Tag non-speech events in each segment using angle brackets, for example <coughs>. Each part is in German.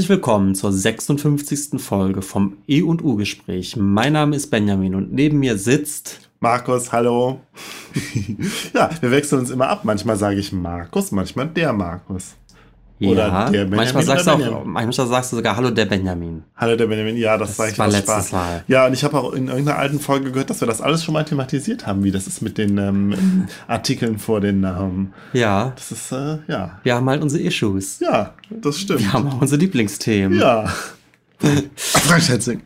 Herzlich willkommen zur 56. Folge vom E&U-Gespräch. Mein Name ist Benjamin und neben mir sitzt... Markus, hallo. <laughs> ja, wir wechseln uns immer ab. Manchmal sage ich Markus, manchmal der Markus. Oder ja, der Benjamin manchmal sagst, du auch, manchmal sagst du sogar Hallo der Benjamin. Hallo der Benjamin, ja, das, das sage ich war letztes Spaß. Mal. Ja, und ich habe auch in irgendeiner alten Folge gehört, dass wir das alles schon mal thematisiert haben, wie das ist mit den ähm, <laughs> Artikeln vor den Namen. Ja. Das ist, äh, ja. Wir haben halt unsere Issues. Ja, das stimmt. Wir haben auch unsere Lieblingsthemen. Ja. <laughs> Schätzing.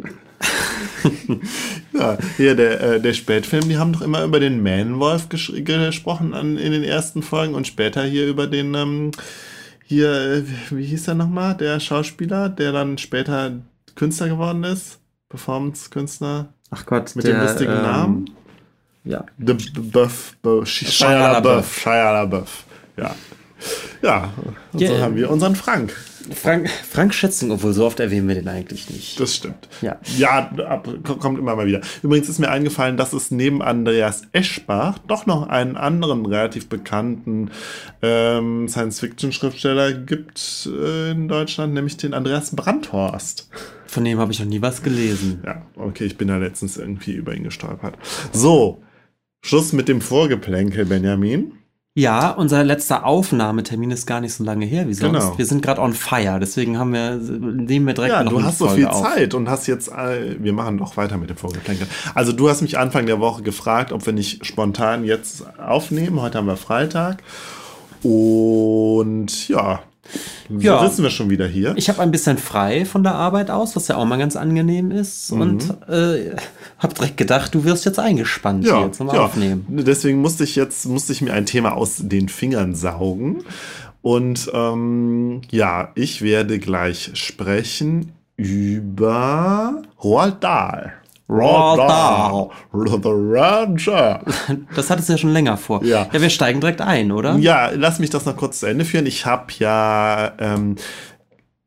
ja, hier der, äh, der Spätfilm, die haben doch immer über den Man-Wolf gesprochen an, in den ersten Folgen und später hier über den ähm, hier, äh, wie hieß er nochmal, der Schauspieler, der dann später Künstler geworden ist? Performance-Künstler? Ach Gott, mit der, dem lustigen ähm, Namen? Ja. The Buff, Shia LaBeouf. Shia LaBeouf. Ja. Ja, und yeah. so haben wir unseren Frank. Frank, Frank Schätzing, obwohl so oft erwähnen wir den eigentlich nicht. Das stimmt. Ja. Ja, kommt immer mal wieder. Übrigens ist mir eingefallen, dass es neben Andreas Eschbach doch noch einen anderen relativ bekannten ähm, Science-Fiction-Schriftsteller gibt äh, in Deutschland, nämlich den Andreas Brandhorst. Von dem habe ich noch nie was gelesen. Ja, okay, ich bin da letztens irgendwie über ihn gestolpert. So, Schluss mit dem Vorgeplänkel, Benjamin. Ja, unser letzter Aufnahmetermin ist gar nicht so lange her wie sonst. Genau. Wir sind gerade on fire, deswegen haben wir, nehmen wir direkt ja, noch du hast so viel auf. Zeit und hast jetzt, äh, wir machen doch weiter mit dem Vorgeplänkel. Also du hast mich Anfang der Woche gefragt, ob wir nicht spontan jetzt aufnehmen. Heute haben wir Freitag. Und ja, so ja. sitzen wir schon wieder hier. Ich habe ein bisschen frei von der Arbeit aus, was ja auch mal ganz angenehm ist. Mhm. Und äh, habe direkt gedacht, du wirst jetzt eingespannt ja, hier zum ja. Aufnehmen. Deswegen musste ich jetzt musste ich mir ein Thema aus den Fingern saugen. Und ähm, ja, ich werde gleich sprechen über Roald Dahl. Roald Dahl. The Ranger. Das hattest du ja schon länger vor. Ja. ja, wir steigen direkt ein, oder? Ja, lass mich das noch kurz zu Ende führen. Ich habe ja ähm,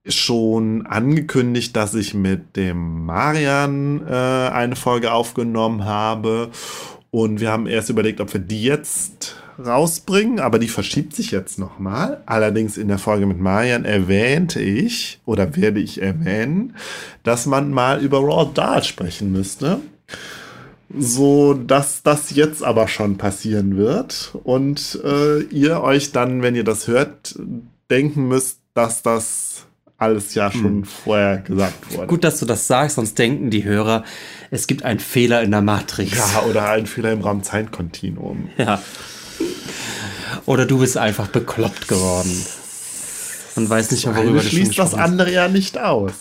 schon angekündigt, dass ich mit dem Marian äh, eine Folge aufgenommen habe. Und wir haben erst überlegt, ob wir die jetzt rausbringen, aber die verschiebt sich jetzt nochmal. Allerdings in der Folge mit Marian erwähnte ich oder werde ich erwähnen, dass man mal über Raw Dahl sprechen müsste. So dass das jetzt aber schon passieren wird und äh, ihr euch dann, wenn ihr das hört, denken müsst, dass das alles ja schon hm. vorher gesagt wurde. Gut, dass du das sagst, sonst denken die Hörer, es gibt einen Fehler in der Matrix. Ja, oder einen Fehler im Raumzeitkontinuum. Ja. Oder du bist einfach bekloppt geworden. Und weiß nicht mehr, worüber du schließt das andere ja nicht aus.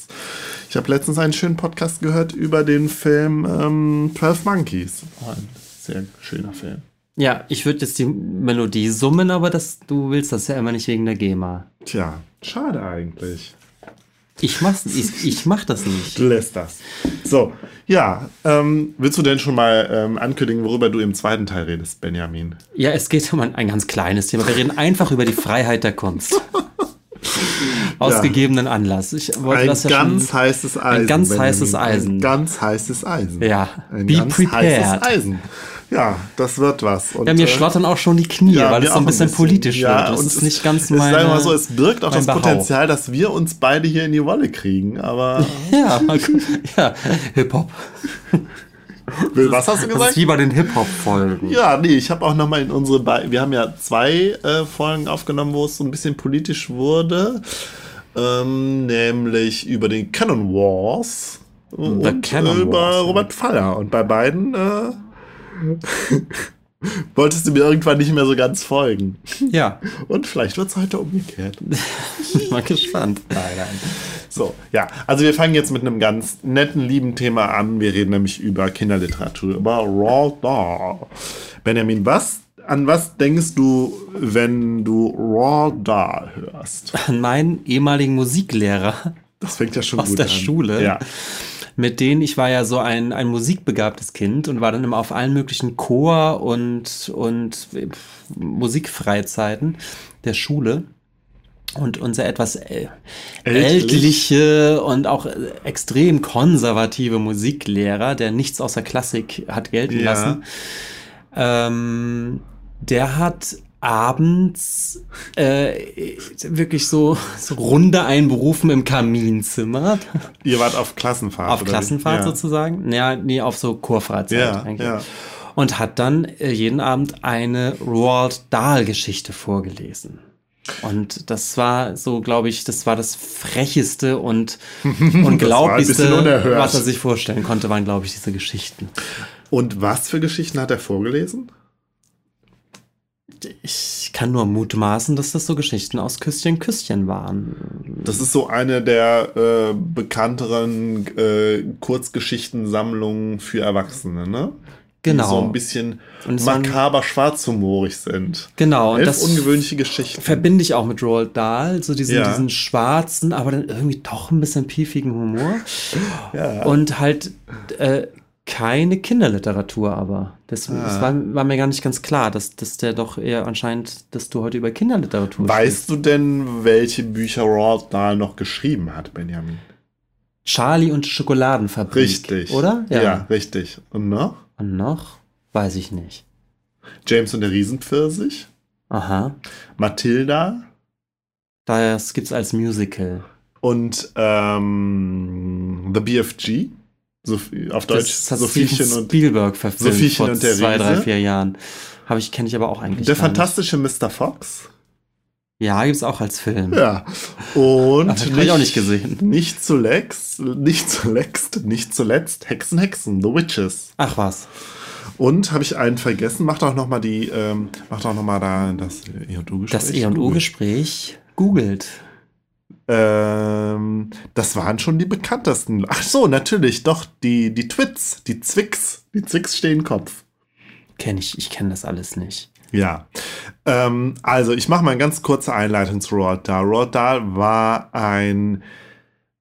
Ich habe letztens einen schönen Podcast gehört über den Film ähm, 12 Monkeys. Oh, ein sehr schöner Film. Ja, ich würde jetzt die Melodie summen, aber das, du willst das ja immer nicht wegen der GEMA. Tja, schade eigentlich. Ich mach's, ich, ich mach das nicht. Du lässt das. So, ja, ähm, willst du denn schon mal ähm, ankündigen, worüber du im zweiten Teil redest, Benjamin? Ja, es geht um ein, ein ganz kleines Thema. Wir reden einfach über die Freiheit der Kunst. <laughs> Aus ja. gegebenen Anlass. Ich wollte ein das ja ganz schon, heißes Eisen. Ein ganz Benjamin. heißes Eisen. Ein ganz heißes Eisen. Ja. Ein Be ganz prepared. heißes Eisen. Ja, das wird was. Und, ja, mir äh, schlottern auch schon die Knie, ja, weil es so ein bisschen, bisschen, politisch ja, wird. Das ist nicht ganz mein. Sagen wir mal so, es birgt auch das Behau. Potenzial, dass wir uns beide hier in die Wolle kriegen, aber. <laughs> ja, ja, Hip-Hop. Was hast du gesagt? Das ist wie bei den Hip-Hop-Folgen. Ja, nee, ich habe auch nochmal in unsere. Be wir haben ja zwei äh, Folgen aufgenommen, wo es so ein bisschen politisch wurde. Ähm, nämlich über den Canon Wars. The und Canon über Wars, Robert Faller. Und bei beiden. Äh, <laughs> wolltest du mir irgendwann nicht mehr so ganz folgen. Ja. Und vielleicht wird es heute umgekehrt. Bin <laughs> mal gespannt. Nein, nein. So, ja. Also wir fangen jetzt mit einem ganz netten, lieben Thema an. Wir reden nämlich über Kinderliteratur, über Raw Dahl. Benjamin, was an was denkst du, wenn du Raw Dahl hörst? An meinen ehemaligen Musiklehrer. Das fängt ja schon aus gut der an. Schule. Ja mit denen, ich war ja so ein, ein musikbegabtes Kind und war dann immer auf allen möglichen Chor- und, und Musikfreizeiten der Schule. Und unser etwas äh, ältliche und auch extrem konservative Musiklehrer, der nichts außer Klassik hat gelten ja. lassen, ähm, der hat abends äh, wirklich so, so Runde einberufen im Kaminzimmer. Ihr wart auf Klassenfahrt. Auf Klassenfahrt ja. sozusagen. Ja, nee, auf so Kurfreizeit ja, eigentlich. Ja. Und hat dann äh, jeden Abend eine Roald Dahl-Geschichte vorgelesen. Und das war so, glaube ich, das war das frecheste und <laughs> unglaublichste, was er sich vorstellen konnte, waren, glaube ich, diese Geschichten. Und was für Geschichten hat er vorgelesen? Ich kann nur mutmaßen, dass das so Geschichten aus Küsschen Küsschen waren. Das ist so eine der äh, bekannteren äh, Kurzgeschichtensammlungen für Erwachsene, ne? Genau. Die so ein bisschen makaber schwarzhumorig sind. Genau. Elf das ungewöhnliche Geschichten. Verbinde ich auch mit Roald Dahl, so diesen, ja. diesen schwarzen, aber dann irgendwie doch ein bisschen piefigen Humor. Ja. Und halt äh, keine Kinderliteratur aber. Das, ah. das war, war, mir gar nicht ganz klar, dass, dass der doch eher anscheinend, dass du heute über Kinderliteratur Weißt sprichst. du denn, welche Bücher Roald Dahl noch geschrieben hat, Benjamin? Charlie und Schokoladenfabrik. Richtig. Oder? Ja, ja richtig. Und noch? Und noch? Weiß ich nicht. James und der Riesenpfirsich. Aha. Matilda. Das gibt's als Musical. Und ähm, The BFG. So, auf Deutsch das hat Sophiechen und Spielberg verfilmt Sophiechen vor und der zwei, Riese. drei, vier Jahren. Habe ich kenne ich aber auch eigentlich. Der fantastische nicht. Mr. Fox. Ja, gibt's auch als Film. Ja. Und habe ich auch nicht gesehen. Nicht zuletzt, nicht zuletzt, nicht zuletzt Hexen, Hexen, The Witches. Ach was. Und habe ich einen vergessen? Macht auch noch mal die, ähm, macht auch noch mal da das E und U-Gespräch. Das E und U-Gespräch googelt. Ähm, das waren schon die bekanntesten. Ach so, natürlich, doch, die, die Twits, die Zwicks. Die Zwicks stehen Kopf. Kenne ich, ich kenne das alles nicht. Ja, ähm, also ich mache mal eine ganz kurze Einleitung zu Roald Dahl. Roald Dahl war ein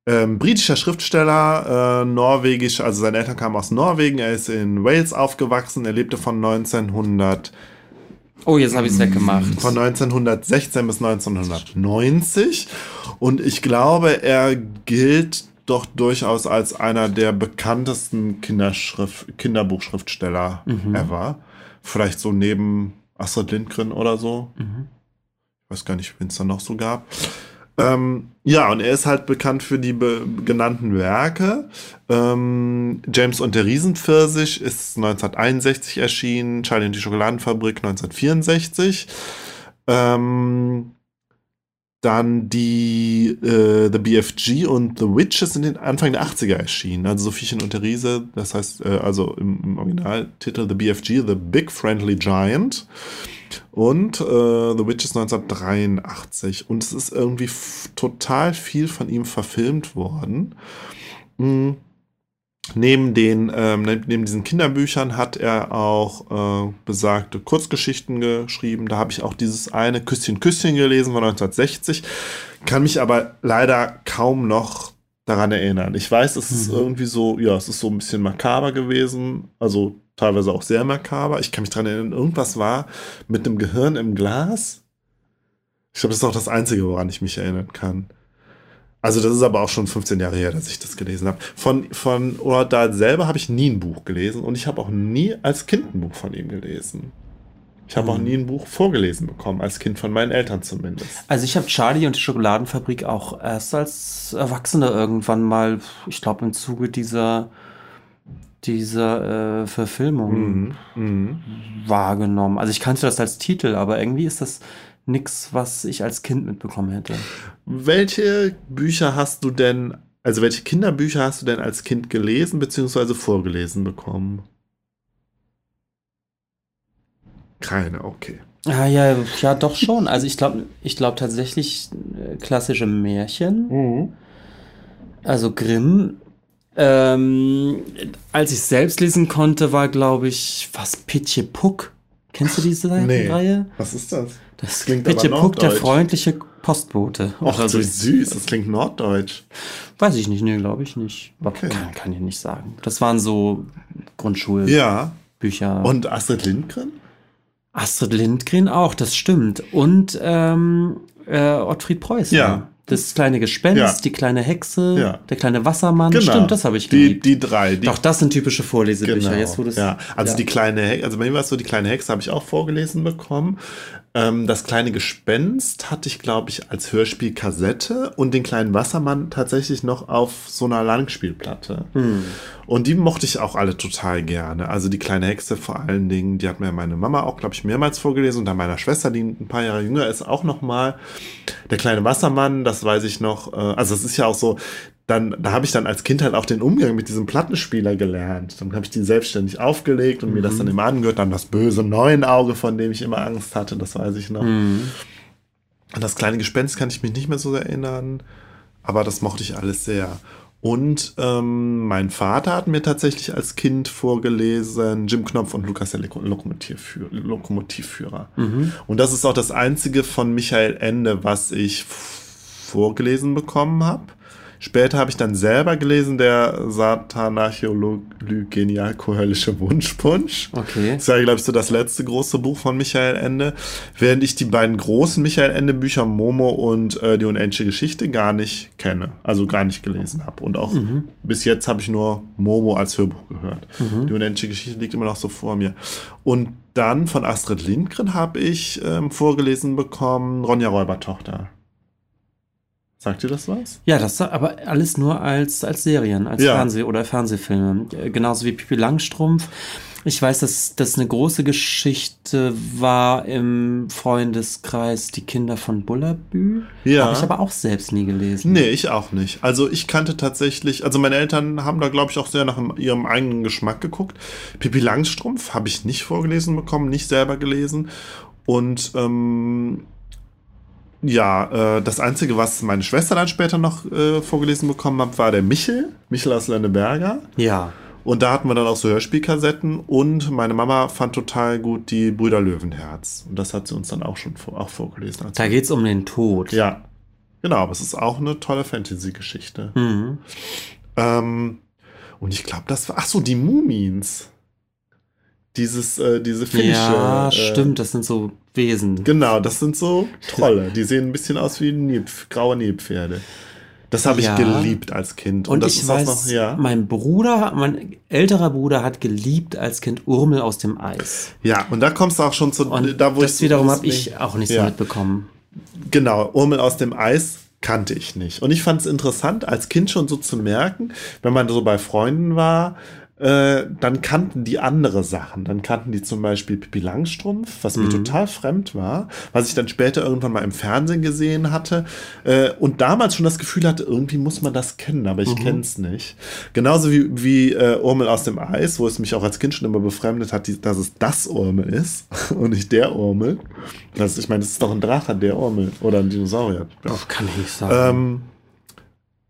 ähm, britischer Schriftsteller, äh, norwegisch, also seine Eltern kamen aus Norwegen, er ist in Wales aufgewachsen, er lebte von 1900 Oh, jetzt habe ich es weggemacht. Von 1916 bis 1990. Und ich glaube, er gilt doch durchaus als einer der bekanntesten Kinderschrift, Kinderbuchschriftsteller mhm. ever. Vielleicht so neben Astrid Lindgren oder so. Mhm. Ich weiß gar nicht, wen es da noch so gab. Ähm, ja, und er ist halt bekannt für die genannten Werke. Ähm, James und der Riesenpfirsich ist 1961 erschienen, Charlie und die Schokoladenfabrik 1964. Ähm, dann die äh, The BFG und The Witches in den Anfang der 80er erschienen. Also Sophiechen und der Riese, das heißt, äh, also im, im Originaltitel The BFG, The Big Friendly Giant. Und äh, The Witches 1983. Und es ist irgendwie total viel von ihm verfilmt worden. Mhm. Neben, den, ähm, neben diesen Kinderbüchern hat er auch äh, besagte Kurzgeschichten geschrieben. Da habe ich auch dieses eine Küsschen Küsschen gelesen von 1960. Kann mich aber leider kaum noch daran erinnern. Ich weiß, es ist mhm. irgendwie so, ja, es ist so ein bisschen makaber gewesen. Also teilweise auch sehr makaber. Ich kann mich daran erinnern, irgendwas war mit dem Gehirn im Glas. Ich glaube, das ist auch das Einzige, woran ich mich erinnern kann. Also das ist aber auch schon 15 Jahre her, dass ich das gelesen habe. Von, von Oradal selber habe ich nie ein Buch gelesen und ich habe auch nie als Kind ein Buch von ihm gelesen. Ich habe mhm. auch nie ein Buch vorgelesen bekommen, als Kind von meinen Eltern zumindest. Also ich habe Charlie und die Schokoladenfabrik auch erst als Erwachsener irgendwann mal, ich glaube im Zuge dieser dieser äh, Verfilmung mhm. Mhm. wahrgenommen. Also ich kannte das als Titel, aber irgendwie ist das nichts, was ich als Kind mitbekommen hätte. Welche Bücher hast du denn, also welche Kinderbücher hast du denn als Kind gelesen bzw. vorgelesen bekommen? Keine, okay. Ah, ja, ja, doch schon. Also ich glaube ich glaub tatsächlich äh, klassische Märchen. Mhm. Also Grimm ähm, als ich selbst lesen konnte, war, glaube ich, was Pitje Puck. Kennst du diese nee. Reihe? Was ist das? Das klingt Pitje Puck, der freundliche Postbote. Ach, so süß, das klingt norddeutsch. Weiß ich nicht, nee, glaube ich nicht. Okay. Kann, kann ich nicht sagen. Das waren so Grundschulbücher. Ja. Und Astrid Lindgren? Astrid Lindgren auch, das stimmt. Und ähm, äh, Ottfried Preußen. Ja. Das kleine Gespenst, ja. die kleine Hexe, ja. der kleine Wassermann. Genau. Stimmt, das habe ich geliebt. Die, die drei. Die Doch, das sind typische Vorlesebücher. Genau. Jetzt, wo ja, also die kleine Hexe, also bei mir war es so, die kleine Hexe habe ich auch vorgelesen bekommen. Ähm, das kleine Gespenst hatte ich, glaube ich, als Hörspielkassette und den kleinen Wassermann tatsächlich noch auf so einer Langspielplatte. Hm. Und die mochte ich auch alle total gerne. Also die kleine Hexe vor allen Dingen, die hat mir meine Mama auch, glaube ich, mehrmals vorgelesen und dann meiner Schwester, die ein paar Jahre jünger ist, auch noch mal. Der kleine Wassermann, das weiß ich noch. Äh, also es ist ja auch so, dann, da habe ich dann als Kind halt auch den Umgang mit diesem Plattenspieler gelernt. Dann habe ich die selbstständig aufgelegt und mhm. mir das dann mhm. immer angehört. Dann das böse Neunauge, von dem ich immer Angst hatte, das weiß ich noch. Mhm. An das kleine Gespenst kann ich mich nicht mehr so erinnern, aber das mochte ich alles sehr. Und ähm, mein Vater hat mir tatsächlich als Kind vorgelesen Jim Knopf und Lukas der Lokomotivführer. Lokomotivführer. Mhm. Und das ist auch das einzige von Michael Ende, was ich vorgelesen bekommen habe. Später habe ich dann selber gelesen, der Satanarchäologie-genial-kohöllische Wunschpunsch. Okay. Das war, glaube ich, so das letzte große Buch von Michael Ende. Während ich die beiden großen Michael Ende-Bücher Momo und äh, Die unendliche Geschichte gar nicht kenne. Also gar nicht gelesen habe. Und auch mhm. bis jetzt habe ich nur Momo als Hörbuch gehört. Mhm. Die unendliche Geschichte liegt immer noch so vor mir. Und dann von Astrid Lindgren habe ich ähm, vorgelesen bekommen Ronja Räubertochter. Sagt dir das was? Ja, das aber alles nur als, als Serien, als ja. Fernseh- oder Fernsehfilme. Genauso wie Pipi Langstrumpf. Ich weiß, dass das eine große Geschichte war im Freundeskreis Die Kinder von Bullabü. Ja. Habe ich aber auch selbst nie gelesen. Nee, ich auch nicht. Also ich kannte tatsächlich, also meine Eltern haben da, glaube ich, auch sehr nach ihrem eigenen Geschmack geguckt. Pipi Langstrumpf habe ich nicht vorgelesen bekommen, nicht selber gelesen. Und ähm, ja, äh, das Einzige, was meine Schwester dann später noch äh, vorgelesen bekommen hat, war der Michel, Michel aus Lenneberger. Ja. Und da hatten wir dann auch so Hörspielkassetten und meine Mama fand total gut die Brüder Löwenherz. Und das hat sie uns dann auch schon vor, auch vorgelesen. Da geht es um den Tod. Ja. Genau, aber es ist auch eine tolle Fantasy-Geschichte. Mhm. Ähm, und ich glaube, das war. Ach so, die Mumins dieses, äh, diese finnische. Ja, äh, stimmt, das sind so Wesen. Genau, das sind so Trolle. Die sehen ein bisschen aus wie Nilp, graue Nilpferde. Das habe ich ja. geliebt als Kind. Und, Und ich weiß, noch, ja. mein Bruder, mein älterer Bruder hat geliebt als Kind Urmel aus dem Eis. Ja, und da kommst du auch schon zu, und da wo das ich. Das wiederum habe ich auch nicht ja. so mitbekommen. Genau, Urmel aus dem Eis kannte ich nicht. Und ich fand es interessant, als Kind schon so zu merken, wenn man so bei Freunden war, äh, dann kannten die andere Sachen. Dann kannten die zum Beispiel Pippi Langstrumpf, was mhm. mir total fremd war, was ich dann später irgendwann mal im Fernsehen gesehen hatte äh, und damals schon das Gefühl hatte, irgendwie muss man das kennen, aber ich mhm. kenne es nicht. Genauso wie, wie äh, Urmel aus dem Eis, wo es mich auch als Kind schon immer befremdet hat, die, dass es das Urmel ist <laughs> und nicht der Urmel. Das, ich meine, das ist doch ein Drache, der Urmel oder ein Dinosaurier. Das kann ich nicht sagen. Ähm, äh,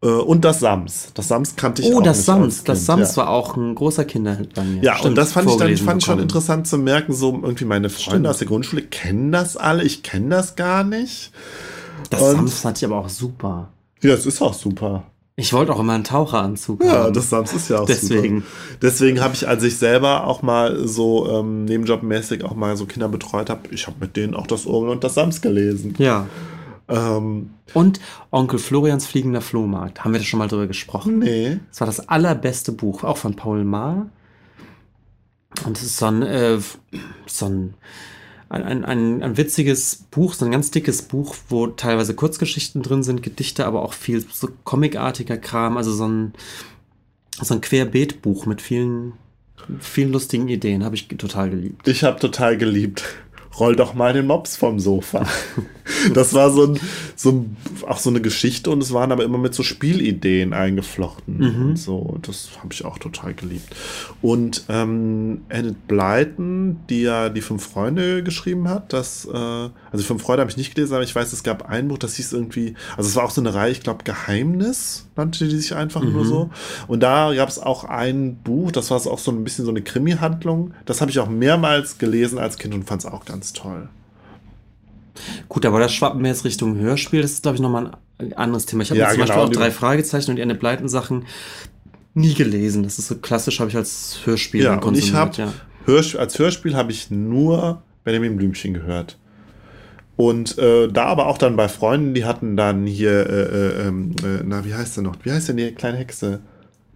und das Sams. Das Sams kannte ich oh, auch. Oh, das Sams. Das Sams ja. war auch ein großer Kinderhit bei mir. Ja, Stimmt, und das fand ich dann fand ich schon interessant zu merken, so irgendwie meine Freunde Stimmt. aus der Grundschule kennen das alle, ich kenne das gar nicht. Das und Sams fand ich aber auch super. Ja, es ist auch super. Ich wollte auch immer einen Taucheranzug ja, haben. Ja, das Sams ist ja auch Deswegen. super. Deswegen habe ich, als ich selber auch mal so ähm, nebenjobmäßig auch mal so Kinder betreut habe, ich habe mit denen auch das Urmel und das Sams gelesen. Ja. Ähm, und Onkel Florians fliegender Flohmarkt. Haben wir da schon mal drüber gesprochen? Nee. Das war das allerbeste Buch, auch von Paul Maar. Und es ist so ein, äh, so ein, ein, ein, ein, witziges Buch, so ein ganz dickes Buch, wo teilweise Kurzgeschichten drin sind, Gedichte, aber auch viel so comicartiger Kram, also so ein, so ein Querbeetbuch mit vielen, vielen lustigen Ideen. Habe ich total geliebt. Ich habe total geliebt roll doch mal den Mops vom Sofa. <laughs> das war so, ein, so auch so eine Geschichte und es waren aber immer mit so Spielideen eingeflochten mhm. und so. Das habe ich auch total geliebt. Und ähm, Enid Blyton, die ja die Fünf Freunde geschrieben hat, das, äh, also Fünf Freunde habe ich nicht gelesen, aber ich weiß, es gab ein Buch, das hieß irgendwie, also es war auch so eine Reihe, ich glaube Geheimnis nannte die sich einfach mhm. nur so. Und da gab es auch ein Buch, das war auch so ein bisschen so eine Krimi-Handlung. Das habe ich auch mehrmals gelesen als Kind und fand es auch ganz toll. Gut, aber das schwappt mir jetzt Richtung Hörspiel. Das ist, glaube ich, nochmal ein anderes Thema. Ich habe ja, zum genau, Beispiel auch drei Fragezeichen und die Anne Pleiten Sachen nie gelesen. Das ist so klassisch, habe ich als Hörspiel ja, konsumiert. Und ich habe ja. Hörsp als Hörspiel habe ich nur Benjamin Blümchen gehört. Und äh, da aber auch dann bei Freunden, die hatten dann hier, äh, äh, ähm, äh, na, wie heißt der noch? Wie heißt denn die kleine Hexe?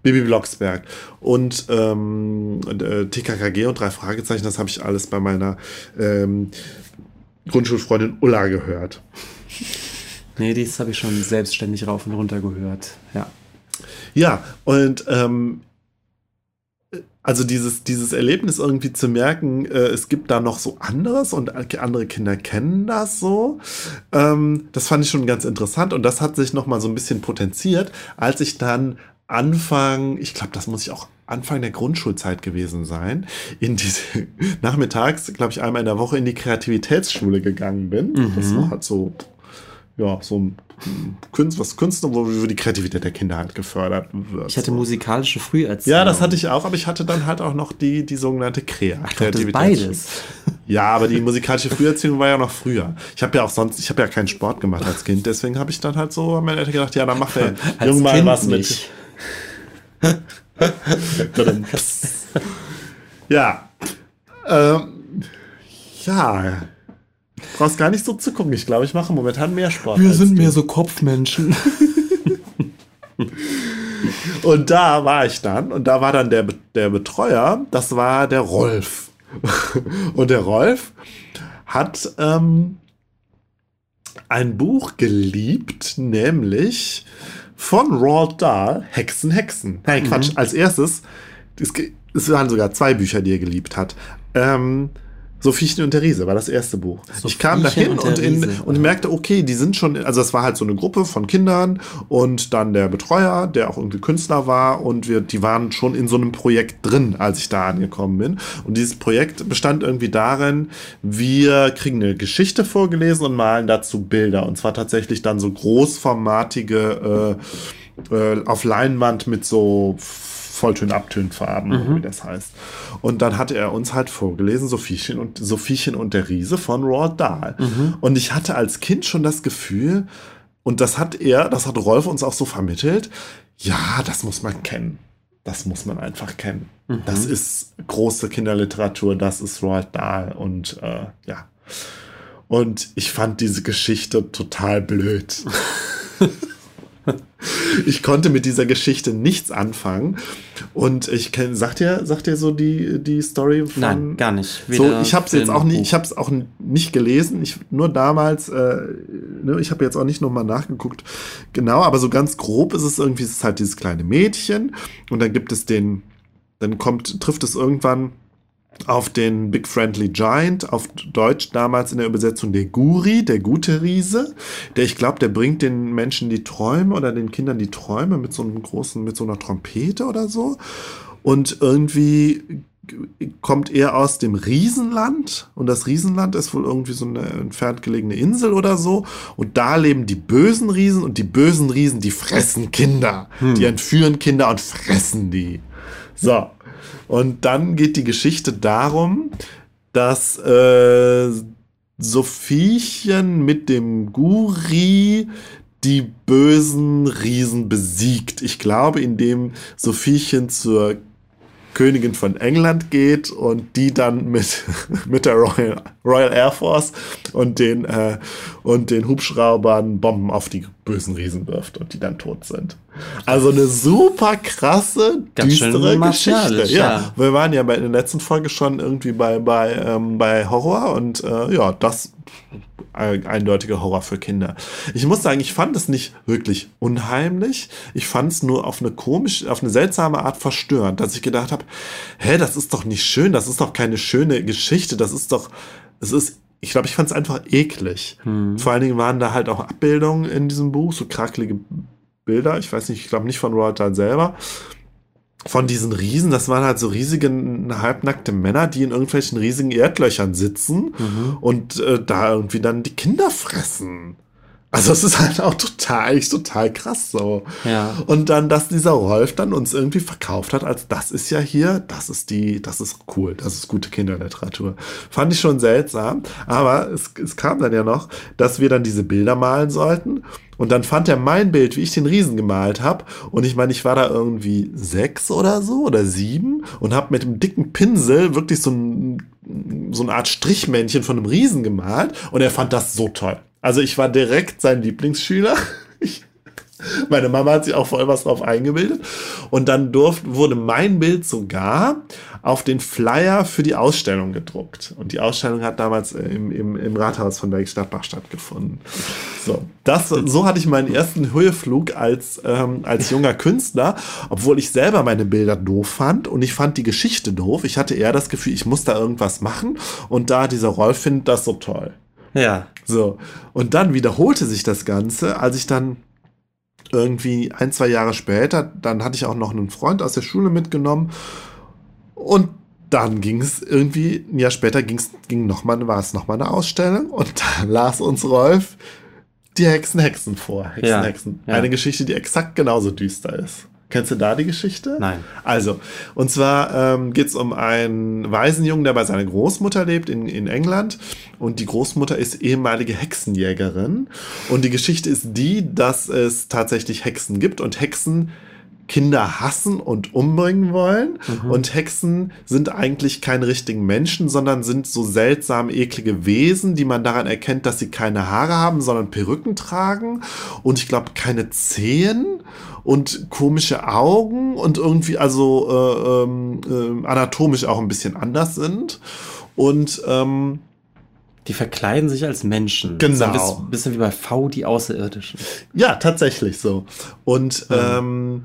Bibi Blocksberg und ähm, äh, TKKG und drei Fragezeichen, das habe ich alles bei meiner ähm, Grundschulfreundin Ulla gehört. Nee, dies habe ich schon selbstständig rauf und runter gehört. Ja. Ja, und ähm, also dieses, dieses Erlebnis irgendwie zu merken, äh, es gibt da noch so anderes und andere Kinder kennen das so, ähm, das fand ich schon ganz interessant und das hat sich nochmal so ein bisschen potenziert, als ich dann Anfang, ich glaube, das muss ich auch Anfang der Grundschulzeit gewesen sein, in diese <laughs> nachmittags, glaube ich, einmal in der Woche in die Kreativitätsschule gegangen bin. Mhm. Das war halt so, ja, so ein Kunst, was Künstler, wo die Kreativität der Kinder halt gefördert wird. Ich hatte musikalische Früherziehung. Ja, das hatte ich auch, aber ich hatte dann halt auch noch die, die sogenannte Krea. Ach, Kreativität. beides. <laughs> Ja, aber die musikalische Früherziehung war ja noch früher. Ich habe ja auch sonst, ich habe ja keinen Sport gemacht als Kind, deswegen habe ich dann halt so, meine Eltern gedacht, ja, dann macht der Junge mal was mit. <laughs> ja. Ähm, ja. Brauchst gar nicht so zu gucken. Ich glaube, ich mache momentan mehr Sport. Wir sind mehr so Kopfmenschen. <laughs> und da war ich dann und da war dann der, der Betreuer, das war der Rolf. <laughs> und der Rolf hat ähm, ein Buch geliebt, nämlich von Roald Dahl, Hexen, Hexen. Nein, Quatsch, mhm. als erstes, es, es waren sogar zwei Bücher, die er geliebt hat. Ähm, Sophiechen und Therese war das erste Buch. Sophiechen ich kam dahin und, und, in, und merkte, okay, die sind schon, also es war halt so eine Gruppe von Kindern und dann der Betreuer, der auch irgendwie Künstler war und wir, die waren schon in so einem Projekt drin, als ich da angekommen bin. Und dieses Projekt bestand irgendwie darin, wir kriegen eine Geschichte vorgelesen und malen dazu Bilder. Und zwar tatsächlich dann so großformatige äh, äh, auf Leinwand mit so Volltön, Abtönfarben, mhm. wie das heißt. Und dann hatte er uns halt vorgelesen, Sophiechen und, Sophiechen und der Riese von Roald Dahl. Mhm. Und ich hatte als Kind schon das Gefühl, und das hat er, das hat Rolf uns auch so vermittelt, ja, das muss man kennen. Das muss man einfach kennen. Mhm. Das ist große Kinderliteratur, das ist Roald Dahl und äh, ja. Und ich fand diese Geschichte total blöd. <laughs> ich konnte mit dieser Geschichte nichts anfangen. Und ich kenne, sagt ihr, sagt ihr so die, die Story von. Nein, gar nicht. Weder so, ich habe es jetzt auch nicht, ich habe es auch nicht gelesen. Ich, nur damals, äh, ne, ich habe jetzt auch nicht nochmal nachgeguckt. Genau, aber so ganz grob ist es irgendwie, es ist halt dieses kleine Mädchen. Und dann gibt es den, dann kommt, trifft es irgendwann auf den Big Friendly Giant, auf Deutsch damals in der Übersetzung der Guri, der gute Riese, der ich glaube, der bringt den Menschen die Träume oder den Kindern die Träume mit so einem großen, mit so einer Trompete oder so. Und irgendwie kommt er aus dem Riesenland und das Riesenland ist wohl irgendwie so eine entfernt gelegene Insel oder so und da leben die bösen Riesen und die bösen Riesen, die fressen Kinder, hm. die entführen Kinder und fressen die. So, und dann geht die Geschichte darum, dass äh, Sophiechen mit dem Guri die bösen Riesen besiegt. Ich glaube, indem Sophiechen zur Königin von England geht und die dann mit, <laughs> mit der Royal, Royal Air Force und den, äh, und den Hubschraubern Bomben auf die bösen Riesen wirft und die dann tot sind. Also eine super krasse, Ganz düstere Geschichte. Ja. ja. wir waren ja bei, in der letzten Folge schon irgendwie bei, bei, ähm, bei Horror und äh, ja, das eindeutige Horror für Kinder. Ich muss sagen, ich fand es nicht wirklich unheimlich. Ich fand es nur auf eine komische, auf eine seltsame Art verstörend, dass ich gedacht habe, hä, das ist doch nicht schön, das ist doch keine schöne Geschichte, das ist doch, es ist ich glaube, ich fand es einfach eklig. Hm. Vor allen Dingen waren da halt auch Abbildungen in diesem Buch, so krakelige Bilder. Ich weiß nicht, ich glaube nicht von Roald Dahl selber von diesen Riesen, das waren halt so riesige halbnackte Männer, die in irgendwelchen riesigen Erdlöchern sitzen mhm. und äh, da irgendwie dann die Kinder fressen. Also es ist halt auch total, total krass so. Ja. Und dann, dass dieser Rolf dann uns irgendwie verkauft hat, als das ist ja hier, das ist die, das ist cool, das ist gute Kinderliteratur. Fand ich schon seltsam. Aber es, es kam dann ja noch, dass wir dann diese Bilder malen sollten. Und dann fand er mein Bild, wie ich den Riesen gemalt habe. Und ich meine, ich war da irgendwie sechs oder so oder sieben und habe mit dem dicken Pinsel wirklich so, ein, so eine Art Strichmännchen von einem Riesen gemalt. Und er fand das so toll. Also ich war direkt sein Lieblingsschüler. <laughs> Meine Mama hat sich auch voll was drauf eingebildet. Und dann durfte, wurde mein Bild sogar auf den Flyer für die Ausstellung gedruckt. Und die Ausstellung hat damals im, im, im Rathaus von Bergstadtbach stattgefunden. So, das, so hatte ich meinen ersten Höheflug als, ähm, als junger Künstler, obwohl ich selber meine Bilder doof fand und ich fand die Geschichte doof. Ich hatte eher das Gefühl, ich muss da irgendwas machen. Und da dieser Rolf findet das so toll. Ja. So. Und dann wiederholte sich das Ganze, als ich dann irgendwie ein, zwei Jahre später, dann hatte ich auch noch einen Freund aus der Schule mitgenommen und dann ging es irgendwie, ein Jahr später ging's, ging noch mal, war es nochmal eine Ausstellung und da <laughs> las uns Rolf die Hexen Hexen vor. Hexen ja, Hexen. Ja. Eine Geschichte, die exakt genauso düster ist. Kennst du da die Geschichte? Nein. Also, und zwar ähm, geht es um einen Waisenjungen, der bei seiner Großmutter lebt in, in England. Und die Großmutter ist ehemalige Hexenjägerin. Und die Geschichte ist die, dass es tatsächlich Hexen gibt und Hexen Kinder hassen und umbringen wollen. Mhm. Und Hexen sind eigentlich keine richtigen Menschen, sondern sind so seltsam eklige Wesen, die man daran erkennt, dass sie keine Haare haben, sondern Perücken tragen. Und ich glaube, keine Zehen und komische Augen und irgendwie also äh, äh, anatomisch auch ein bisschen anders sind. Und ähm, die verkleiden sich als Menschen. Genau. Ein bisschen, bisschen wie bei V, die Außerirdischen. Ja, tatsächlich so. Und mhm. ähm,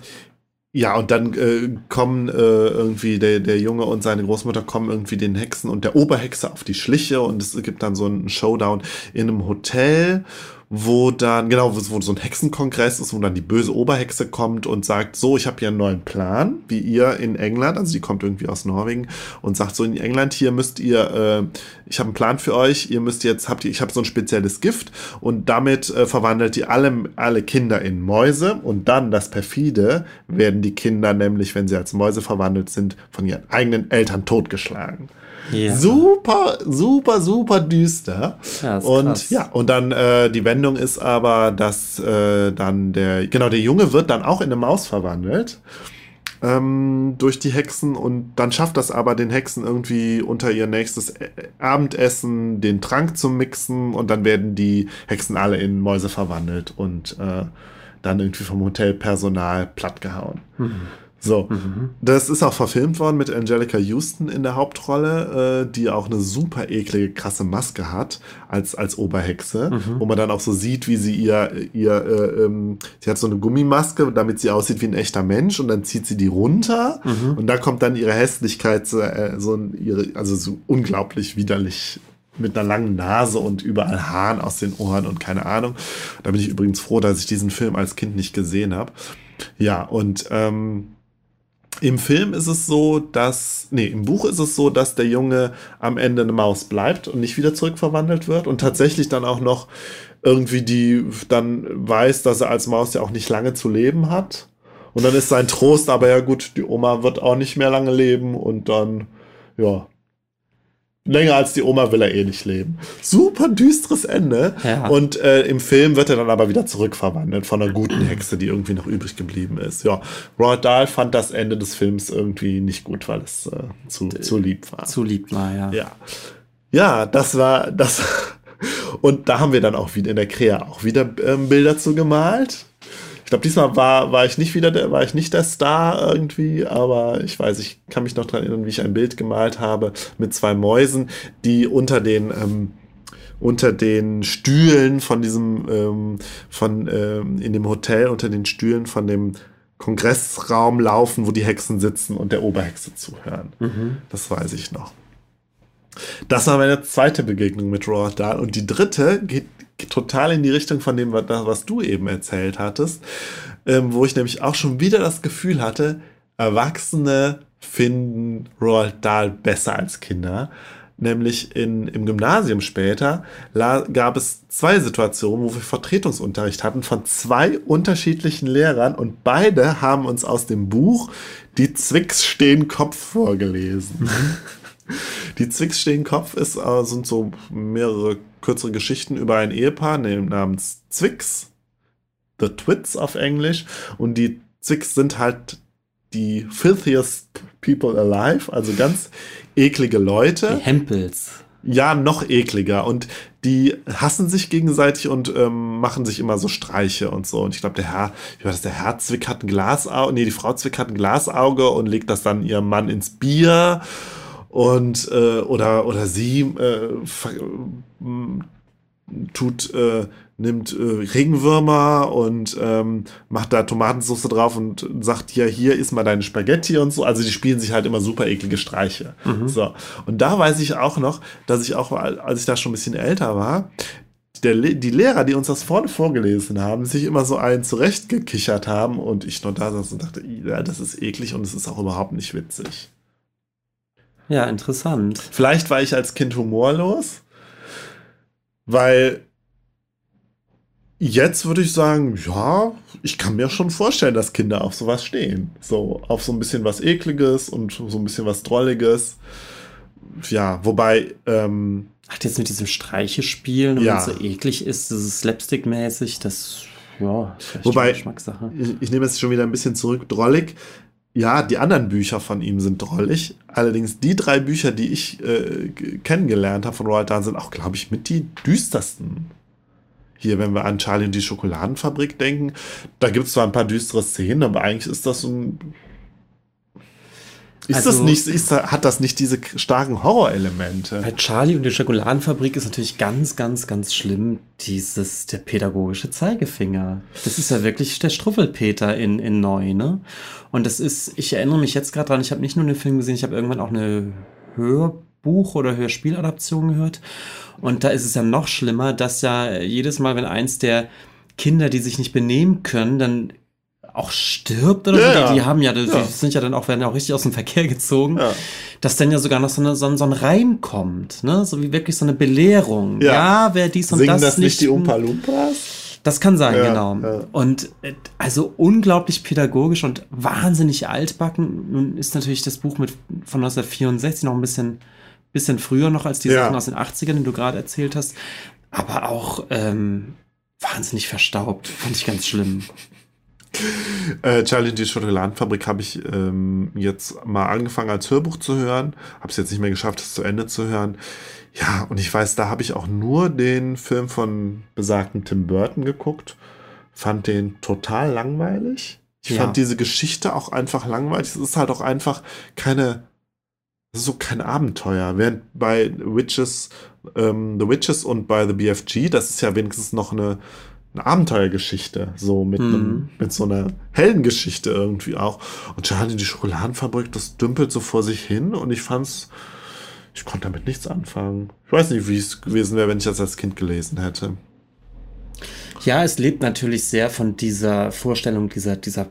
ja, und dann äh, kommen äh, irgendwie der, der Junge und seine Großmutter kommen irgendwie den Hexen und der Oberhexe auf die Schliche und es gibt dann so einen Showdown in einem Hotel wo dann, genau, wo, so ein Hexenkongress ist, wo dann die böse Oberhexe kommt und sagt, so, ich habe hier einen neuen Plan, wie ihr in England, also die kommt irgendwie aus Norwegen und sagt so, in England hier müsst ihr, äh, ich habe einen Plan für euch, ihr müsst jetzt, habt ihr, ich habe so ein spezielles Gift und damit äh, verwandelt ihr alle, alle Kinder in Mäuse und dann das perfide, werden die Kinder nämlich, wenn sie als Mäuse verwandelt sind, von ihren eigenen Eltern totgeschlagen. Ja. Super, super, super düster. Ja, und krass. ja, und dann äh, die Wendung ist aber, dass äh, dann der, genau, der Junge wird dann auch in eine Maus verwandelt ähm, durch die Hexen und dann schafft das aber den Hexen irgendwie unter ihr nächstes äh, Abendessen den Trank zu mixen und dann werden die Hexen alle in Mäuse verwandelt und äh, dann irgendwie vom Hotelpersonal plattgehauen. Mhm. So, mhm. das ist auch verfilmt worden mit Angelica Houston in der Hauptrolle, äh, die auch eine super eklige, krasse Maske hat als, als Oberhexe, mhm. wo man dann auch so sieht, wie sie ihr, ihr äh, ähm, sie hat so eine Gummimaske, damit sie aussieht wie ein echter Mensch und dann zieht sie die runter mhm. und da kommt dann ihre Hässlichkeit, so, äh, so ihre, also so unglaublich widerlich mit einer langen Nase und überall Haaren aus den Ohren und keine Ahnung. Da bin ich übrigens froh, dass ich diesen Film als Kind nicht gesehen habe. Ja, und ähm, im Film ist es so, dass, nee, im Buch ist es so, dass der Junge am Ende eine Maus bleibt und nicht wieder zurückverwandelt wird und tatsächlich dann auch noch irgendwie die dann weiß, dass er als Maus ja auch nicht lange zu leben hat. Und dann ist sein Trost, aber ja gut, die Oma wird auch nicht mehr lange leben und dann, ja, länger als die Oma will er eh nicht leben. Super düsteres Ende. Ja. Und äh, im Film wird er dann aber wieder zurückverwandelt von einer guten <clears throat> Hexe, die irgendwie noch übrig geblieben ist. Ja, Roald Dahl fand das Ende des Films irgendwie nicht gut, weil es äh, zu, zu lieb war. Zu lieb war, ja. Ja, ja das war das. <laughs> Und da haben wir dann auch wieder in der Krea auch wieder ähm, Bilder zu gemalt. Ich glaube, diesmal war, war ich nicht wieder der, war ich nicht der Star irgendwie, aber ich weiß, ich kann mich noch daran erinnern, wie ich ein Bild gemalt habe mit zwei Mäusen, die unter den ähm, unter den Stühlen von diesem ähm, von ähm, in dem Hotel unter den Stühlen von dem Kongressraum laufen, wo die Hexen sitzen und der Oberhexe zuhören. Mhm. Das weiß ich noch. Das war meine zweite Begegnung mit Roald Dahl. Und die dritte geht total in die Richtung von dem, was du eben erzählt hattest, ähm, wo ich nämlich auch schon wieder das Gefühl hatte, Erwachsene finden Roald Dahl besser als Kinder. Nämlich in, im Gymnasium später gab es zwei Situationen, wo wir Vertretungsunterricht hatten von zwei unterschiedlichen Lehrern und beide haben uns aus dem Buch Die Zwicks stehen Kopf vorgelesen. <laughs> Die Zwicks stehen Kopf ist, äh, sind so mehrere kürzere Geschichten über ein Ehepaar namens Zwicks. The Twits auf Englisch. Und die Zwicks sind halt die filthiest people alive, also ganz eklige Leute. Die Hempels. Ja, noch ekliger. Und die hassen sich gegenseitig und ähm, machen sich immer so Streiche und so. Und ich glaube, der Herr, wie war das, der Herr Zwick hat ein Glasauge, nee, die Frau Zwick hat ein Glasauge und legt das dann ihrem Mann ins Bier und äh, oder oder sie äh, tut äh, nimmt äh, Regenwürmer und ähm, macht da Tomatensauce drauf und sagt ja hier isst mal deine Spaghetti und so also die spielen sich halt immer super eklige Streiche mhm. so und da weiß ich auch noch dass ich auch als ich da schon ein bisschen älter war der, die Lehrer, die uns das vorne vorgelesen haben, sich immer so einen zurechtgekichert haben und ich nur da saß und dachte, ja, das ist eklig und es ist auch überhaupt nicht witzig. Ja, interessant. Vielleicht war ich als Kind humorlos, weil jetzt würde ich sagen, ja, ich kann mir schon vorstellen, dass Kinder auf sowas stehen. So, auf so ein bisschen was Ekliges und so ein bisschen was Drolliges. Ja, wobei. Ähm, Hat jetzt mit diesem Streiche spielen und ja. so eklig ist, das ist Slapstick-mäßig, das, ja, Wobei, Geschmackssache. Ich, ich nehme es schon wieder ein bisschen zurück. Drollig. Ja, die anderen Bücher von ihm sind drollig. Allerdings die drei Bücher, die ich äh, kennengelernt habe von Roald Dahl, sind auch, glaube ich, mit die düstersten hier, wenn wir an Charlie und die Schokoladenfabrik denken, da gibt es zwar ein paar düstere Szenen, aber eigentlich ist das ein. Ist also, das nicht, ist, hat das nicht diese starken Horrorelemente? Bei Charlie und die Schokoladenfabrik ist natürlich ganz, ganz, ganz schlimm dieses, der pädagogische Zeigefinger. Das ist ja wirklich der Struffelpeter in, in neu, ne? Und das ist, ich erinnere mich jetzt gerade dran, ich habe nicht nur den Film gesehen, ich habe irgendwann auch eine Hörbuch- oder Hörspieladaption gehört. Und da ist es ja noch schlimmer, dass ja jedes Mal, wenn eins der Kinder, die sich nicht benehmen können, dann auch stirbt oder ja, so. Die, die, haben ja, die ja. sind ja dann auch, werden ja auch richtig aus dem Verkehr gezogen, ja. dass dann ja sogar noch so, eine, so, ein, so ein Reim kommt, ne? So wie wirklich so eine Belehrung. Ja, ja wer dies und Singen das, das nicht. die Umpa Lumpas? Das kann sein, genau. Und äh, also unglaublich pädagogisch und wahnsinnig altbacken. Nun ist natürlich das Buch mit, von 1964 noch ein bisschen bisschen früher noch als die. Sachen aus den 80ern, die du gerade erzählt hast. Aber auch ähm, wahnsinnig verstaubt. Fand ich ganz schlimm. <laughs> Äh, Charlie die Schokoladenfabrik habe ich ähm, jetzt mal angefangen als Hörbuch zu hören. Habe es jetzt nicht mehr geschafft, es zu Ende zu hören. Ja, und ich weiß, da habe ich auch nur den Film von besagten Tim Burton geguckt. Fand den total langweilig. Ich ja. fand diese Geschichte auch einfach langweilig. Es ist halt auch einfach keine das ist so kein Abenteuer. Während bei Witches, ähm, The Witches und bei The BFG, das ist ja wenigstens noch eine, eine Abenteuergeschichte, so mit, mhm. einem, mit so einer Heldengeschichte irgendwie auch. Und Charlie die Schokoladenfabrik, das dümpelt so vor sich hin und ich fand's, ich konnte damit nichts anfangen. Ich weiß nicht, wie es gewesen wäre, wenn ich das als Kind gelesen hätte. Ja, es lebt natürlich sehr von dieser Vorstellung dieser, dieser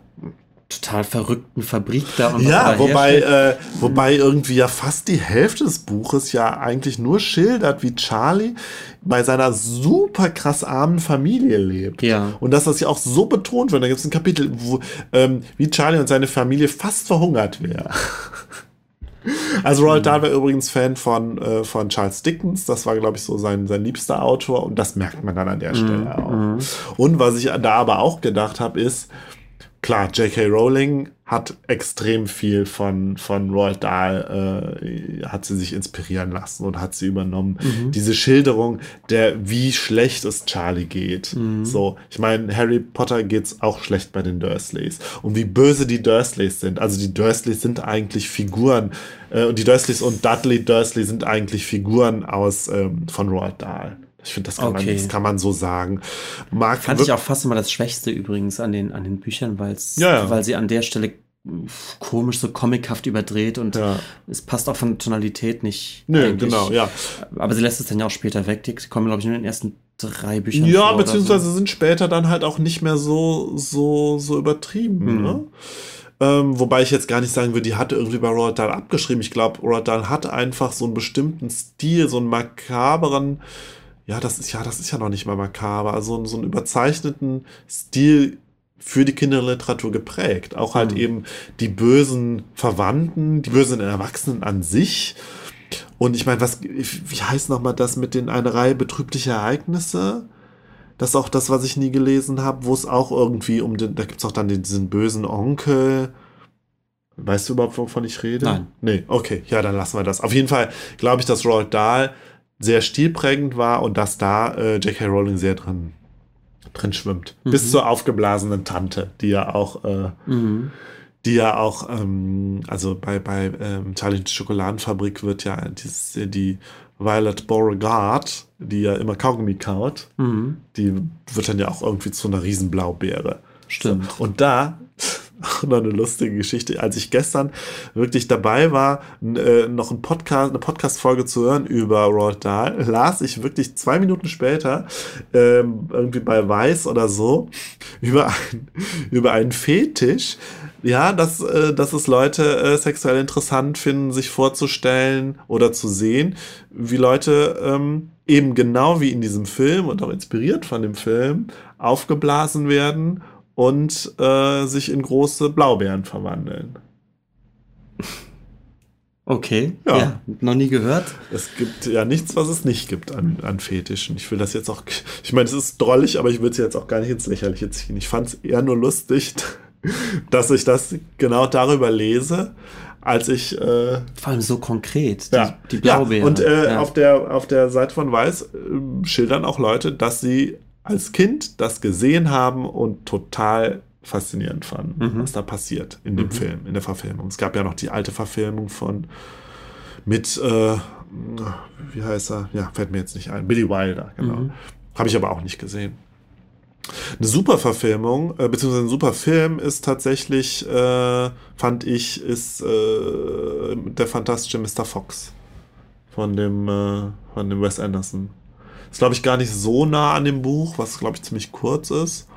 total verrückten Fabrik da. Und ja, wobei, äh, wobei irgendwie ja fast die Hälfte des Buches ja eigentlich nur schildert, wie Charlie bei seiner super krass armen Familie lebt. Ja. Und dass das ja auch so betont wird. Da gibt es ein Kapitel, wo ähm, wie Charlie und seine Familie fast verhungert wäre. <laughs> Also Roald Dahl war übrigens Fan von, äh, von Charles Dickens. Das war, glaube ich, so sein, sein liebster Autor. Und das merkt man dann an der mhm, Stelle auch. Mhm. Und was ich da aber auch gedacht habe, ist, klar, J.K. Rowling hat extrem viel von, von Roald Dahl, äh, hat sie sich inspirieren lassen und hat sie übernommen. Mhm. Diese Schilderung der, wie schlecht es Charlie geht. Mhm. So, ich meine, Harry Potter geht's auch schlecht bei den Dursleys. Und wie böse die Dursleys sind. Also die Dursleys sind eigentlich Figuren, äh, und die Dursleys und Dudley Dursley sind eigentlich Figuren aus ähm, von Roald Dahl. Ich finde, das, kann okay. man, das kann man so sagen. Mark Fand ich auch fast immer das Schwächste übrigens an den, an den Büchern, weil's, ja, ja. weil sie an der Stelle komisch, so comichaft überdreht und ja. es passt auch von der Tonalität nicht. Nö, eigentlich. genau, ja. Aber sie lässt es dann ja auch später weg. Die kommen, glaube ich, nur in den ersten drei Büchern. Ja, vor beziehungsweise so. sind später dann halt auch nicht mehr so, so, so übertrieben. Mhm. Ne? Ähm, wobei ich jetzt gar nicht sagen würde, die hatte irgendwie bei Roald Dahl abgeschrieben. Ich glaube, Roald Dahl hat einfach so einen bestimmten Stil, so einen makaberen ja, das ist ja, das ist ja noch nicht mal makaber, also so einen überzeichneten Stil für die Kinderliteratur geprägt. Auch halt mhm. eben die bösen Verwandten, die bösen Erwachsenen an sich. Und ich meine, was, wie heißt nochmal das mit den eine Reihe betrüblicher Ereignisse? Das ist auch das, was ich nie gelesen habe, wo es auch irgendwie um den, da gibt es auch dann diesen bösen Onkel. Weißt du überhaupt, wovon ich rede? Nein. Nee, okay, ja, dann lassen wir das. Auf jeden Fall glaube ich, dass Roald Dahl sehr stilprägend war und dass da äh, J.K. Rowling sehr drin, drin schwimmt. Mhm. Bis zur aufgeblasenen Tante, die ja auch, äh, mhm. die ja auch, ähm, also bei, bei ähm, Charlie Schokoladenfabrik wird ja dieses, die Violet Beauregard, die ja immer Kaugummi kaut, mhm. die wird dann ja auch irgendwie zu einer Riesenblaubeere. Stimmt. Und da <laughs> noch eine lustige Geschichte. Als ich gestern wirklich dabei war, äh, noch ein Podcast, eine Podcast-Folge zu hören über Roald Dahl, las ich wirklich zwei Minuten später ähm, irgendwie bei Weiß oder so <laughs> über, ein, über einen Fetisch, ja, dass, äh, dass es Leute äh, sexuell interessant finden, sich vorzustellen oder zu sehen, wie Leute ähm, eben genau wie in diesem Film und auch inspiriert von dem Film aufgeblasen werden und äh, sich in große Blaubeeren verwandeln. Okay, ja. ja. noch nie gehört. Es gibt ja nichts, was es nicht gibt an, an Fetischen. Ich will das jetzt auch, ich meine, es ist drollig, aber ich will es jetzt auch gar nicht ins Lächerliche ziehen. Ich fand es eher nur lustig, <laughs> dass ich das genau darüber lese, als ich. Äh, Vor allem so konkret, die, ja. die Blaubeeren. Ja, und äh, ja. auf, der, auf der Seite von Weiß äh, schildern auch Leute, dass sie als Kind das gesehen haben und total faszinierend fanden, mhm. was da passiert in dem mhm. Film, in der Verfilmung. Es gab ja noch die alte Verfilmung von mit, äh, wie heißt er? Ja, fällt mir jetzt nicht ein. Billy Wilder, genau. Mhm. Habe ich aber auch nicht gesehen. Eine super Verfilmung, äh, beziehungsweise ein super Film ist tatsächlich, äh, fand ich, ist äh, der fantastische Mr. Fox von dem, äh, von dem Wes Anderson. Ist, glaube ich, gar nicht so nah an dem Buch, was, glaube ich, ziemlich kurz ist.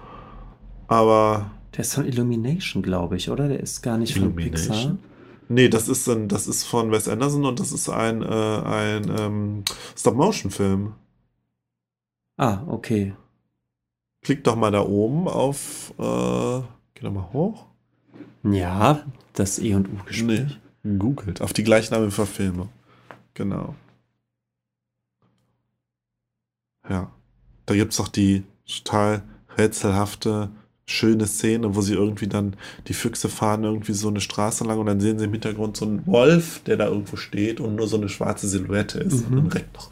Aber. Der ist von Illumination, glaube ich, oder? Der ist gar nicht von Pixar. Nee, das ist, ein, das ist von Wes Anderson und das ist ein, äh, ein ähm, Stop-Motion-Film. Ah, okay. Klick doch mal da oben auf. Äh, geh doch mal hoch. Ja, das E und U-Gespräch. Nee, googelt. Auf die gleichnamige Verfilmung. Genau. Ja. Da gibt es auch die total rätselhafte, schöne Szene, wo sie irgendwie dann, die Füchse fahren irgendwie so eine Straße lang und dann sehen sie im Hintergrund so einen Wolf, der da irgendwo steht und nur so eine schwarze Silhouette ist. Mhm. Und dann reckt noch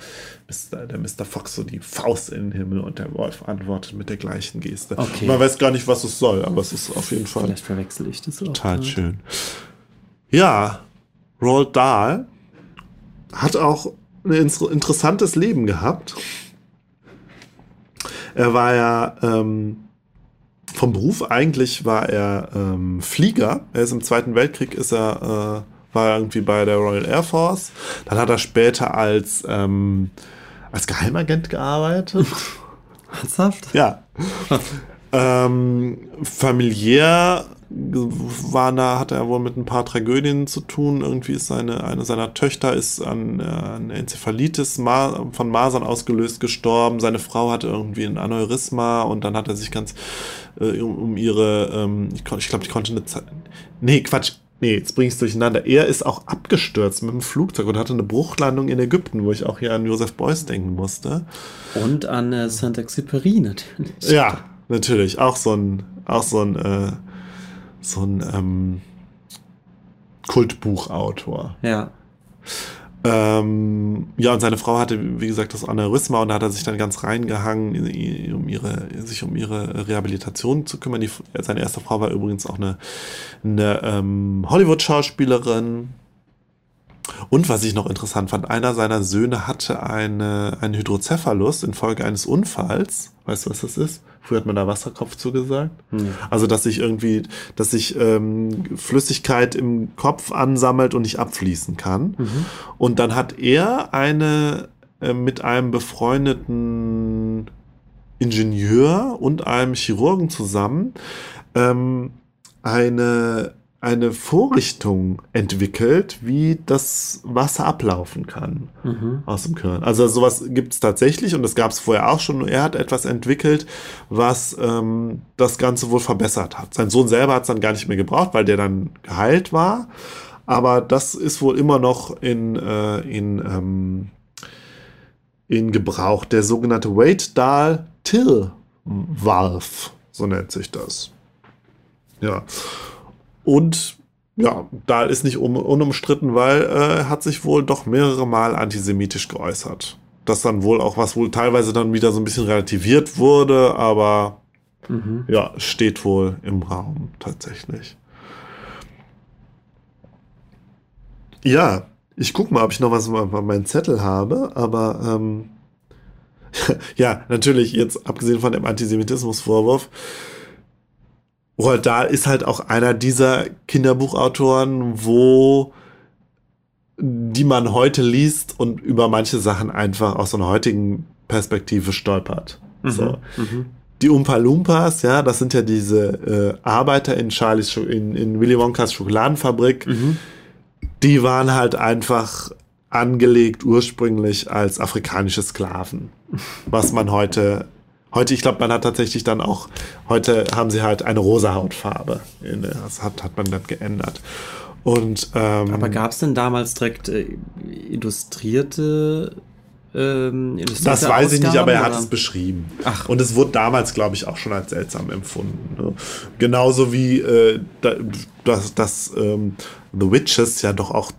der Mr. Fox so die Faust in den Himmel und der Wolf antwortet mit der gleichen Geste. Okay. Man weiß gar nicht, was es soll, aber es ist auf jeden Fall. Vielleicht verwechsel ich das auch. Total schön. Ja, Roald Dahl hat auch ein interessantes Leben gehabt. Er war ja ähm, vom Beruf eigentlich war er ähm, Flieger. Er ist im Zweiten Weltkrieg ist er äh, war irgendwie bei der Royal Air Force. Dann hat er später als ähm, als Geheimagent gearbeitet. <laughs> Ernsthaft? Ja. <laughs> ähm, familiär war da, hat er wohl mit ein paar Tragödien zu tun. Irgendwie ist seine, eine seiner Töchter ist an, äh, an Enzephalitis von Masern ausgelöst gestorben. Seine Frau hatte irgendwie ein Aneurysma und dann hat er sich ganz äh, um, um, ihre, ähm, ich, ich glaube, die konnte eine Zeit. Nee, Quatsch. Nee, jetzt bringe ich es durcheinander. Er ist auch abgestürzt mit dem Flugzeug und hatte eine Bruchlandung in Ägypten, wo ich auch hier an Joseph Beuys denken musste. Und an äh, Saint-Exupéry natürlich. Ja, natürlich. Auch so ein, auch so ein äh, so ein ähm, Kultbuchautor. Ja. Ähm, ja, und seine Frau hatte, wie gesagt, das Aneurysma und da hat er sich dann ganz reingehangen, um ihre, sich um ihre Rehabilitation zu kümmern. Die, seine erste Frau war übrigens auch eine, eine ähm, Hollywood-Schauspielerin. Und was ich noch interessant fand, einer seiner Söhne hatte eine, einen Hydrocephalus infolge eines Unfalls. Weißt du, was das ist? Früher hat man da Wasserkopf zugesagt. Hm. Also, dass sich irgendwie, dass sich ähm, Flüssigkeit im Kopf ansammelt und nicht abfließen kann. Mhm. Und dann hat er eine äh, mit einem befreundeten Ingenieur und einem Chirurgen zusammen ähm, eine eine Vorrichtung entwickelt, wie das Wasser ablaufen kann mhm. aus dem Körn. Also sowas gibt es tatsächlich und das gab es vorher auch schon. Er hat etwas entwickelt, was ähm, das Ganze wohl verbessert hat. Sein Sohn selber hat es dann gar nicht mehr gebraucht, weil der dann geheilt war. Aber das ist wohl immer noch in, äh, in, ähm, in Gebrauch. Der sogenannte Wade-Dahl-Till-Valve, so nennt sich das. Ja. Und ja, Dahl ist nicht un unumstritten, weil äh, er hat sich wohl doch mehrere Mal antisemitisch geäußert. das dann wohl auch was wohl teilweise dann wieder so ein bisschen relativiert wurde, aber mhm. ja, steht wohl im Raum tatsächlich. Ja, ich guck mal, ob ich noch was auf meinem Zettel habe, aber ähm, <laughs> ja, natürlich jetzt abgesehen von dem Antisemitismusvorwurf, Roald Dahl ist halt auch einer dieser Kinderbuchautoren, wo die man heute liest und über manche Sachen einfach aus einer heutigen Perspektive stolpert. Mhm. So. Mhm. Die Umpa Lumpas, ja, das sind ja diese äh, Arbeiter in Charlies in, in Willy Wonkas Schokoladenfabrik. Mhm. Die waren halt einfach angelegt ursprünglich als afrikanische Sklaven, was man heute Heute, ich glaube, man hat tatsächlich dann auch, heute haben sie halt eine rosa Hautfarbe. Das hat, hat man dann geändert. Und, ähm, Aber gab es denn damals direkt äh, illustrierte ähm, das weiß ich nicht, aber er hat oder? es beschrieben. Ach. Und es wurde damals, glaube ich, auch schon als seltsam empfunden. Ne? Genauso wie äh, dass, dass ähm, The Witches ja doch auch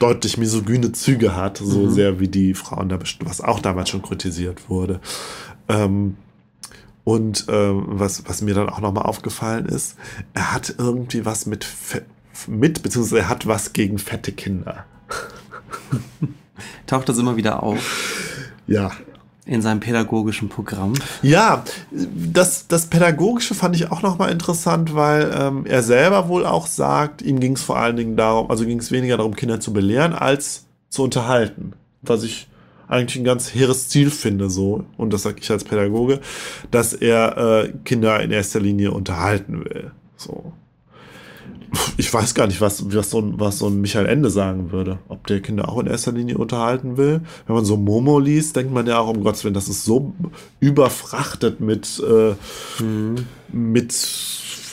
deutlich misogyne Züge hat, so mhm. sehr wie die Frauen da was auch damals schon kritisiert wurde. Ähm, und ähm, was, was mir dann auch nochmal aufgefallen ist, er hat irgendwie was mit mit, beziehungsweise er hat was gegen fette Kinder. <laughs> Taucht das immer wieder auf? Ja. In seinem pädagogischen Programm. Ja, das, das Pädagogische fand ich auch nochmal interessant, weil ähm, er selber wohl auch sagt, ihm ging es vor allen Dingen darum, also ging es weniger darum, Kinder zu belehren, als zu unterhalten. Was ich eigentlich ein ganz hehres Ziel finde, so, und das sage ich als Pädagoge, dass er äh, Kinder in erster Linie unterhalten will. So ich weiß gar nicht, was, was, so, ein, was so ein Michael Ende sagen würde. Ob der Kinder auch in erster Linie unterhalten will. Wenn man so Momo liest, denkt man ja auch, um Gottes Willen, das ist so überfrachtet mit, äh, mhm. mit,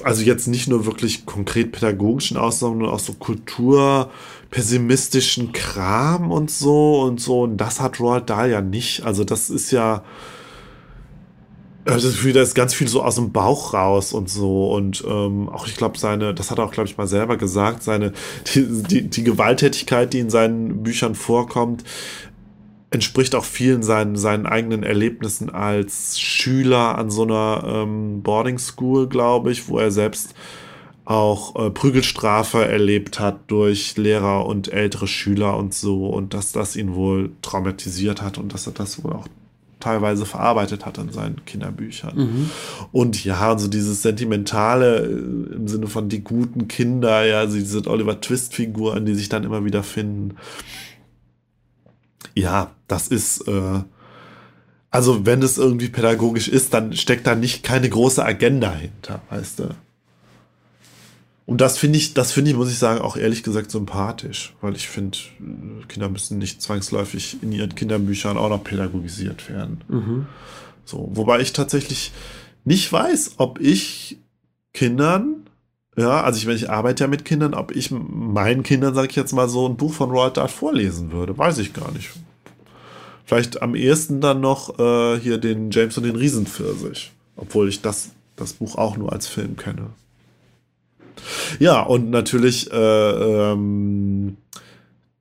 also jetzt nicht nur wirklich konkret pädagogischen Aussagen, sondern auch so Kultur, pessimistischen Kram und so und so. Und das hat Roald Dahl ja nicht. Also das ist ja, also das Gefühl, da ist ganz viel so aus dem Bauch raus und so. Und ähm, auch, ich glaube, seine, das hat er auch, glaube ich, mal selber gesagt, seine, die, die, die Gewalttätigkeit, die in seinen Büchern vorkommt, entspricht auch vielen seinen, seinen eigenen Erlebnissen als Schüler an so einer ähm, Boarding School, glaube ich, wo er selbst auch äh, Prügelstrafe erlebt hat durch Lehrer und ältere Schüler und so und dass das ihn wohl traumatisiert hat und dass er das wohl auch teilweise verarbeitet hat in seinen Kinderbüchern. Mhm. Und ja, also dieses Sentimentale äh, im Sinne von die guten Kinder, ja, also diese Oliver Twist-Figuren, die sich dann immer wieder finden. Ja, das ist, äh, also wenn es irgendwie pädagogisch ist, dann steckt da nicht keine große Agenda hinter, weißt du. Und das finde ich, das finde ich, muss ich sagen, auch ehrlich gesagt sympathisch, weil ich finde, Kinder müssen nicht zwangsläufig in ihren Kinderbüchern auch noch pädagogisiert werden. Mhm. So, wobei ich tatsächlich nicht weiß, ob ich Kindern, ja, also ich, wenn ich arbeite ja mit Kindern, ob ich meinen Kindern, sage ich jetzt mal, so ein Buch von Roald Dahl vorlesen würde, weiß ich gar nicht. Vielleicht am ehesten dann noch äh, hier den James und den Riesenpfirsich, obwohl ich das, das Buch auch nur als Film kenne. Ja, und natürlich äh, ähm,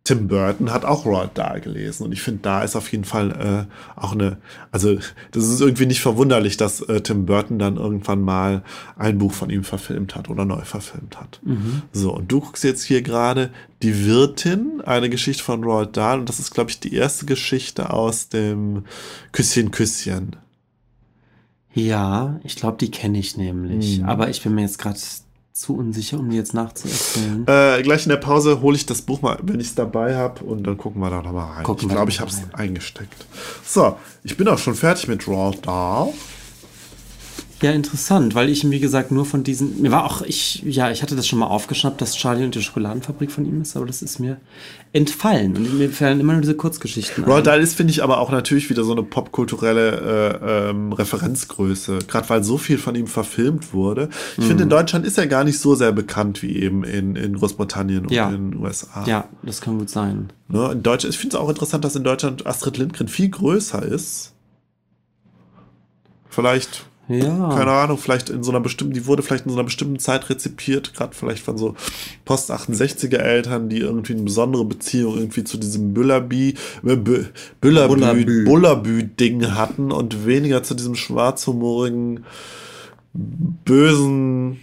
Tim Burton hat auch Roald Dahl gelesen und ich finde, da ist auf jeden Fall äh, auch eine, also das ist irgendwie nicht verwunderlich, dass äh, Tim Burton dann irgendwann mal ein Buch von ihm verfilmt hat oder neu verfilmt hat. Mhm. So, und du guckst jetzt hier gerade Die Wirtin, eine Geschichte von Roald Dahl und das ist, glaube ich, die erste Geschichte aus dem Küsschen, Küsschen. Ja, ich glaube, die kenne ich nämlich. Mhm. Aber ich bin mir jetzt gerade zu unsicher, um die jetzt nachzuerzählen. Äh, gleich in der Pause hole ich das Buch mal, wenn ich es dabei habe, und dann gucken wir da nochmal rein. Gucken ich glaube, ich habe es eingesteckt. So, ich bin auch schon fertig mit Roald Dahl. Ja, interessant, weil ich, wie gesagt, nur von diesen. Mir war auch, ich, ja, ich hatte das schon mal aufgeschnappt, dass Charlie und die Schokoladenfabrik von ihm ist, aber das ist mir entfallen. Und mir fallen immer nur diese Kurzgeschichten Roald Dahl ist, finde ich, aber auch natürlich wieder so eine popkulturelle äh, ähm, Referenzgröße. Gerade weil so viel von ihm verfilmt wurde. Ich mhm. finde, in Deutschland ist er gar nicht so sehr bekannt wie eben in, in Großbritannien ja. und in den USA. Ja, das kann gut sein. Ne? In Deutschland, ich finde es auch interessant, dass in Deutschland Astrid Lindgren viel größer ist. Vielleicht Ja. Keine Ahnung, vielleicht in so einer bestimmten, die wurde vielleicht in so einer bestimmten Zeit rezipiert, gerade vielleicht von so Post-68er Eltern, die irgendwie eine besondere Beziehung irgendwie zu diesem Büllerbü, äh, Büllerbü, Bullerbü-Ding hatten und weniger zu diesem schwarzhumorigen, bösen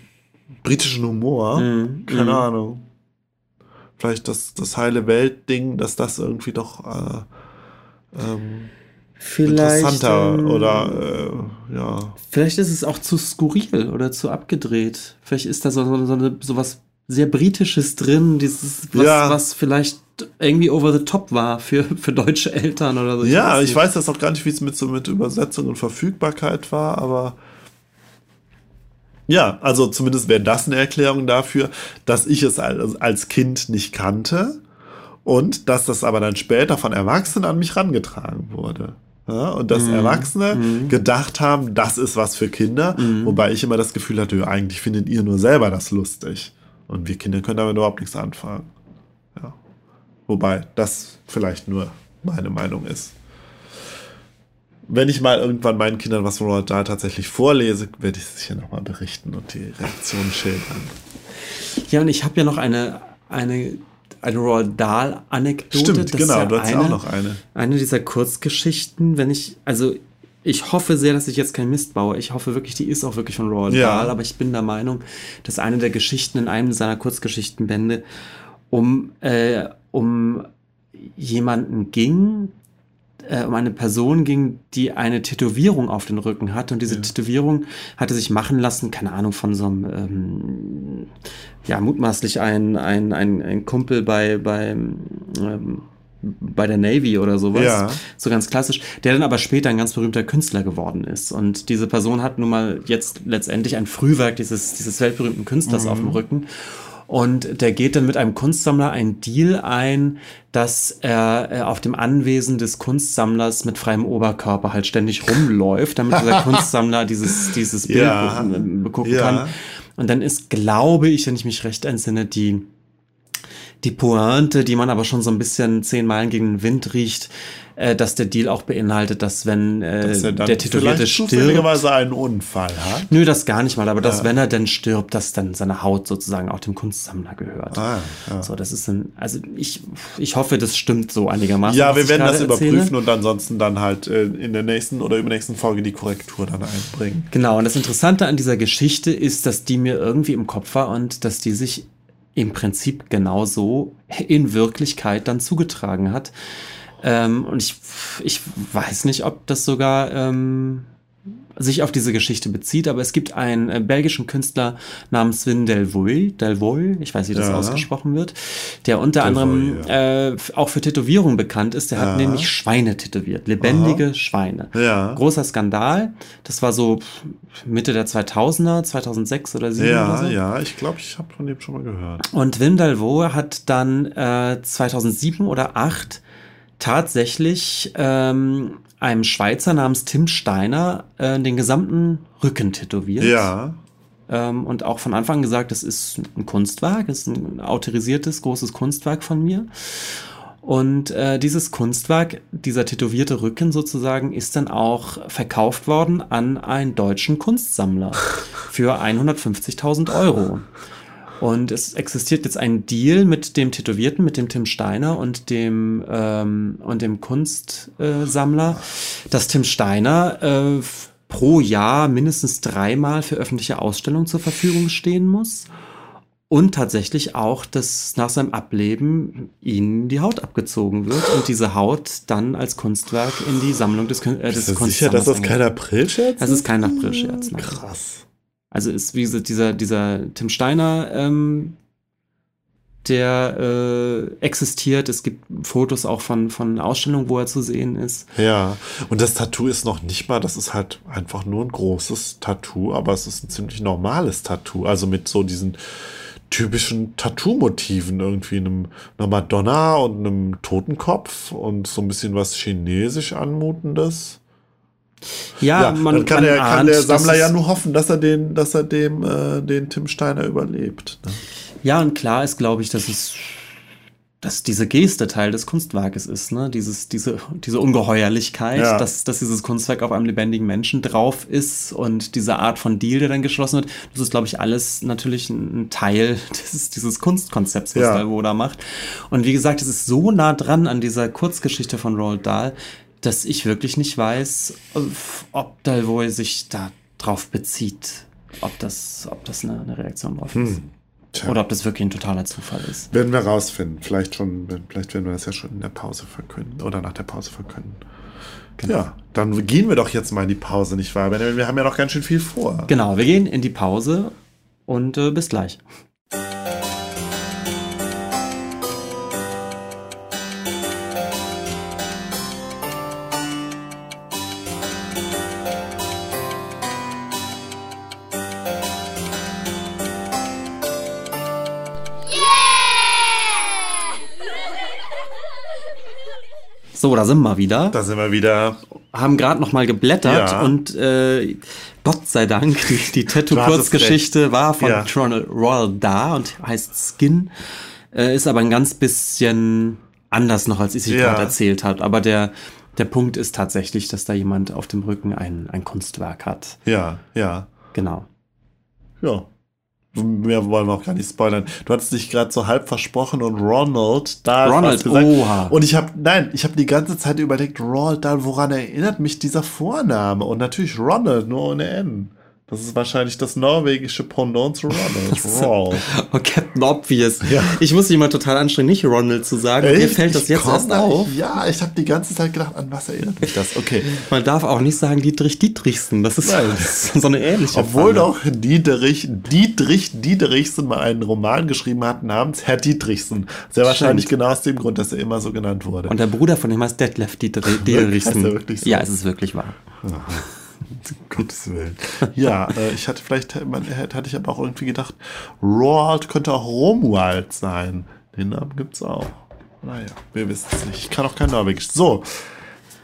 britischen Humor. Mhm. Keine mhm. Ahnung. Vielleicht das, das heile Welt-Ding, dass das irgendwie doch äh, ähm, Vielleicht, interessanter ähm, oder äh, ja. Vielleicht ist es auch zu skurril oder zu abgedreht. Vielleicht ist da so, so, so, so was sehr Britisches drin, dieses, was, ja. was vielleicht irgendwie over the top war für, für deutsche Eltern oder so. Ja, ich weiß das auch gar nicht, wie es mit so mit Übersetzung und Verfügbarkeit war, aber ja, also zumindest wäre das eine Erklärung dafür, dass ich es als, als Kind nicht kannte und dass das aber dann später von Erwachsenen an mich rangetragen wurde. Ja, und dass mm. Erwachsene mm. gedacht haben, das ist was für Kinder, mm. wobei ich immer das Gefühl hatte, eigentlich findet ihr nur selber das lustig. Und wir Kinder können damit überhaupt nichts anfangen. Ja. Wobei das vielleicht nur meine Meinung ist. Wenn ich mal irgendwann meinen Kindern was von Roald Dahl tatsächlich vorlese, werde ich es hier nochmal berichten und die Reaktionen schildern. Ja, und ich habe ja noch eine, eine eine Roald Dahl-Anekdote. Stimmt, das genau, ja du hast eine, auch noch eine. Eine dieser Kurzgeschichten, wenn ich, also ich hoffe sehr, dass ich jetzt kein Mist baue. Ich hoffe wirklich, die ist auch wirklich von Roald ja. Dahl, aber ich bin der Meinung, dass eine der Geschichten in einem seiner Kurzgeschichtenbände um, äh, um jemanden ging, äh, um eine Person ging, die eine Tätowierung auf den Rücken hatte. Und diese ja. Tätowierung hatte sich machen lassen, keine Ahnung, von so einem, ähm, ja, mutmaßlich ein, ein, ein, ein Kumpel bei, bei, ähm, bei der Navy oder sowas. Ja. So ganz klassisch. Der dann aber später ein ganz berühmter Künstler geworden ist. Und diese Person hat nun mal jetzt letztendlich ein Frühwerk dieses, dieses weltberühmten Künstlers mhm. auf dem Rücken. Und der geht dann mit einem Kunstsammler einen Deal ein, dass er äh, auf dem Anwesen des Kunstsammlers mit freiem Oberkörper halt ständig rumläuft, damit dieser <laughs> Kunstsammler dieses, dieses Bild ja. begucken ja. kann. Und dann ist, glaube ich, wenn ich mich recht entsinne, die, die Pointe, die man aber schon so ein bisschen zehn Meilen gegen den Wind riecht, äh, dass der Deal auch beinhaltet, dass wenn äh, dass der Tätowierte stirbt. einen Unfall hat. Nö, das gar nicht mal, aber dass, wenn er denn stirbt, dass dann seine Haut sozusagen auch dem Kunstsammler gehört. Ah, ja. So, das ist ein, also ich, ich hoffe, das stimmt so einigermaßen. Ja, wir werden das überprüfen erzähle. und ansonsten dann halt äh, in der nächsten oder übernächsten Folge die Korrektur dann einbringen. Genau, und das Interessante an dieser Geschichte ist, dass die mir irgendwie im Kopf war und dass die sich im Prinzip genauso in Wirklichkeit dann zugetragen hat. Ähm, und ich, ich weiß nicht, ob das sogar ähm, sich auf diese Geschichte bezieht, aber es gibt einen äh, belgischen Künstler namens Win Delvoye, Delvoye, ich weiß nicht, wie das ja. ausgesprochen wird, der unter Delvoye, anderem ja. äh, auch für Tätowierungen bekannt ist. Der ja. hat nämlich Schweine tätowiert, lebendige Aha. Schweine. Ja. Großer Skandal. Das war so Mitte der 2000er, 2006 oder 2007 ja, oder so. Ja, ich glaube, ich habe von dem schon mal gehört. Und Wim Delvoye hat dann äh, 2007 oder 2008 tatsächlich ähm, einem Schweizer namens Tim Steiner äh, den gesamten Rücken tätowiert. Ja. Ähm, und auch von Anfang gesagt, das ist ein Kunstwerk, das ist ein autorisiertes, großes Kunstwerk von mir. Und äh, dieses Kunstwerk, dieser tätowierte Rücken sozusagen, ist dann auch verkauft worden an einen deutschen Kunstsammler <laughs> für 150.000 Euro. Und es existiert jetzt ein Deal mit dem Tätowierten, mit dem Tim Steiner und dem, ähm, und dem Kunstsammler, äh, dass Tim Steiner äh, pro Jahr mindestens dreimal für öffentliche Ausstellungen zur Verfügung stehen muss. Und tatsächlich auch, dass nach seinem Ableben ihnen die Haut abgezogen wird und diese Haut dann als Kunstwerk in die Sammlung des, äh, des Kunstsammlers. sicher, dass das kein Aprilscherz ist? Das ist kein Aprilscherz. Krass. Also ist, wie gesagt, dieser, dieser Tim Steiner, ähm, der äh, existiert. Es gibt Fotos auch von, von Ausstellungen, wo er zu sehen ist. Ja, und das Tattoo ist noch nicht mal, das ist halt einfach nur ein großes Tattoo, aber es ist ein ziemlich normales Tattoo. Also mit so diesen typischen Tattoo-Motiven, irgendwie einem, einer Madonna und einem Totenkopf und so ein bisschen was chinesisch anmutendes. Ja, ja man, dann kann, man der, ahnt, kann der Sammler ja nur hoffen, dass er den, dass er dem, äh, den Tim Steiner überlebt. Ne? Ja, und klar ist, glaube ich, dass es dass diese Geste Teil des Kunstwerkes ist, ne? Dieses, diese, diese Ungeheuerlichkeit, ja. dass, dass dieses Kunstwerk auf einem lebendigen Menschen drauf ist und diese Art von Deal, der dann geschlossen wird. Das ist, glaube ich, alles natürlich ein Teil <laughs> dieses, dieses Kunstkonzepts, was ja. Dalbo da macht. Und wie gesagt, es ist so nah dran an dieser Kurzgeschichte von Roald Dahl, dass ich wirklich nicht weiß, ob Dalvoy sich da drauf bezieht, ob das, ob das eine, eine Reaktion drauf ist. Hm. Tja. Oder ob das wirklich ein totaler Zufall ist. Werden wir rausfinden. Vielleicht schon, vielleicht werden wir das ja schon in der Pause verkünden oder nach der Pause verkünden. Genau. Ja, dann gehen wir doch jetzt mal in die Pause, nicht wahr? Wir haben ja noch ganz schön viel vor. Genau, wir gehen in die Pause und äh, bis gleich. So, da sind wir wieder. Da sind wir wieder. Haben gerade noch mal geblättert ja. und äh, Gott sei Dank, die, die Tattoo-Kurzgeschichte war von ja. Royal da und heißt Skin. Äh, ist aber ein ganz bisschen anders noch, als ich sie ja. gerade erzählt habe. Aber der, der Punkt ist tatsächlich, dass da jemand auf dem Rücken ein, ein Kunstwerk hat. Ja, ja. Genau. Ja, Mehr wollen wir auch gar nicht spoilern. Du hattest dich gerade so halb versprochen und Ronald da Ronald, gesagt. Oha. Und ich habe, nein, ich habe die ganze Zeit überlegt, Ronald woran erinnert mich dieser Vorname? Und natürlich Ronald, nur ohne N. Das ist wahrscheinlich das norwegische Pendant zu Ronald. <laughs> Ronald. oh, Captain Obvious. Ja. Ich muss mich mal total anstrengen, nicht Ronald zu sagen. Echt? Mir fällt das jetzt erst auf. Ja, ich habe die ganze Zeit gedacht, an was erinnert mich das? Okay. Man darf auch nicht sagen Dietrich Dietrichsen. Das ist <laughs> so eine ähnliche Obwohl Falle. doch Dietrich, Dietrich Dietrichsen mal einen Roman geschrieben hat namens Herr Dietrichsen. Sehr wahrscheinlich Stimmt. genau aus dem Grund, dass er immer so genannt wurde. Und der Bruder von ihm heißt Detlef <laughs> Dietrichsen. So? Ja, es ist wirklich wahr. Aha. <laughs> Gottes Willen. Ja, äh, ich hatte vielleicht, man, hatte ich aber auch irgendwie gedacht, Roald könnte auch Romuald sein. Den Namen gibt es auch. Naja, wir wissen es nicht. Ich kann auch kein Norwegisch. So.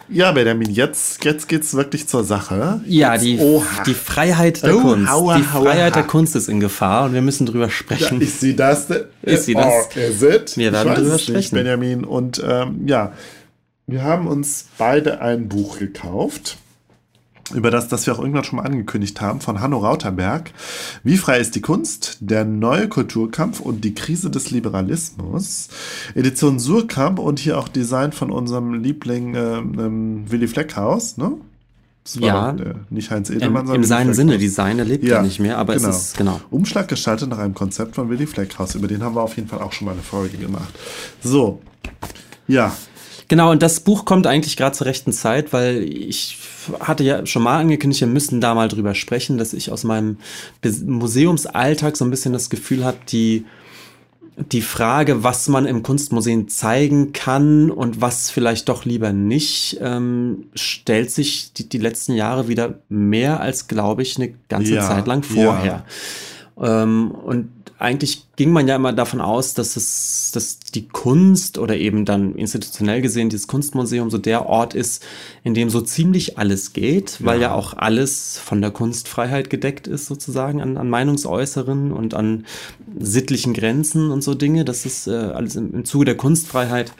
Ja, Benjamin, jetzt, jetzt es wirklich zur Sache. Ja, die, die Freiheit der oh, Kunst. Haua, die Freiheit haua. der Kunst ist in Gefahr und wir müssen drüber sprechen. Ja, ist sie das? Ist sie das? Oh, is it? Wir werden drüber sprechen. Nicht, Benjamin. Und ähm, ja, wir haben uns beide ein Buch gekauft über das, das wir auch irgendwann schon mal angekündigt haben, von Hanno Rauterberg. Wie frei ist die Kunst? Der neue Kulturkampf und die Krise des Liberalismus. Edition Surkamp und hier auch Design von unserem Liebling äh, ähm, Willy Fleckhaus, ne? ja, der, nicht Heinz Edelmann, sondern. Im seinen Sinne, Design, er lebt ja, ja nicht mehr, aber genau. es ist, genau. Umschlag gestaltet nach einem Konzept von Willy Fleckhaus. Über den haben wir auf jeden Fall auch schon mal eine Folge gemacht. So. Ja, Genau, und das Buch kommt eigentlich gerade zur rechten Zeit, weil ich hatte ja schon mal angekündigt, wir müssen da mal drüber sprechen, dass ich aus meinem Museumsalltag so ein bisschen das Gefühl habe, die, die Frage, was man im Kunstmuseum zeigen kann und was vielleicht doch lieber nicht, ähm, stellt sich die, die letzten Jahre wieder mehr als, glaube ich, eine ganze ja, Zeit lang vorher. Ja. Ähm, und eigentlich ging man ja immer davon aus, dass es, dass die Kunst oder eben dann institutionell gesehen dieses Kunstmuseum so der Ort ist, in dem so ziemlich alles geht, weil ja, ja auch alles von der Kunstfreiheit gedeckt ist sozusagen an, an Meinungsäußeren und an sittlichen Grenzen und so Dinge. Das ist äh, alles im, im Zuge der Kunstfreiheit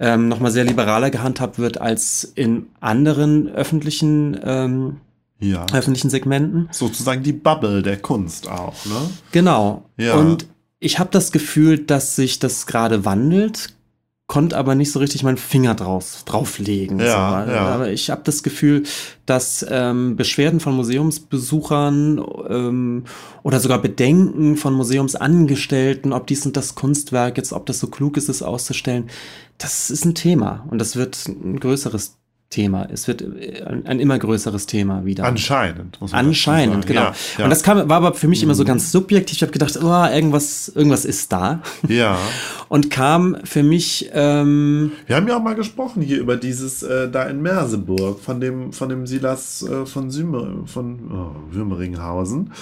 ähm, nochmal sehr liberaler gehandhabt wird als in anderen öffentlichen ähm, ja. öffentlichen Segmenten. Sozusagen die Bubble der Kunst auch, ne? Genau. Ja. Und ich habe das Gefühl, dass sich das gerade wandelt, konnte aber nicht so richtig meinen Finger drauf, drauflegen. Ja, so. ja. Aber ich habe das Gefühl, dass ähm, Beschwerden von Museumsbesuchern ähm, oder sogar Bedenken von Museumsangestellten, ob dies und das Kunstwerk jetzt, ob das so klug ist, es auszustellen, das ist ein Thema und das wird ein größeres Thema. Es wird äh, ein, ein immer größeres Thema wieder. Anscheinend. Anscheinend, genau. Ja, ja. Und das kam, war aber für mich immer so mhm. ganz subjektiv. Ich habe gedacht, oh, irgendwas, irgendwas ist da. Ja. <laughs> Und kam für mich. Ähm, Wir haben ja auch mal gesprochen hier über dieses äh, da in Merseburg von dem von dem Silas äh, von Sümer, von oh, Würmeringhausen,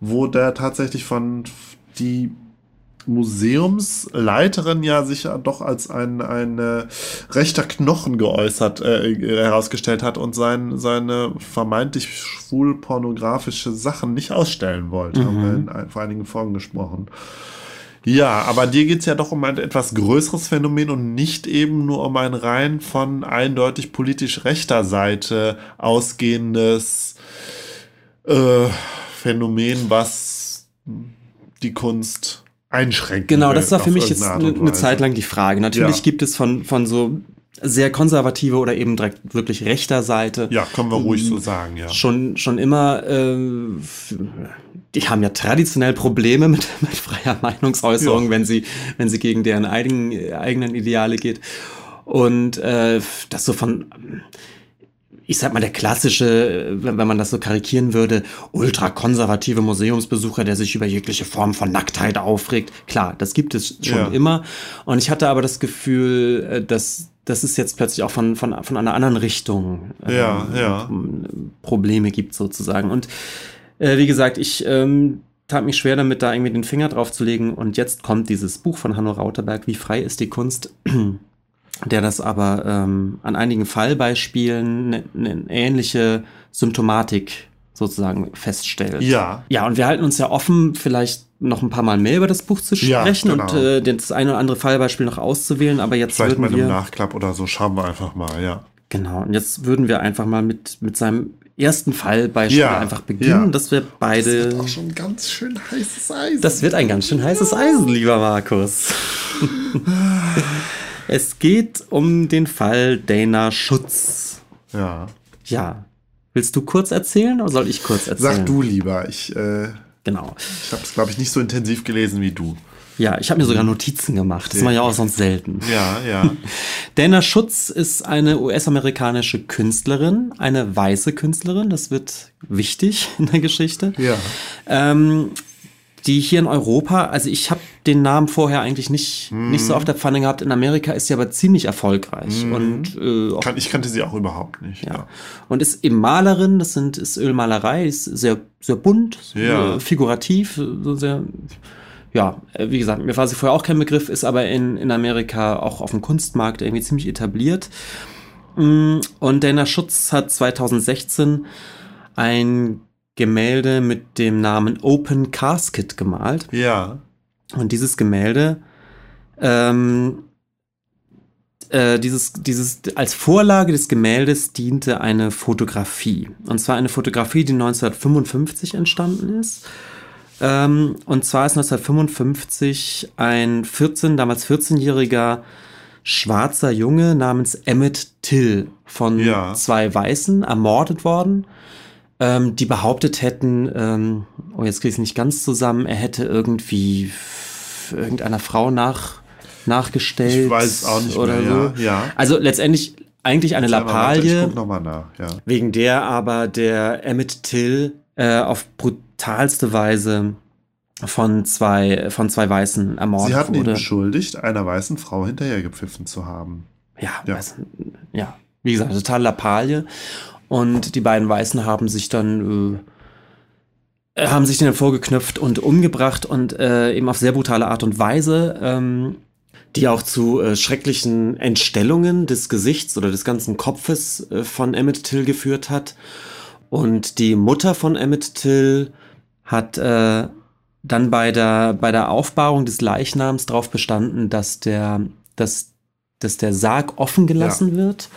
wo der tatsächlich von die Museumsleiterin ja sich ja doch als ein, ein äh, rechter Knochen geäußert, äh, herausgestellt hat und sein, seine vermeintlich schwul-pornografische Sachen nicht ausstellen wollte. Mhm. Haben wir in, in, vor einigen Folgen gesprochen. Ja, aber dir geht es ja doch um ein etwas größeres Phänomen und nicht eben nur um ein rein von eindeutig politisch rechter Seite ausgehendes äh, Phänomen, was die Kunst einschränkt. Genau, das war für mich jetzt eine, eine Zeit lang die Frage. Natürlich ja. gibt es von, von so sehr konservative oder eben direkt wirklich rechter Seite. Ja, können wir ruhig so sagen, ja. Schon, schon immer, äh, die haben ja traditionell Probleme mit, <laughs> mit freier Meinungsäußerung, ja. wenn sie, wenn sie gegen deren eigenen, eigenen Ideale geht. Und äh, das so von ich sag mal, der klassische, wenn man das so karikieren würde, ultrakonservative Museumsbesucher, der sich über jegliche Form von Nacktheit aufregt. Klar, das gibt es schon ja. immer. Und ich hatte aber das Gefühl, äh, dass dass es jetzt plötzlich auch von, von, von einer anderen Richtung äh, ja, ja. Probleme gibt, sozusagen. Und äh, wie gesagt, ich ähm, tat mich schwer damit, da irgendwie den Finger drauf zu legen. Und jetzt kommt dieses Buch von Hanno Rauterberg, Wie frei ist die Kunst? Der das aber ähm, an einigen Fallbeispielen eine ne ähnliche Symptomatik sozusagen feststellt. Ja. Ja, und wir halten uns ja offen, vielleicht noch ein paar Mal mehr über das Buch zu sprechen ja, genau. und äh, das eine oder andere Fallbeispiel noch auszuwählen, aber jetzt vielleicht würden mal wir, im Nachklapp oder so schauen wir einfach mal, ja. Genau, und jetzt würden wir einfach mal mit, mit seinem ersten Fallbeispiel ja, einfach beginnen, ja. dass wir beide. Das wird auch schon ganz schön heißes Eisen. Das wird ein ganz schön heißes Eisen, lieber Markus. <laughs> Es geht um den Fall Dana Schutz. Ja. Ja. Willst du kurz erzählen oder soll ich kurz erzählen? Sag du lieber. Ich, äh, genau. Ich habe es, glaube ich, nicht so intensiv gelesen wie du. Ja, ich habe mir sogar Notizen gemacht. Das mache ich auch sonst selten. Ja, ja. <laughs> Dana Schutz ist eine US-amerikanische Künstlerin, eine weiße Künstlerin. Das wird wichtig in der Geschichte. Ja. Ähm, die hier in Europa, also ich habe den Namen vorher eigentlich nicht, mm. nicht so auf der Pfanne gehabt. In Amerika ist sie aber ziemlich erfolgreich. Mm. Und, äh, Kann, ich kannte sie auch überhaupt nicht. Ja. ja. Und ist eben Malerin, das sind, ist Ölmalerei, ist sehr, sehr bunt, ja. äh, figurativ, so sehr, ja, äh, wie gesagt, mir war sie vorher auch kein Begriff, ist aber in, in Amerika auch auf dem Kunstmarkt irgendwie ziemlich etabliert. Mm, und Dana Schutz hat 2016 ein Gemälde mit dem Namen Open Casket gemalt. Ja. Und dieses Gemälde, ähm, äh, dieses, dieses, als Vorlage des Gemäldes diente eine Fotografie. Und zwar eine Fotografie, die 1955 entstanden ist. Ähm, und zwar ist 1955 ein 14, damals 14-jähriger schwarzer Junge namens Emmett Till von ja. zwei Weißen ermordet worden ähm, die behauptet hätten, ähm, oh jetzt kriege ich es nicht ganz zusammen, er hätte irgendwie irgendeiner Frau nach, nachgestellt. Ich weiß es auch nicht oder mehr, so. Ja, Also letztendlich eigentlich eine Lappalie, nach, ja. wegen der aber der Emmett Till äh, auf brutalste Weise von zwei, von zwei Weißen ermordet wurde. Sie hatten wurde. ihn beschuldigt, einer weißen Frau hinterhergepfiffen zu haben. Ja, ja. Weiß, ja. wie gesagt, total Lappalie. Und die beiden Weißen haben sich dann äh, haben sich dann vorgeknüpft und umgebracht und äh, eben auf sehr brutale Art und Weise, ähm, die auch zu äh, schrecklichen Entstellungen des Gesichts oder des ganzen Kopfes äh, von Emmett Till geführt hat. Und die Mutter von Emmett Till hat äh, dann bei der, bei der Aufbahrung des Leichnams darauf bestanden, dass der, dass, dass der Sarg offen gelassen ja. wird,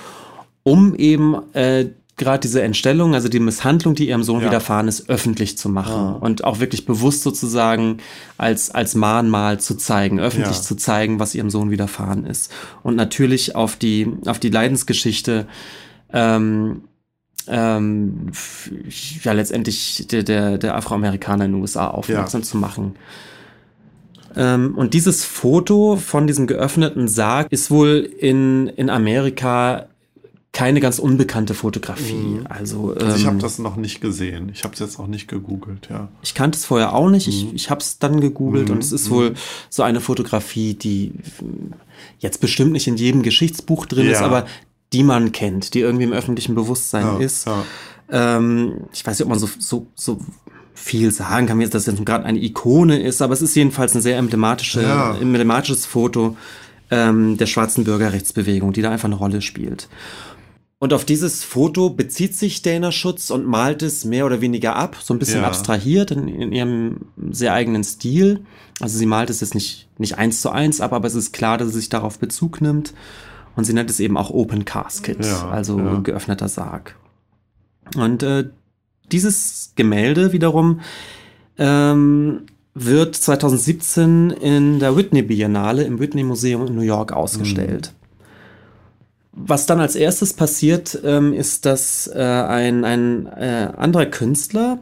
um eben äh, gerade diese Entstellung, also die Misshandlung, die ihrem Sohn ja. widerfahren ist, öffentlich zu machen ja. und auch wirklich bewusst sozusagen als, als Mahnmal zu zeigen, öffentlich ja. zu zeigen, was ihrem Sohn widerfahren ist. Und natürlich auf die, auf die Leidensgeschichte, ähm, ähm, ja, letztendlich der, der, der Afroamerikaner in den USA aufmerksam zu machen. Ähm, und dieses Foto von diesem geöffneten Sarg ist wohl in, in Amerika keine ganz unbekannte Fotografie. Mhm. Also, also ich habe ähm, das noch nicht gesehen. Ich habe es jetzt auch nicht gegoogelt, ja. Ich kannte es vorher auch nicht. Ich, mhm. ich habe es dann gegoogelt mhm. und es ist wohl mhm. so eine Fotografie, die jetzt bestimmt nicht in jedem Geschichtsbuch drin ja. ist, aber die man kennt, die irgendwie im öffentlichen Bewusstsein ja, ist. Ja. Ähm, ich weiß nicht, ob man so, so, so viel sagen kann, dass das jetzt gerade eine Ikone ist, aber es ist jedenfalls ein sehr emblematische, emblematisches Foto ähm, der schwarzen Bürgerrechtsbewegung, die da einfach eine Rolle spielt. Und auf dieses Foto bezieht sich Dana Schutz und malt es mehr oder weniger ab, so ein bisschen ja. abstrahiert in, in, ihrem sehr eigenen Stil. Also sie malt es jetzt nicht, nicht eins zu eins ab, aber es ist klar, dass sie sich darauf Bezug nimmt. Und sie nennt es eben auch Open Casket, ja, also ja. geöffneter Sarg. Und äh, dieses Gemälde wiederum ähm, wird 2017 in der Whitney Biennale im Whitney Museum in New York ausgestellt. Mhm. Was dann als erstes passiert, ähm, ist, dass äh, ein, ein äh, anderer Künstler,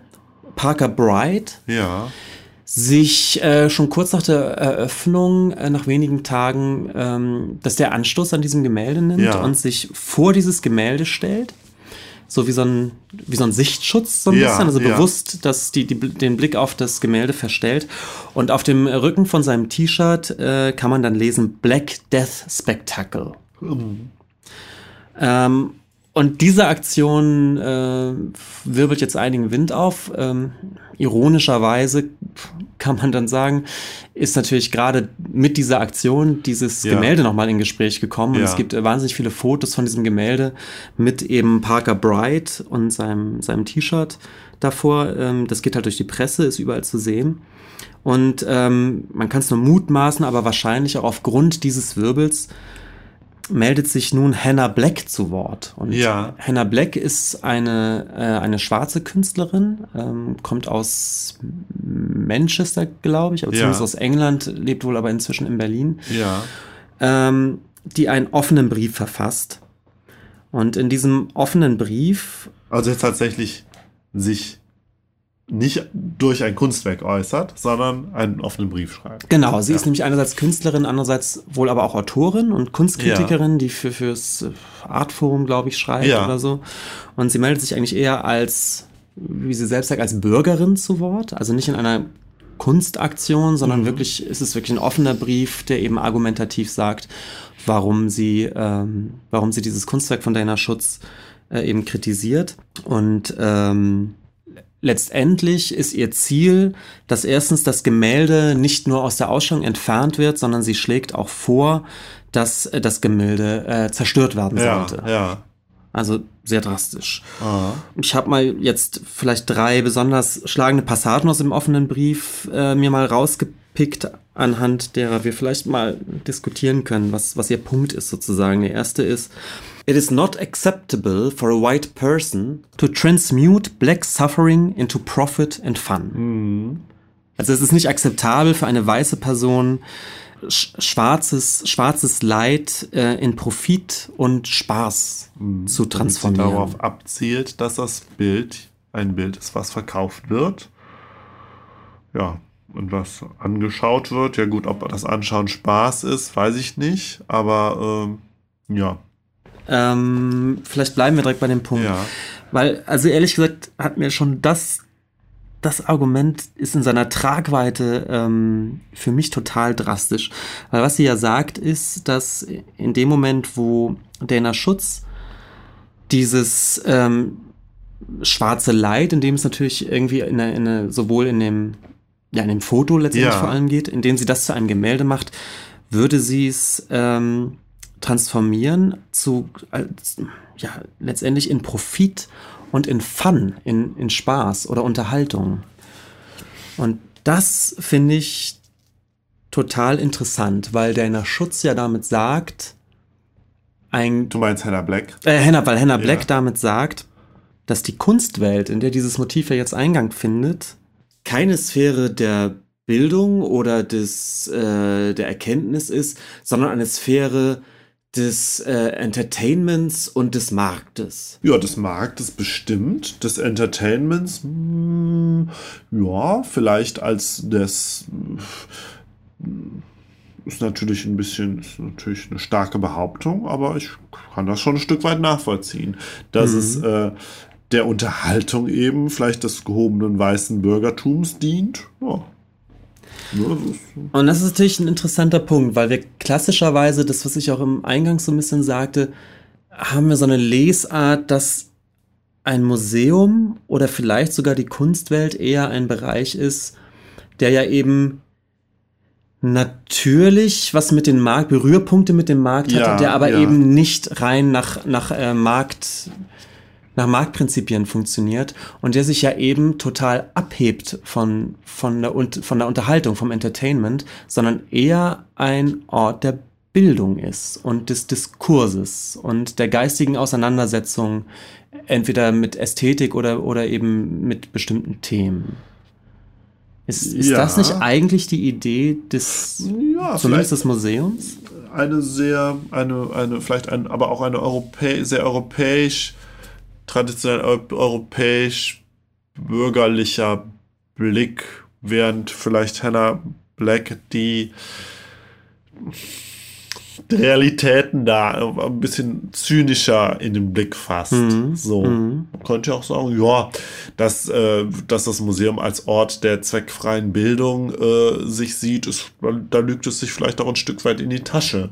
Parker Bright, ja. sich äh, schon kurz nach der Eröffnung, äh, nach wenigen Tagen, ähm, dass der Anstoß an diesem Gemälde nimmt ja. und sich vor dieses Gemälde stellt so wie so ein, wie so ein Sichtschutz so ein ja, bisschen, also bewusst, dass die, die, den Blick auf das Gemälde verstellt. Und auf dem Rücken von seinem T-Shirt äh, kann man dann lesen Black Death Spectacle. Mhm. Ähm, und diese Aktion äh, wirbelt jetzt einigen Wind auf. Ähm, ironischerweise kann man dann sagen, ist natürlich gerade mit dieser Aktion dieses ja. Gemälde nochmal in Gespräch gekommen. Ja. Und es gibt äh, wahnsinnig viele Fotos von diesem Gemälde mit eben Parker Bright und seinem, seinem T-Shirt davor. Ähm, das geht halt durch die Presse, ist überall zu sehen. Und ähm, man kann es nur mutmaßen, aber wahrscheinlich auch aufgrund dieses Wirbels meldet sich nun Hannah Black zu Wort. Und ja. Hannah Black ist eine, äh, eine schwarze Künstlerin, ähm, kommt aus Manchester, glaube ich, aber zumindest ja. aus England, lebt wohl aber inzwischen in Berlin. Ja. Ähm, die einen offenen Brief verfasst. Und in diesem offenen Brief. Also jetzt tatsächlich sich nicht durch ein Kunstwerk äußert, sondern einen offenen Brief schreibt. Genau, sie ja. ist nämlich einerseits Künstlerin, andererseits wohl aber auch Autorin und Kunstkritikerin, ja. die für fürs Artforum, glaube ich, schreibt ja. oder so. Und sie meldet sich eigentlich eher als, wie sie selbst sagt, als Bürgerin zu Wort, also nicht in einer Kunstaktion, sondern mhm. wirklich ist es wirklich ein offener Brief, der eben argumentativ sagt, warum sie, ähm, warum sie dieses Kunstwerk von Dana Schutz äh, eben kritisiert und ähm, Letztendlich ist ihr Ziel, dass erstens das Gemälde nicht nur aus der Ausstellung entfernt wird, sondern sie schlägt auch vor, dass äh, das Gemälde äh, zerstört werden sollte. Ja, ja. Also sehr drastisch. Aha. Ich habe mal jetzt vielleicht drei besonders schlagende Passagen aus dem offenen Brief äh, mir mal rausgepickt, anhand derer wir vielleicht mal diskutieren können, was, was ihr Punkt ist sozusagen. Der erste ist, It is not acceptable for a white person to transmute black suffering into profit and fun. Mhm. Also es ist nicht akzeptabel für eine weiße Person, schwarzes, schwarzes Leid äh, in Profit und Spaß mhm. zu transformieren. Sie darauf abzielt, dass das Bild ein Bild ist, was verkauft wird. Ja, und was angeschaut wird. Ja gut, ob das Anschauen Spaß ist, weiß ich nicht. Aber ähm, ja, ähm, vielleicht bleiben wir direkt bei dem Punkt. Ja. Weil, also ehrlich gesagt, hat mir schon das, das Argument ist in seiner Tragweite ähm, für mich total drastisch. Weil was sie ja sagt, ist, dass in dem Moment, wo Dana Schutz dieses ähm, schwarze Leid, in dem es natürlich irgendwie in eine, in eine, sowohl in dem, ja, in dem Foto letztendlich ja. vor allem geht, in dem sie das zu einem Gemälde macht, würde sie es ähm, transformieren zu, als, ja, letztendlich in Profit und in Fun, in, in Spaß oder Unterhaltung. Und das finde ich total interessant, weil der Schutz ja damit sagt, ein. Du meinst Hannah Black? Äh, Hannah, weil Hannah Black damit sagt, dass die Kunstwelt, in der dieses Motiv ja jetzt Eingang findet, keine Sphäre der Bildung oder des, äh, der Erkenntnis ist, sondern eine Sphäre des äh, Entertainments und des Marktes. Ja, des Marktes bestimmt, des Entertainments, mh, hm, ja, vielleicht als des mh, ist natürlich ein bisschen, ist natürlich eine starke Behauptung, aber ich kann das schon ein Stück weit nachvollziehen, dass mhm. es äh, der Unterhaltung eben vielleicht des gehobenen weißen Bürgertums dient. Ja. Und das ist natürlich ein interessanter Punkt, weil wir klassischerweise, das, was ich auch im Eingang so ein bisschen sagte, haben wir so eine Lesart, dass ein Museum oder vielleicht sogar die Kunstwelt eher ein Bereich ist, der ja eben natürlich was mit dem Markt, Berührpunkte mit dem Markt ja, hatte, der aber ja. eben nicht rein nach, nach äh, Markt, nach Marktprinzipien funktioniert und der sich ja eben total abhebt von, von, der, von der Unterhaltung, vom Entertainment, sondern eher ein Ort der Bildung ist und des Diskurses und der geistigen Auseinandersetzung, entweder mit Ästhetik oder, oder eben mit bestimmten Themen. Ist, ist ja. das nicht eigentlich die Idee des, ja, zumindest des Museums? Eine sehr, eine, eine, vielleicht ein, aber auch eine Europä sehr europäisch, traditionell europäisch bürgerlicher Blick, während vielleicht Hannah Black die Realitäten da ein bisschen zynischer in den Blick fasst. Mhm. So. Mhm. Man könnte auch sagen, ja, dass, äh, dass das Museum als Ort der zweckfreien Bildung äh, sich sieht, ist, da lügt es sich vielleicht auch ein Stück weit in die Tasche.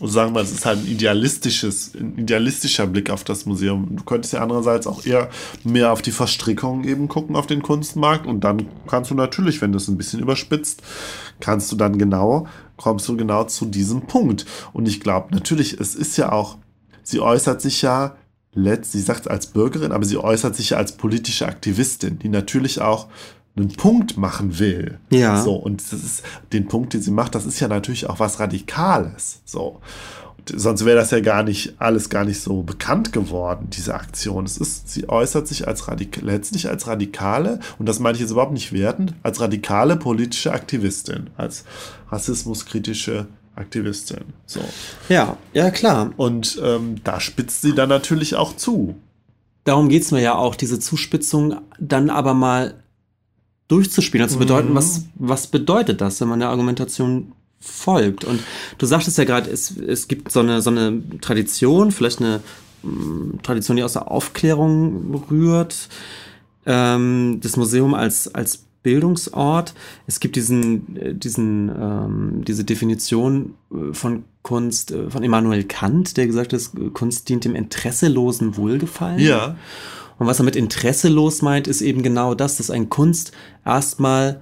Und sagen wir, es ist halt ein idealistisches, ein idealistischer Blick auf das Museum. Du könntest ja andererseits auch eher mehr auf die Verstrickungen eben gucken auf den Kunstmarkt und dann kannst du natürlich, wenn du es ein bisschen überspitzt, kannst du dann genau kommst du genau zu diesem Punkt. Und ich glaube, natürlich, es ist ja auch, sie äußert sich ja, letzt, sie sagt es als Bürgerin, aber sie äußert sich ja als politische Aktivistin, die natürlich auch einen Punkt machen will. Ja. So, und das ist, den Punkt, den sie macht, das ist ja natürlich auch was Radikales. So sonst wäre das ja gar nicht, alles gar nicht so bekannt geworden, diese Aktion. Es ist, sie äußert sich als Radik letztlich als radikale, und das meine ich jetzt überhaupt nicht wertend, als radikale politische Aktivistin, als rassismuskritische Aktivistin. So. Ja, ja, klar. Und ähm, da spitzt sie dann natürlich auch zu. Darum geht es mir ja auch, diese Zuspitzung dann aber mal durchzuspielen. Also bedeuten, mhm. was, was bedeutet das, wenn man der Argumentation folgt. Und du sagtest ja gerade, es, es gibt so eine, so eine Tradition, vielleicht eine mh, mm, Tradition, die aus der Aufklärung rührt, ähm, das Museum als, als Bildungsort. Es gibt diesen, äh, diesen, ähm, diese Definition äh, von Kunst äh, von Immanuel Kant, der gesagt hat, Kunst dient dem interesselosen Wohlgefallen. Ja. Und was er mit interesselos meint, ist eben genau das, dass ein Kunst erstmal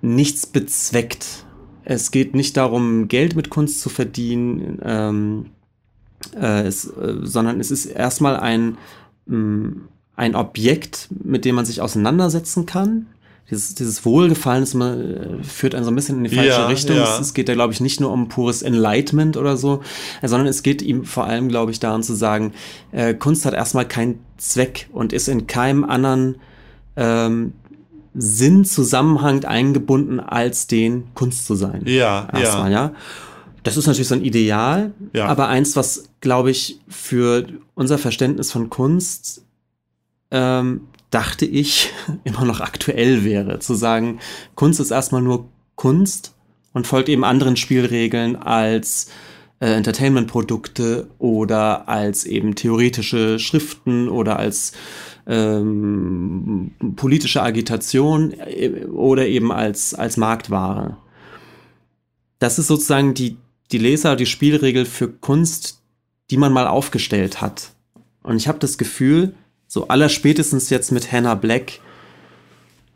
nichts bezweckt. Es geht nicht darum, Geld mit Kunst zu verdienen, ähm, äh, es, äh, sondern es ist erstmal ein, mh, mm, ein Objekt, mit dem man sich auseinandersetzen kann. Dieses, dieses Wohlgefallen ist immer, äh, führt einen so ein bisschen in die falsche ja, Richtung. Ja. Es, es, geht da, glaube ich, nicht nur um pures Enlightenment oder so, äh, sondern es geht ihm vor allem, glaube ich, daran zu sagen, äh, Kunst hat erstmal keinen Zweck und ist in keinem anderen ähm, Sinnzusammenhang eingebunden, als den Kunst zu sein. Ja, Erstmal, ja. ja. Das ist natürlich so ein Ideal, ja. aber eins, was, glaube ich, für unser Verständnis von Kunst, ähm, dachte ich, <laughs> immer noch aktuell wäre. Zu sagen, Kunst ist erstmal nur Kunst und folgt eben anderen Spielregeln als äh, Entertainment-Produkte oder als eben theoretische Schriften oder als ähm, politische Agitation äh, oder eben als, als Marktware. Das ist sozusagen die, die Leser, die Spielregel für Kunst, die man mal aufgestellt hat. Und ich habe das Gefühl, so allerspätestens jetzt mit Hannah Black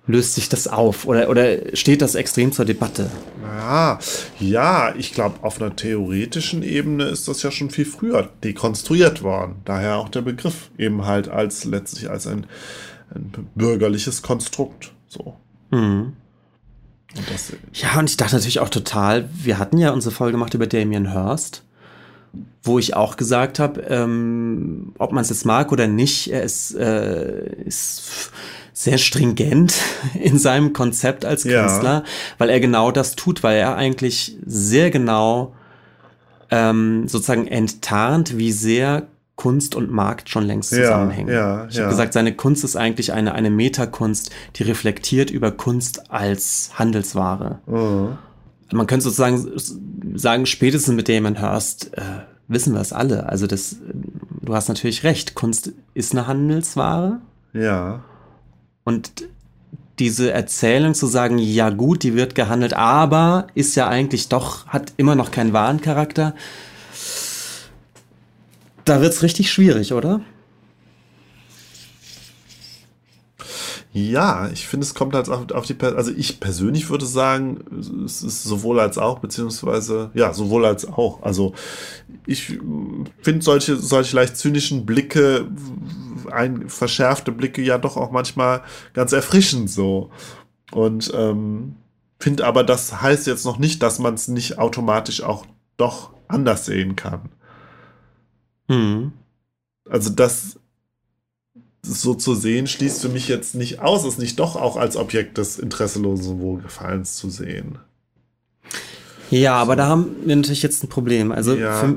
löst sich das auf oder, oder steht das extrem zur Debatte? Ja, ja, ich glaube, auf einer theoretischen Ebene ist das ja schon viel früher dekonstruiert worden. Daher auch der Begriff eben halt als letztlich als ein, ein bürgerliches Konstrukt. So. Mhm. Und das, ja, und ich dachte natürlich auch total, wir hatten ja unsere Folge gemacht über Damien Hirst, wo ich auch gesagt habe, ähm, ob man es jetzt mag oder nicht, er ist, äh, ist sehr stringent <laughs> in seinem Konzept als Künstler, ja. weil er genau das tut, weil er eigentlich sehr genau ähm, sozusagen enttarnt, wie sehr Kunst und Markt schon längst zusammenhängen. Ja, ja, ich habe gesagt, seine Kunst ist eigentlich eine, eine Metakunst, die reflektiert über Kunst als Handelsware. Mhm. Man könnte sozusagen sagen, spätestens mit Damon Hirst äh, wissen wir es alle. Also das, du hast natürlich recht, Kunst ist eine Handelsware. Ja. Und diese Erzählung zu sagen, ja gut, die wird gehandelt, aber ist ja eigentlich doch, hat immer noch keinen wahren Charakter, da wird es richtig schwierig, oder? Ja, ich finde, es kommt halt auf, auf die, per also ich persönlich würde sagen, es ist sowohl als auch, beziehungsweise, ja, sowohl als auch. Also ich finde solche, solche leicht zynischen Blicke, ein, verschärfte Blicke ja doch auch manchmal ganz erfrischend so. Und ähm, finde aber, das heißt jetzt noch nicht, dass man es nicht automatisch auch doch anders sehen kann. Hm. Also das so zu sehen, schließt für mich jetzt nicht aus, es nicht doch auch als Objekt des interesselosen Wohlgefallens zu sehen. Ja, aber da haben wir natürlich jetzt ein Problem. Also ja. für,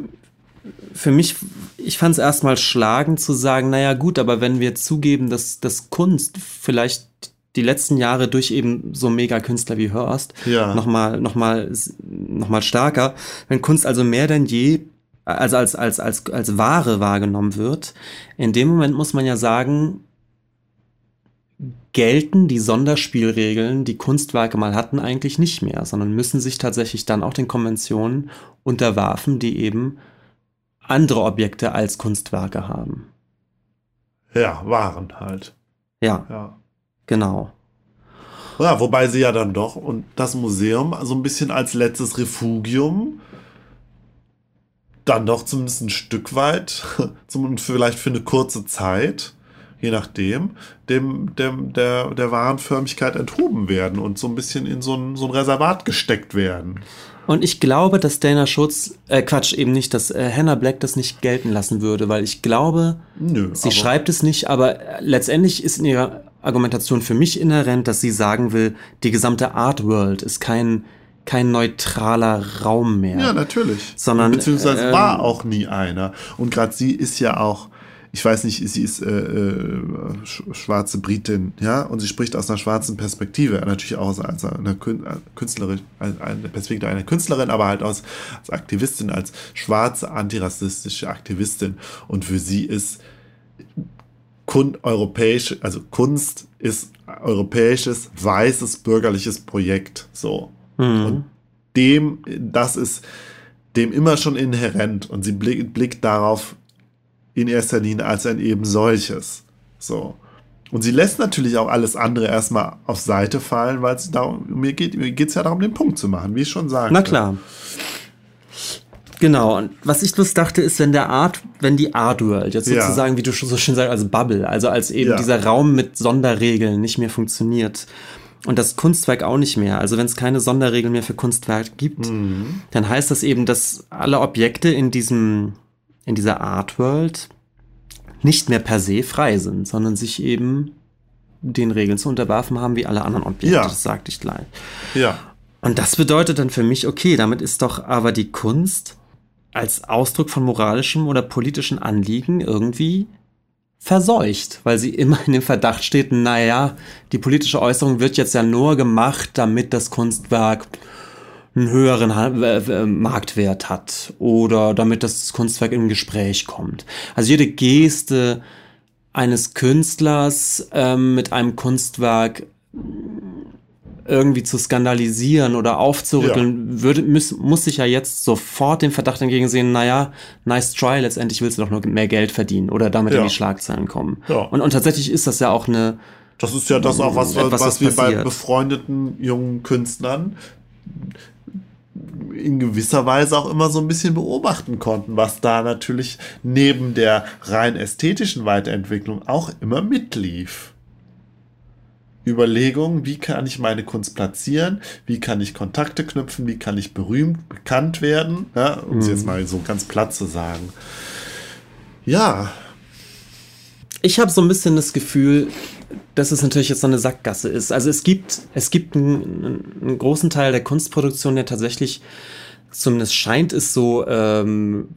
für mich, ich fand es erstmal schlagend zu sagen, naja gut, aber wenn wir zugeben, dass, dass Kunst vielleicht die letzten Jahre durch eben so Mega-Künstler wie Hörst ja. nochmal noch mal, noch mal stärker, wenn Kunst also mehr denn je also als, als, als, als Ware wahrgenommen wird, in dem Moment muss man ja sagen, gelten die Sonderspielregeln, die Kunstwerke mal hatten, eigentlich nicht mehr, sondern müssen sich tatsächlich dann auch den Konventionen unterwerfen, die eben andere Objekte als Kunstwerke haben. Ja, waren halt. Ja. Ja. Genau. Ja, wobei sie ja dann doch und das Museum so ein bisschen als letztes Refugium dann doch zumindest ein Stück weit, <laughs> vielleicht für eine kurze Zeit, je nachdem, dem, dem, der, der Warenförmigkeit enthoben werden und so ein bisschen in so ein, so ein Reservat gesteckt werden. Und ich glaube, dass Dana Schutz, äh, Quatsch, eben nicht, dass äh, Hannah Black das nicht gelten lassen würde, weil ich glaube, Nö, sie schreibt es nicht, aber äh, letztendlich ist in ihrer Argumentation für mich inhärent, dass sie sagen will, die gesamte Art World ist kein kein neutraler Raum mehr. Ja, natürlich. Sondern beziehungsweise äh, war auch nie einer. Und gerade sie ist ja auch, ich weiß nicht, sie ist äh, äh, schwarze Britin, ja, und sie spricht aus einer schwarzen Perspektive, natürlich auch aus einer Künstlerin, eine Perspektive einer Künstlerin, aber halt aus, als Aktivistin, als schwarze antirassistische Aktivistin. Und für sie ist Kun europäisch, also Kunst ist europäisches, weißes, bürgerliches Projekt. So. Mhm. Und dem, das ist dem immer schon inhärent und sie blickt, blickt darauf in erster Linie als ein eben solches. So. Und sie lässt natürlich auch alles andere erstmal auf Seite fallen, weil es darum, mir geht es ja darum, den Punkt zu machen, wie ich schon sagte. Na klar. Genau, und was ich bloß dachte, ist, wenn der Art, wenn die Art World jetzt sozusagen, ja. wie du so schön sagst, als Bubble, also als eben ja. dieser Raum mit Sonderregeln nicht mehr funktioniert, und das Kunstwerk auch nicht mehr. Also wenn es keine Sonderregeln mehr für Kunstwerk gibt, mhm. dann heißt das eben, dass alle Objekte in diesem, in dieser Art World nicht mehr per se frei sind, sondern sich eben den Regeln zu unterwerfen haben wie alle anderen Objekte. Ja. Das sagte ich gleich. Ja. Und das bedeutet dann für mich, okay, damit ist doch aber die Kunst als Ausdruck von moralischem oder politischem Anliegen irgendwie verseucht, weil sie immer in dem Verdacht steht, naja, die politische Äußerung wird jetzt ja nur gemacht, damit das Kunstwerk einen höheren Marktwert hat oder damit das Kunstwerk im Gespräch kommt. Also jede Geste eines Künstlers ähm, mit einem Kunstwerk irgendwie zu skandalisieren oder aufzurütteln, ja. würde, muss, muss sich ja jetzt sofort den Verdacht entgegensehen, naja, nice try, letztendlich willst du doch nur mehr Geld verdienen oder damit ja. in die Schlagzeilen kommen. Ja. Und, und tatsächlich ist das ja auch eine. Das ist ja das auch, was, etwas, was wir passiert. bei befreundeten jungen Künstlern in gewisser Weise auch immer so ein bisschen beobachten konnten, was da natürlich neben der rein ästhetischen Weiterentwicklung auch immer mitlief. Überlegungen, wie kann ich meine Kunst platzieren, wie kann ich Kontakte knüpfen, wie kann ich berühmt, bekannt werden, ja, um es mhm. jetzt mal so ganz platt zu sagen. Ja. Ich habe so ein bisschen das Gefühl, dass es natürlich jetzt so eine Sackgasse ist. Also es gibt, es gibt einen, einen großen Teil der Kunstproduktion, der tatsächlich, zumindest scheint es so, ähm,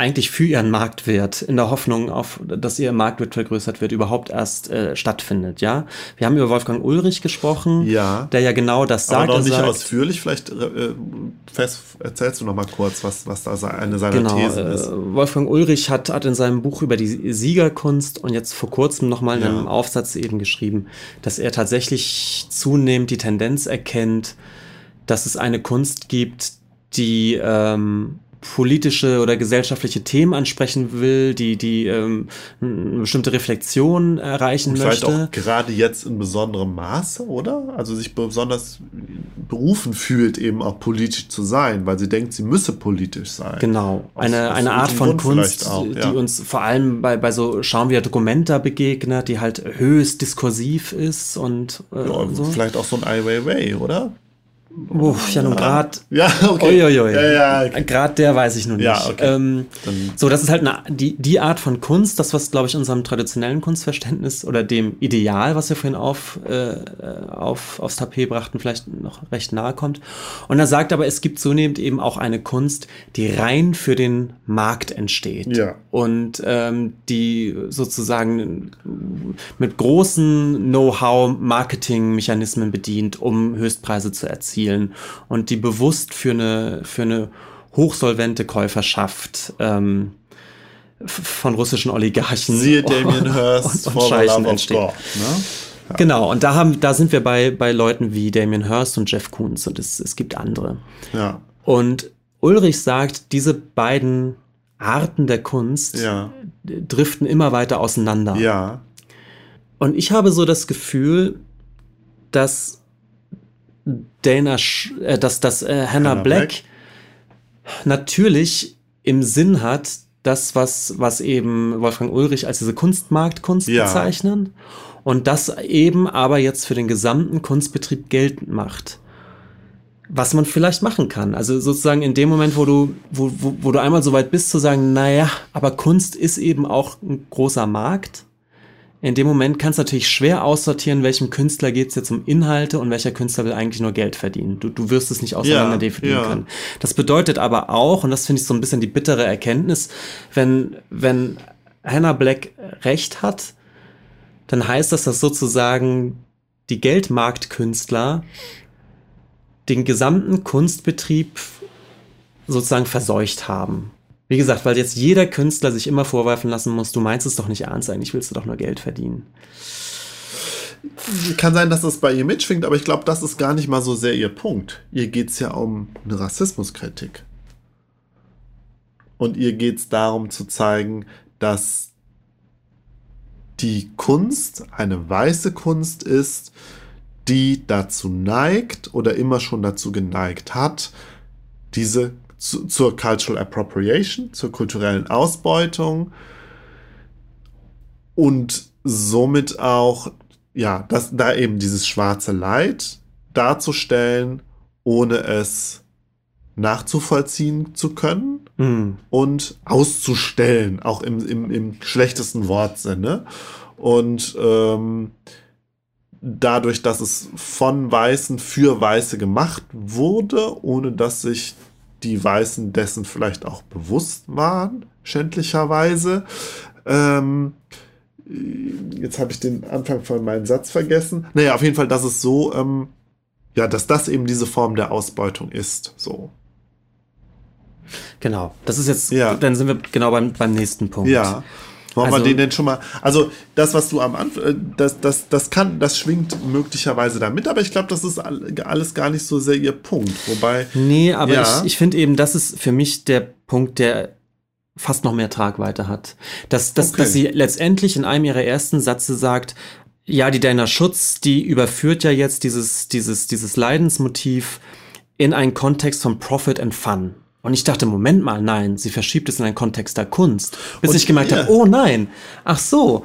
eigentlich für ihren Marktwert, in der Hoffnung, auf, dass ihr Marktwert vergrößert wird, überhaupt erst äh, stattfindet. Ja, wir haben über Wolfgang Ulrich gesprochen, ja. der ja genau das sagt. Aber noch nicht sagt, ausführlich. Vielleicht äh, fest, erzählst du noch mal kurz, was, was da eine seiner genau, Thesen ist. Äh, Wolfgang Ulrich hat, hat in seinem Buch über die Siegerkunst und jetzt vor kurzem noch mal in einem Aufsatz eben geschrieben, dass er tatsächlich zunehmend die Tendenz erkennt, dass es eine Kunst gibt, die ähm, politische oder gesellschaftliche Themen ansprechen will, die, die ähm, eine bestimmte Reflexion erreichen Und möchte. Vielleicht auch gerade jetzt in besonderem Maße, oder? Also sich besonders berufen fühlt, eben auch politisch zu sein, weil sie denkt, sie müsse politisch sein. Genau. Aus, eine, aus eine Art von Kunst, auch, ja. die uns vor allem bei, bei so schauen wir Documenta begegnet, die halt höchst diskursiv ist und, äh, ja, so. Vielleicht auch so ein Ai Weiwei, oder? Uff, ja, nun gerade. Ja, okay. Uiuiui. Ja, ja, okay. Gerade der weiß ich nun nicht. Ja, okay. Ähm, so, das ist halt eine, die, die Art von Kunst, das, was, glaube ich, unserem traditionellen Kunstverständnis oder dem Ideal, was wir vorhin auf, äh, auf, aufs Tapet brachten, vielleicht noch recht nahe kommt. Und er sagt aber, es gibt zunehmend eben auch eine Kunst, die rein für den Markt entsteht. Ja. Und ähm, die sozusagen mit großen Know-how-Marketing-Mechanismen bedient, um Höchstpreise zu erzielen erzielen und die bewusst für eine, für eine hochsolvente Käuferschaft ähm, von russischen Oligarchen Siehe <laughs> Damien Hirst und, und Scheichen entsteht. God, ne? ja. Genau, und da, haben, da sind wir bei, bei Leuten wie Damien Hirst und Jeff Koons und es, es gibt andere. Ja. Und Ulrich sagt, diese beiden Arten der Kunst ja. driften immer weiter auseinander. Ja. Und ich habe so das Gefühl, dass Dana, Sch äh, dass, dass äh, Hannah, Hannah Black, Black, natürlich im Sinn hat, das, was, was eben Wolfgang Ulrich als diese Kunstmarktkunst ja. bezeichnen und das eben aber jetzt für den gesamten Kunstbetrieb geltend macht. Was man vielleicht machen kann. Also sozusagen in dem Moment, wo du, wo, wo, wo du einmal so weit bist zu sagen, naja, aber Kunst ist eben auch ein großer Markt in dem Moment kannst du natürlich schwer aussortieren, welchem Künstler geht es jetzt um Inhalte und welcher Künstler will eigentlich nur Geld verdienen. Du, du wirst es nicht auseinander ja, definieren ja. können. Das bedeutet aber auch, und das finde ich so ein bisschen die bittere Erkenntnis, wenn, wenn Hannah Black recht hat, dann heißt das, dass sozusagen die Geldmarktkünstler den gesamten Kunstbetrieb sozusagen verseucht haben. Wie gesagt, weil jetzt jeder Künstler sich immer vorwerfen lassen muss, du meinst es doch nicht ernst, eigentlich willst du doch nur Geld verdienen. Kann sein, dass das bei ihr mitschwingt, aber ich glaube, das ist gar nicht mal so sehr ihr Punkt. Ihr geht es ja um eine Rassismuskritik. Und ihr geht es darum zu zeigen, dass die Kunst eine weiße Kunst ist, die dazu neigt oder immer schon dazu geneigt hat, diese zu, zur Cultural Appropriation, zur kulturellen Ausbeutung und somit auch, ja, das, da eben dieses schwarze Leid darzustellen, ohne es nachzuvollziehen zu können mhm. und auszustellen, auch im, im, im schlechtesten Wortsinne. Und ähm, dadurch, dass es von Weißen für Weiße gemacht wurde, ohne dass sich die Weißen dessen vielleicht auch bewusst waren, schändlicherweise. Ähm, jetzt habe ich den Anfang von meinem Satz vergessen. Naja, auf jeden Fall, dass es so, ähm, ja, dass das eben diese Form der Ausbeutung ist. So. Genau, das ist jetzt, ja. dann sind wir genau beim, beim nächsten Punkt. Ja. Wollen also, wir den denn schon mal. Also, das, was du am Anfang. Äh, das, das, das kann, das schwingt möglicherweise damit, aber ich glaube, das ist alles gar nicht so sehr ihr Punkt. Wobei. Nee, aber ja. ich, ich finde eben, das ist für mich der Punkt, der fast noch mehr Tragweite hat. Dass, dass, okay. dass sie letztendlich in einem ihrer ersten Sätze sagt, ja, die Dana Schutz, die überführt ja jetzt dieses, dieses, dieses Leidensmotiv in einen Kontext von Profit and Fun. Und ich dachte, Moment mal, nein, sie verschiebt es in einen Kontext der Kunst. Bis und, ich gemerkt ja. habe, oh nein, ach so,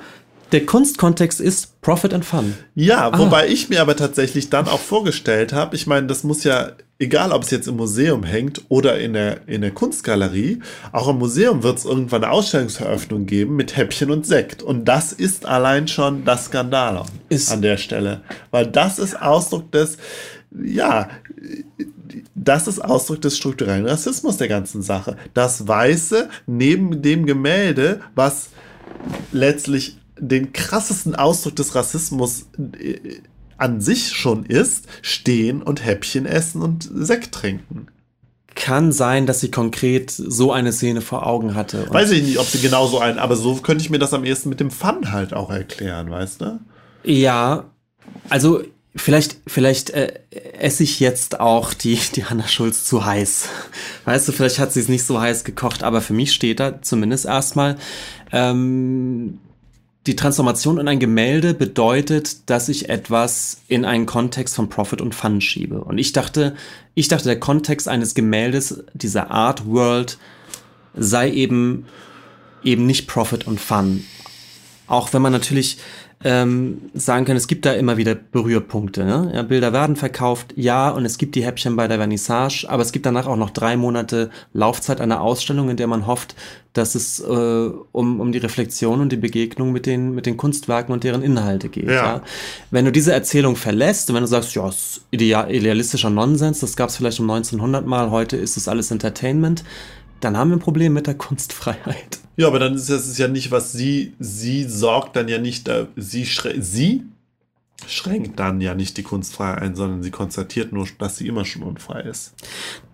der Kunstkontext ist Profit and Fun. Ja, ah. wobei ich mir aber tatsächlich dann auch vorgestellt habe, ich meine, das muss ja, egal ob es jetzt im Museum hängt oder in der, in der Kunstgalerie, auch im Museum wird es irgendwann eine Ausstellungseröffnung geben mit Häppchen und Sekt. Und das ist allein schon das Skandal an der Stelle. Weil das ist Ausdruck des, ja, das ist Ausdruck des strukturellen Rassismus der ganzen Sache. Das Weiße neben dem Gemälde, was letztlich den krassesten Ausdruck des Rassismus äh, an sich schon ist, stehen und Häppchen essen und Sekt trinken. Kann sein, dass sie konkret so eine Szene vor Augen hatte. Weiß ich nicht, ob sie genau so einen, aber so könnte ich mir das am ehesten mit dem Fun halt auch erklären, weißt du? Ja, also Vielleicht, vielleicht äh, esse ich jetzt auch die, <laughs> die Hanna Schulz zu heiß. Weißt du, vielleicht hat sie es nicht so heiß gekocht, aber für mich steht da zumindest erstmal, ähm, die Transformation in ein Gemälde bedeutet, dass ich etwas in einen Kontext von Profit und Fun schiebe. Und ich dachte, ich dachte, der Kontext eines Gemäldes, dieser Art World, sei eben, eben nicht Profit und Fun. Auch wenn man natürlich ähm, sagen können, es gibt da immer wieder Berührpunkte. Ne? Ja, Bilder werden verkauft, ja, und es gibt die Häppchen bei der Vernissage, aber es gibt danach auch noch drei Monate Laufzeit einer Ausstellung, in der man hofft, dass es äh, um, um die Reflexion und die Begegnung mit den, mit den Kunstwerken und deren Inhalte geht. Ja. ja? Wenn du diese Erzählung verlässt und wenn du sagst, ja, ist ideal, idealistischer Nonsens, das gab es vielleicht um 1900 Mal, heute ist es alles Entertainment, dann haben wir ein Problem mit der Kunstfreiheit. Ja, aber dann ist es ja nicht, was sie, sie sorgt dann ja nicht, äh, sie, sie schränkt dann ja nicht die Kunstfreiheit ein, sondern sie konstatiert nur, dass sie immer schon unfrei ist.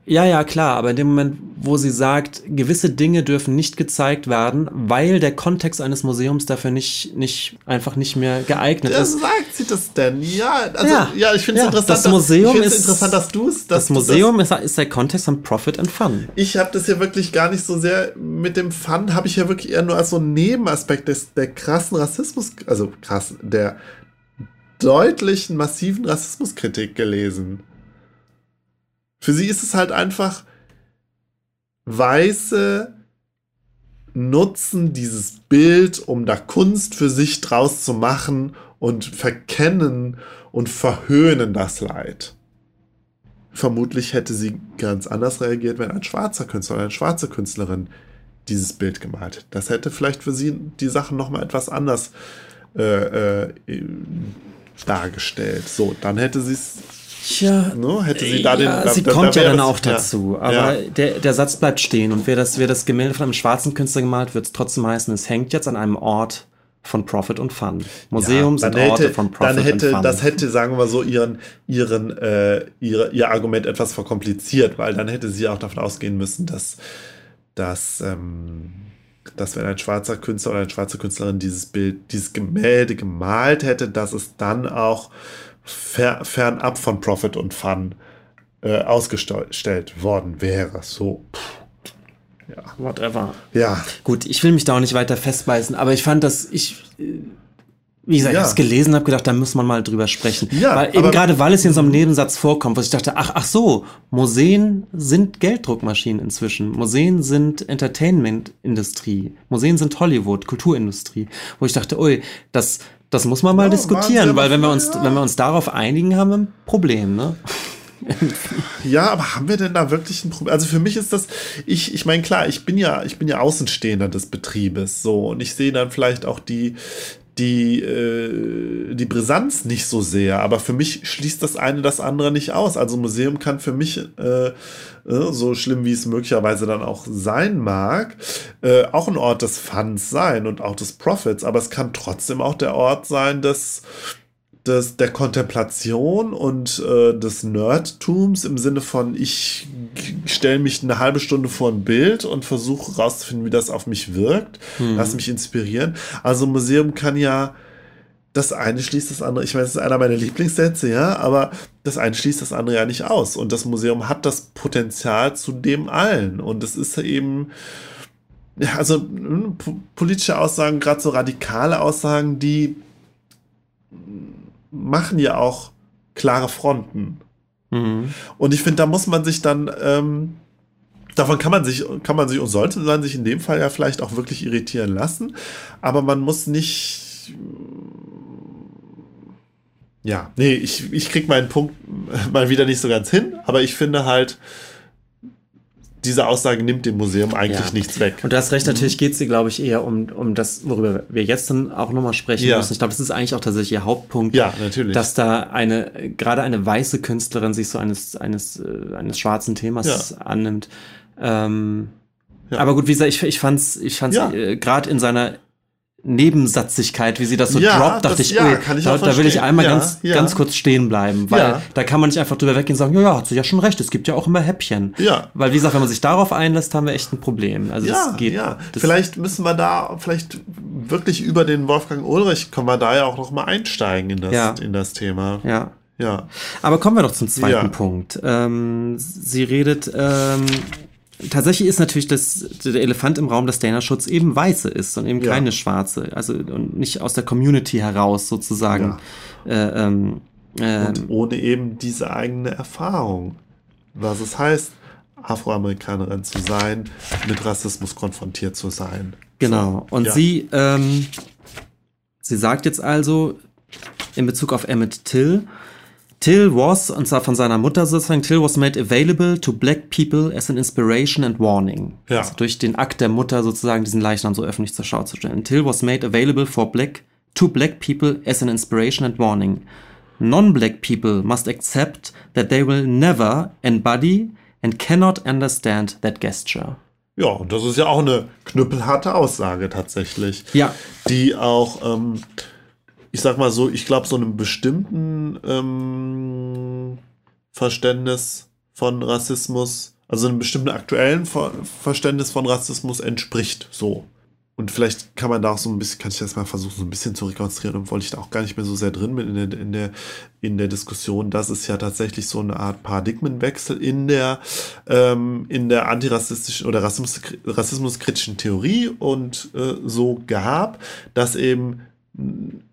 Ja, ja, klar, aber in dem Moment, wo sie sagt, gewisse Dinge dürfen nicht gezeigt werden, weil der Kontext eines Museums dafür nicht, nicht einfach nicht mehr geeignet ja, ist. sagt sie das denn? Ja, also, ja, ja ich finde es ja, interessant, das Museum dass, ist, interessant, dass du es. Das Museum das, ist, ist der Kontext von Profit and Fun. Ich habe das ja wirklich gar nicht so sehr mit dem Fun, habe ich ja wirklich eher nur als so einen Nebenaspekt des, der krassen Rassismus, also krass, der deutlichen, massiven Rassismuskritik gelesen. Für sie ist es halt einfach, Weiße nutzen dieses Bild, um da Kunst für sich draus zu machen und verkennen und verhöhnen das Leid. Vermutlich hätte sie ganz anders reagiert, wenn ein schwarzer Künstler oder eine schwarze Künstlerin dieses Bild gemalt hätte. Das hätte vielleicht für sie die Sachen nochmal etwas anders äh, äh, dargestellt. So, dann hätte sie es. Tja, ne, hätte sie da ja, den. Sie da, kommt da ja dann auch dazu. Ja, aber ja. Der, der Satz bleibt stehen. Und wer das, wer das Gemälde von einem schwarzen Künstler gemalt, wird es trotzdem heißen, es hängt jetzt an einem Ort von Profit und Fun. Museum ja, sind hätte, Orte von Profit dann hätte, und Fun. Das hätte, sagen wir so, ihren, ihren, äh, ihre, ihr Argument etwas verkompliziert, weil dann hätte sie auch davon ausgehen müssen, dass, dass ähm, dass wenn ein schwarzer Künstler oder eine schwarze Künstlerin dieses Bild, dieses Gemälde gemalt hätte, dass es dann auch fer fernab von Profit und Fun äh, ausgestellt worden wäre. So. Ja. Whatever. Ja. Gut, ich will mich da auch nicht weiter festbeißen, aber ich fand das, ich, äh, wie gesagt, ja. ich das gelesen habe, gedacht, da muss man mal drüber sprechen. Ja, weil eben gerade, weil es in so einem Nebensatz vorkommt, was ich dachte, ach, ach so, Museen sind Gelddruckmaschinen inzwischen. Museen sind Entertainment-Industrie. Museen sind Hollywood, Kulturindustrie. Wo ich dachte, ui, das, das muss man mal ja, diskutieren, weil wenn wir uns, ja. wenn wir uns darauf einigen, haben wir ein Problem, ne? <laughs> ja, aber haben wir denn da wirklich ein Problem? Also für mich ist das, ich, ich meine, klar, ich bin ja, ich bin ja Außenstehender des Betriebes, so, und ich sehe dann vielleicht auch die, die, äh, die Brisanz nicht so sehr, aber für mich schließt das eine das andere nicht aus. Also Museum kann für mich, äh, äh, so schlimm wie es möglicherweise dann auch sein mag, äh, auch ein Ort des Funds sein und auch des Profits, aber es kann trotzdem auch der Ort sein des, des, der Kontemplation und äh, des Nerdtums im Sinne von, ich stelle mich eine halbe Stunde vor ein Bild und versuche rauszufinden, wie das auf mich wirkt, mhm. lass mich inspirieren. Also ein Museum kann ja das eine schließt das andere. Ich meine, das ist einer meiner Lieblingssätze, ja, aber das eine schließt das andere ja nicht aus. Und das Museum hat das Potenzial zu dem allen. Und es ist eben, ja, also hm, politische Aussagen, gerade so radikale Aussagen, die machen ja auch klare Fronten. Mhm. Und ich finde, da muss man sich dann, ähm, davon kann man sich, kann man sich und sollte man sich in dem Fall ja vielleicht auch wirklich irritieren lassen, aber man muss nicht. Ja, nee, ich, ich krieg meinen Punkt <laughs> mal wieder nicht so ganz hin, aber ich finde halt, diese Aussage nimmt dem Museum eigentlich ja. nichts weg. Und du hast recht, natürlich mhm. geht es dir, glaube ich, eher um, um das, worüber wir jetzt dann auch nochmal sprechen ja. müssen. Ich glaube, das ist eigentlich auch tatsächlich ihr Hauptpunkt. Ja, natürlich. Dass da eine, gerade eine weiße Künstlerin sich so eines, eines, äh, eines schwarzen Themas ja. annimmt. Ähm, aber gut, wie gesagt, ich, ich fand's, ich fand's äh, gerade in seiner Nebensatzigkeit, wie sie das so ja, droppt, dachte das, ich, ja, ich da, da, will ich einmal ja, ganz, ganz kurz stehen bleiben, weil da kann man nicht einfach drüber weggehen und sagen, ja, ja, hat sie ja schon recht, es gibt ja auch immer Häppchen. Ja. Weil, wie gesagt, wenn man sich darauf einlässt, haben wir echt ein Problem. Also ja, geht, ja. Vielleicht müssen wir da vielleicht wirklich über den Wolfgang Ulrich, können wir da ja auch noch mal einsteigen in das, in das Thema. Ja. Ja. Aber kommen wir doch zum zweiten. Punkt. Ähm, sie redet, ähm, tatsächlich ist natürlich das, der Elefant im Raum, dass Dana Schutz eben weiße ist und eben ja. keine schwarze. Also und nicht aus der Community heraus sozusagen. Ja. Äh, ähm, äh, und ohne eben diese eigene Erfahrung. Was es heißt, Afroamerikanerin zu sein, mit Rassismus konfrontiert zu sein. Genau. Und ja. sie, ähm, sie sagt jetzt also in Bezug auf Emmett Till, Till was, und zwar von seiner Mutter sozusagen, Till was made available to black people as an inspiration and warning. Ja. Also durch den Akt der Mutter sozusagen diesen Leichnam so öffentlich zur Schau zu stellen. Till was made available for black, to black people as an inspiration and warning. Non-black people must accept that they will never embody and cannot understand that gesture. Ja, und das ist ja auch eine knüppelharte Aussage tatsächlich. Ja. Die auch, ähm, ich sag mal so, ich glaube, so einem bestimmten ähm, Verständnis von Rassismus, also einem bestimmten aktuellen Ver Verständnis von Rassismus entspricht. So. Und vielleicht kann man da auch so ein bisschen, kann ich das mal versuchen, so ein bisschen zu rekonstruieren, obwohl ich da auch gar nicht mehr so sehr drin bin in der, in der, in der Diskussion. Das ist ja tatsächlich so eine Art Paradigmenwechsel in der, ähm, in der antirassistischen oder Rassismus, rassismuskritischen Theorie und äh, so gab, dass eben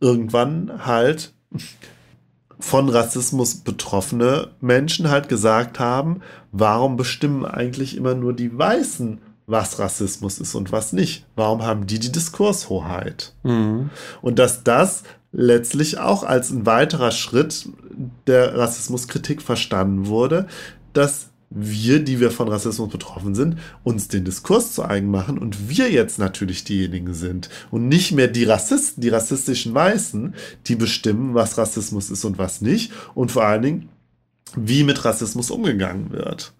irgendwann halt von Rassismus betroffene Menschen halt gesagt haben, warum bestimmen eigentlich immer nur die Weißen was Rassismus ist und was nicht. Warum haben die die Diskurshoheit? Mhm. Und dass das letztlich auch als ein weiterer Schritt der Rassismuskritik verstanden wurde, dass wir, die wir von Rassismus betroffen sind, uns den Diskurs zu eigen machen und wir jetzt natürlich diejenigen sind und nicht mehr die Rassisten, die rassistischen Weißen, die bestimmen, was Rassismus ist und was nicht und vor allen Dingen, wie mit Rassismus umgegangen wird.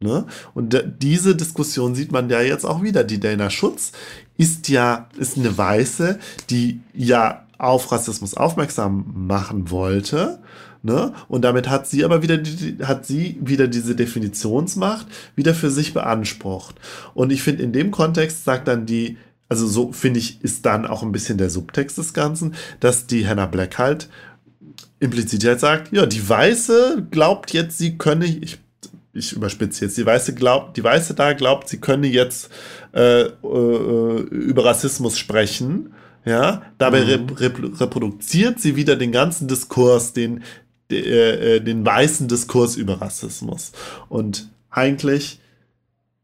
Ne? Und diese Diskussion sieht man ja jetzt auch wieder. Die Dana Schutz ist ja ist eine Weiße, die ja auf Rassismus aufmerksam machen wollte. Ne? Und damit hat sie aber wieder die, hat sie wieder diese Definitionsmacht wieder für sich beansprucht. Und ich finde, in dem Kontext sagt dann die, also so finde ich, ist dann auch ein bisschen der Subtext des Ganzen, dass die Hannah Black halt implizit halt sagt, ja, die Weiße glaubt jetzt, sie könne, ich ich überspitze jetzt, die Weiße glaubt, die Weiße da glaubt, sie könne jetzt äh, äh, über Rassismus sprechen. Ja, dabei mhm. rep rep reproduziert sie wieder den ganzen Diskurs, den, äh, äh, den weißen Diskurs über Rassismus. Und eigentlich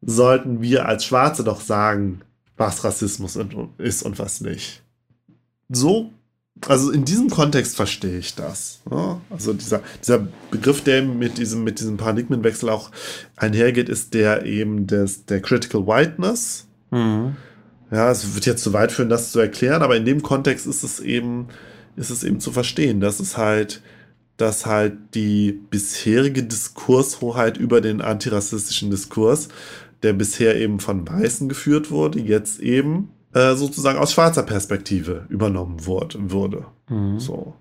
sollten wir als Schwarze doch sagen, was Rassismus ist und was nicht. So also in diesem Kontext verstehe ich das. Ja? Also dieser, dieser Begriff, der mit diesem, mit diesem Paradigmenwechsel auch einhergeht, ist der eben des, der Critical Whiteness. Mhm. Ja, es wird jetzt zu weit führen, das zu erklären, aber in dem Kontext ist es eben, ist es eben zu verstehen, dass es halt, dass halt die bisherige Diskurshoheit über den antirassistischen Diskurs, der bisher eben von Weißen geführt wurde, jetzt eben äh, sozusagen aus schwarzer Perspektive übernommen wurde. würde. Mhm. So.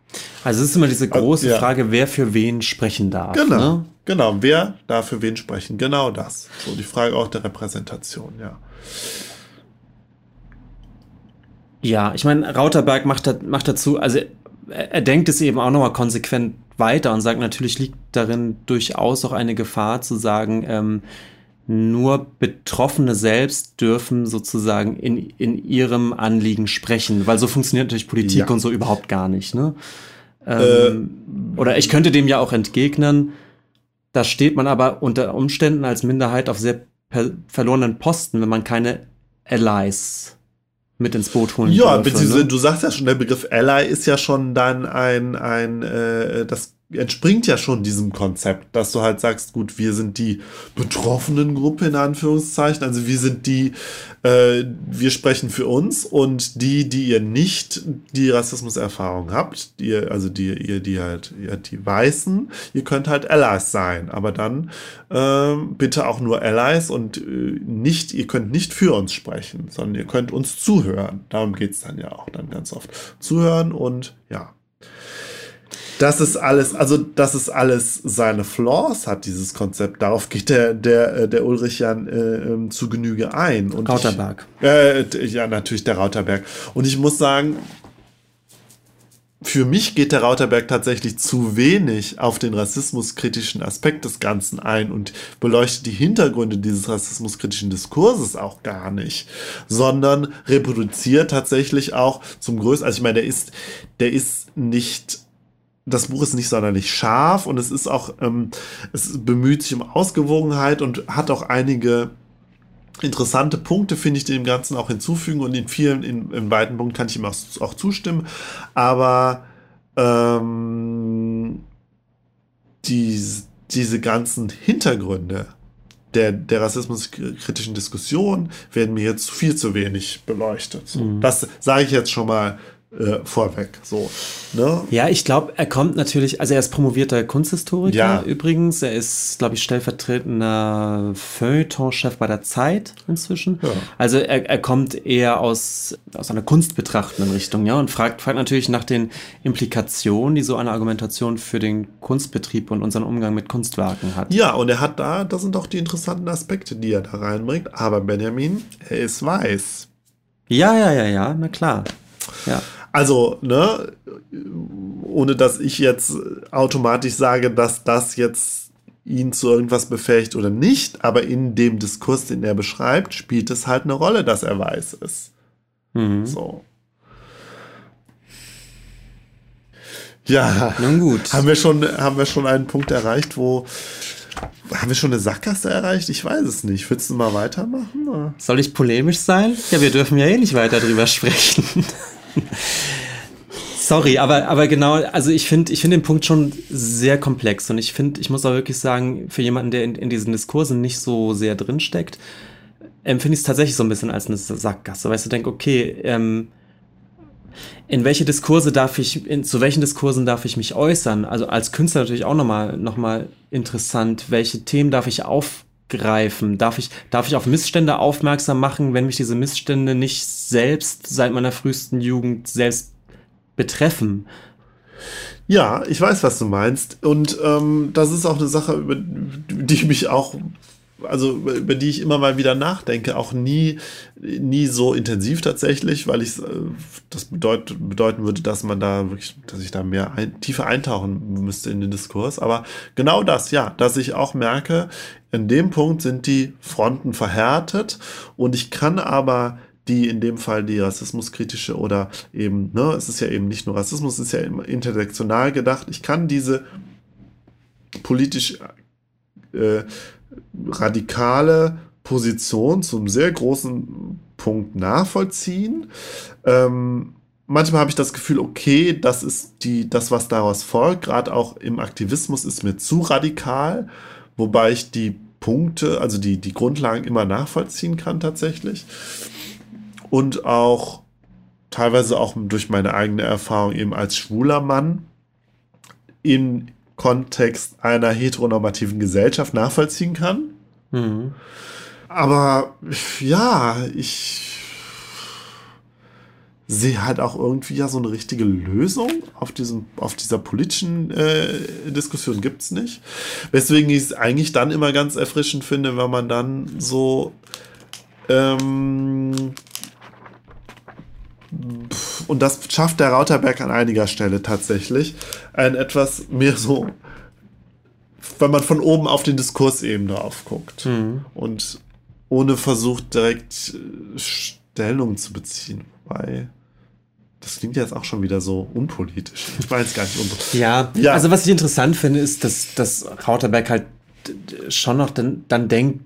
Also es ist immer diese große also, ja. Frage, wer für wen sprechen darf. Genau, ne? genau, wer darf für wen sprechen, genau das. So die Frage auch der Repräsentation, ja. Ja, ich meine, Rauterberg macht, macht dazu, also er, denkt es eben auch nochmal konsequent weiter und sagt, natürlich liegt darin durchaus auch eine Gefahr zu sagen, ähm, nur Betroffene selbst dürfen sozusagen in, in ihrem Anliegen sprechen, weil so funktioniert natürlich Politik ja. und so überhaupt gar nicht. Ne? Ähm, äh, oder ich könnte dem ja auch entgegnen, da steht man aber unter Umständen als Minderheit auf sehr verlorenen Posten, wenn man keine Allies mit ins Boot holen Ja, dürfe, beziehungsweise ne? du sagst ja schon, der Begriff Ally ist ja schon dann ein, ein äh, das entspringt ja schon diesem Konzept, dass du halt sagst, gut, wir sind die betroffenen Gruppe in Anführungszeichen, also wir sind die, äh, wir sprechen für uns und die, die ihr nicht die Rassismuserfahrung habt, die, also die, ihr, die halt, ihr, die Weißen, ihr könnt halt Allies sein, aber dann äh, bitte auch nur Allies und äh, nicht, ihr könnt nicht für uns sprechen, sondern ihr könnt uns zuhören. Darum geht es dann ja auch dann ganz oft. Zuhören und ja, das ist alles, also das ist alles seine Flaws hat, dieses Konzept. Darauf geht der, der, äh, der Ulrich ja äh, ähm, zu Genüge ein. Und Rauterberg. Ich, äh, ja, natürlich der Rauterberg. Und ich muss sagen, für mich geht der Rauterberg tatsächlich zu wenig auf den rassismuskritischen Aspekt des Ganzen ein und beleuchtet die Hintergründe dieses rassismuskritischen Diskurses auch gar nicht, sondern reproduziert tatsächlich auch zum größten, also ich meine, der ist, der ist nicht das Buch ist nicht sonderlich scharf und es ist auch, ähm, es bemüht sich um Ausgewogenheit und hat auch einige interessante Punkte, finde ich, dem Ganzen auch hinzufügen und in vielen, in, in beiden Punkten kann ich ihm auch, auch zustimmen. Aber ähm, die, diese ganzen Hintergründe der, der rassismuskritischen Diskussion werden mir jetzt viel zu wenig beleuchtet. Mhm. Das sage ich jetzt schon mal äh, vorweg. So, ne? Ja, ich glaube, er kommt natürlich, also er ist promovierter Kunsthistoriker ja. übrigens. Er ist, glaube ich, stellvertretender Feuilleton-Chef bei der Zeit inzwischen. Ja. Also er, er kommt eher aus, aus einer kunstbetrachtenden Richtung, ja, und fragt, fragt natürlich nach den Implikationen, die so eine Argumentation für den Kunstbetrieb und unseren Umgang mit Kunstwerken hat. Ja, und er hat da, das sind auch die interessanten Aspekte, die er da reinbringt. Aber Benjamin, er ist weiß. Ja, ja, ja, ja, na klar. Ja. Also, ne, ohne dass ich jetzt automatisch sage, dass das jetzt ihn zu irgendwas befähigt oder nicht, aber in dem Diskurs, den er beschreibt, spielt es halt eine Rolle, dass er weiß ist. Mhm. So. Ja, Nun gut. Haben wir, schon, haben wir schon einen Punkt erreicht, wo. Haben wir schon eine Sackgasse erreicht? Ich weiß es nicht. Willst du mal weitermachen? Oder? Soll ich polemisch sein? Ja, wir dürfen ja eh nicht weiter drüber sprechen. <laughs> <laughs> Sorry, aber, aber genau, also ich finde ich finde den Punkt schon sehr komplex und ich finde, ich muss auch wirklich sagen, für jemanden, der in, in diesen Diskursen nicht so sehr drinsteckt, empfinde ich es tatsächlich so ein bisschen als eine Sackgasse, weil ich so denke, okay, ähm, in welche Diskurse darf ich, in, zu welchen Diskursen darf ich mich äußern? Also als Künstler natürlich auch nochmal noch mal interessant, welche Themen darf ich auf greifen? Darf ich, darf ich auf Missstände aufmerksam machen, wenn mich diese Missstände nicht selbst seit meiner frühesten Jugend selbst betreffen? Ja, ich weiß, was du meinst. Und ähm, das ist auch eine Sache, über die ich mich auch also über die ich immer mal wieder nachdenke, auch nie, nie so intensiv tatsächlich, weil ich äh, das bedeut, bedeuten würde, dass man da wirklich, dass ich da mehr ein, tiefer eintauchen müsste in den Diskurs. Aber genau das, ja, dass ich auch merke, in dem Punkt sind die Fronten verhärtet und ich kann aber die in dem Fall die rassismuskritische oder eben, ne, es ist ja eben nicht nur Rassismus, es ist ja intersektional gedacht. Ich kann diese politisch äh, radikale Position zum sehr großen Punkt nachvollziehen. Ähm, manchmal habe ich das Gefühl, okay, das ist die, das, was daraus folgt, gerade auch im Aktivismus ist mir zu radikal, wobei ich die Punkte, also die, die Grundlagen immer nachvollziehen kann tatsächlich. Und auch teilweise auch durch meine eigene Erfahrung eben als schwuler Mann in Kontext einer heteronormativen Gesellschaft nachvollziehen kann. Mhm. Aber ja, ich sehe halt auch irgendwie ja so eine richtige Lösung auf, diesem, auf dieser politischen äh, Diskussion gibt es nicht. Weswegen ich es eigentlich dann immer ganz erfrischend finde, wenn man dann so ähm, und das schafft der Rauterberg an einiger Stelle tatsächlich, ein etwas mehr so, wenn man von oben auf den Diskurs eben drauf guckt mhm. und ohne versucht direkt äh, Stellung zu beziehen, weil das klingt jetzt auch schon wieder so unpolitisch. Ich meine es gar nicht unpolitisch. Ja, ja, also was ich interessant finde, ist, dass, dass Rauterberg halt schon noch dann, dann denkt,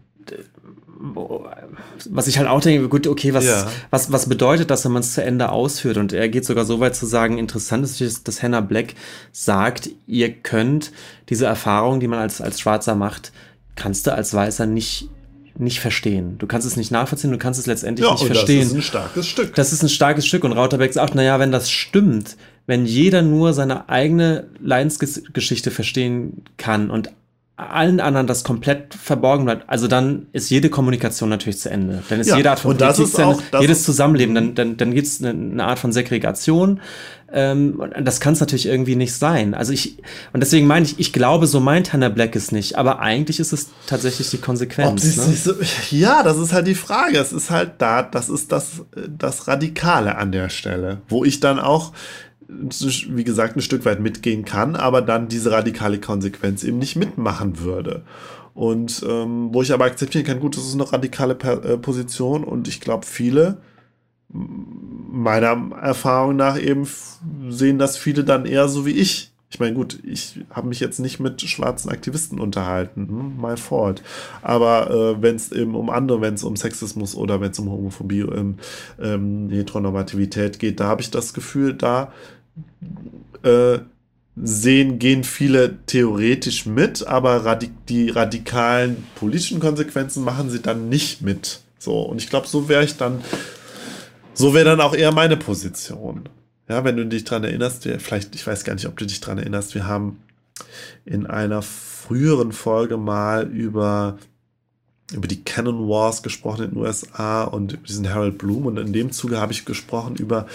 was ich halt auch denke, gut, okay, was, ja. was, was bedeutet das, wenn man es zu Ende ausführt? Und er geht sogar so weit zu sagen, interessant ist, dass Hannah Black sagt, ihr könnt diese Erfahrung, die man als, als Schwarzer macht, kannst du als Weißer nicht nicht verstehen. Du kannst es nicht nachvollziehen, du kannst es letztendlich ja, nicht verstehen. Das ist ein starkes Stück. Das ist ein starkes Stück. Und Rauterbeck sagt, naja, wenn das stimmt, wenn jeder nur seine eigene Leidensgeschichte verstehen kann und allen anderen das komplett verborgen bleibt, also dann ist jede Kommunikation natürlich zu Ende. Dann ist ja, jede Art von Politik zu Ende, jedes Zusammenleben, dann, dann, dann gibt es eine, eine, Art von Segregation. Ähm, das kann es natürlich irgendwie nicht sein. Also ich, und deswegen meine ich, ich glaube, so meint Hannah Black es nicht, aber eigentlich ist es tatsächlich die Konsequenz. Ne? So, ja, das ist halt die Frage. Es ist halt da, das ist das, das Radikale an der Stelle, wo ich dann auch wie gesagt, ein Stück weit mitgehen kann, aber dann diese radikale Konsequenz eben nicht mitmachen würde. Und ähm, wo ich aber akzeptieren kann, gut, das ist eine radikale äh, Position und ich glaube, viele meiner Erfahrung nach eben sehen das viele dann eher so wie ich. Ich meine, gut, ich habe mich jetzt nicht mit schwarzen Aktivisten unterhalten, hm, my fault. Aber äh, wenn es eben um andere, wenn es um Sexismus oder wenn es um Homophobie, um ähm, Heteronormativität geht, da habe ich das Gefühl, da äh, sehen, gehen viele theoretisch mit, aber radik die radikalen politischen Konsequenzen machen sie dann nicht mit. So, und ich glaube, so wäre ich dann, so wäre dann auch eher meine Position. Ja, wenn du dich dran erinnerst, wir, vielleicht, ich weiß gar nicht, ob du dich dran erinnerst, wir haben in einer früheren Folge mal über über die Canon Wars gesprochen in den USA und über diesen Harold Bloom. Und in dem Zuge habe ich gesprochen über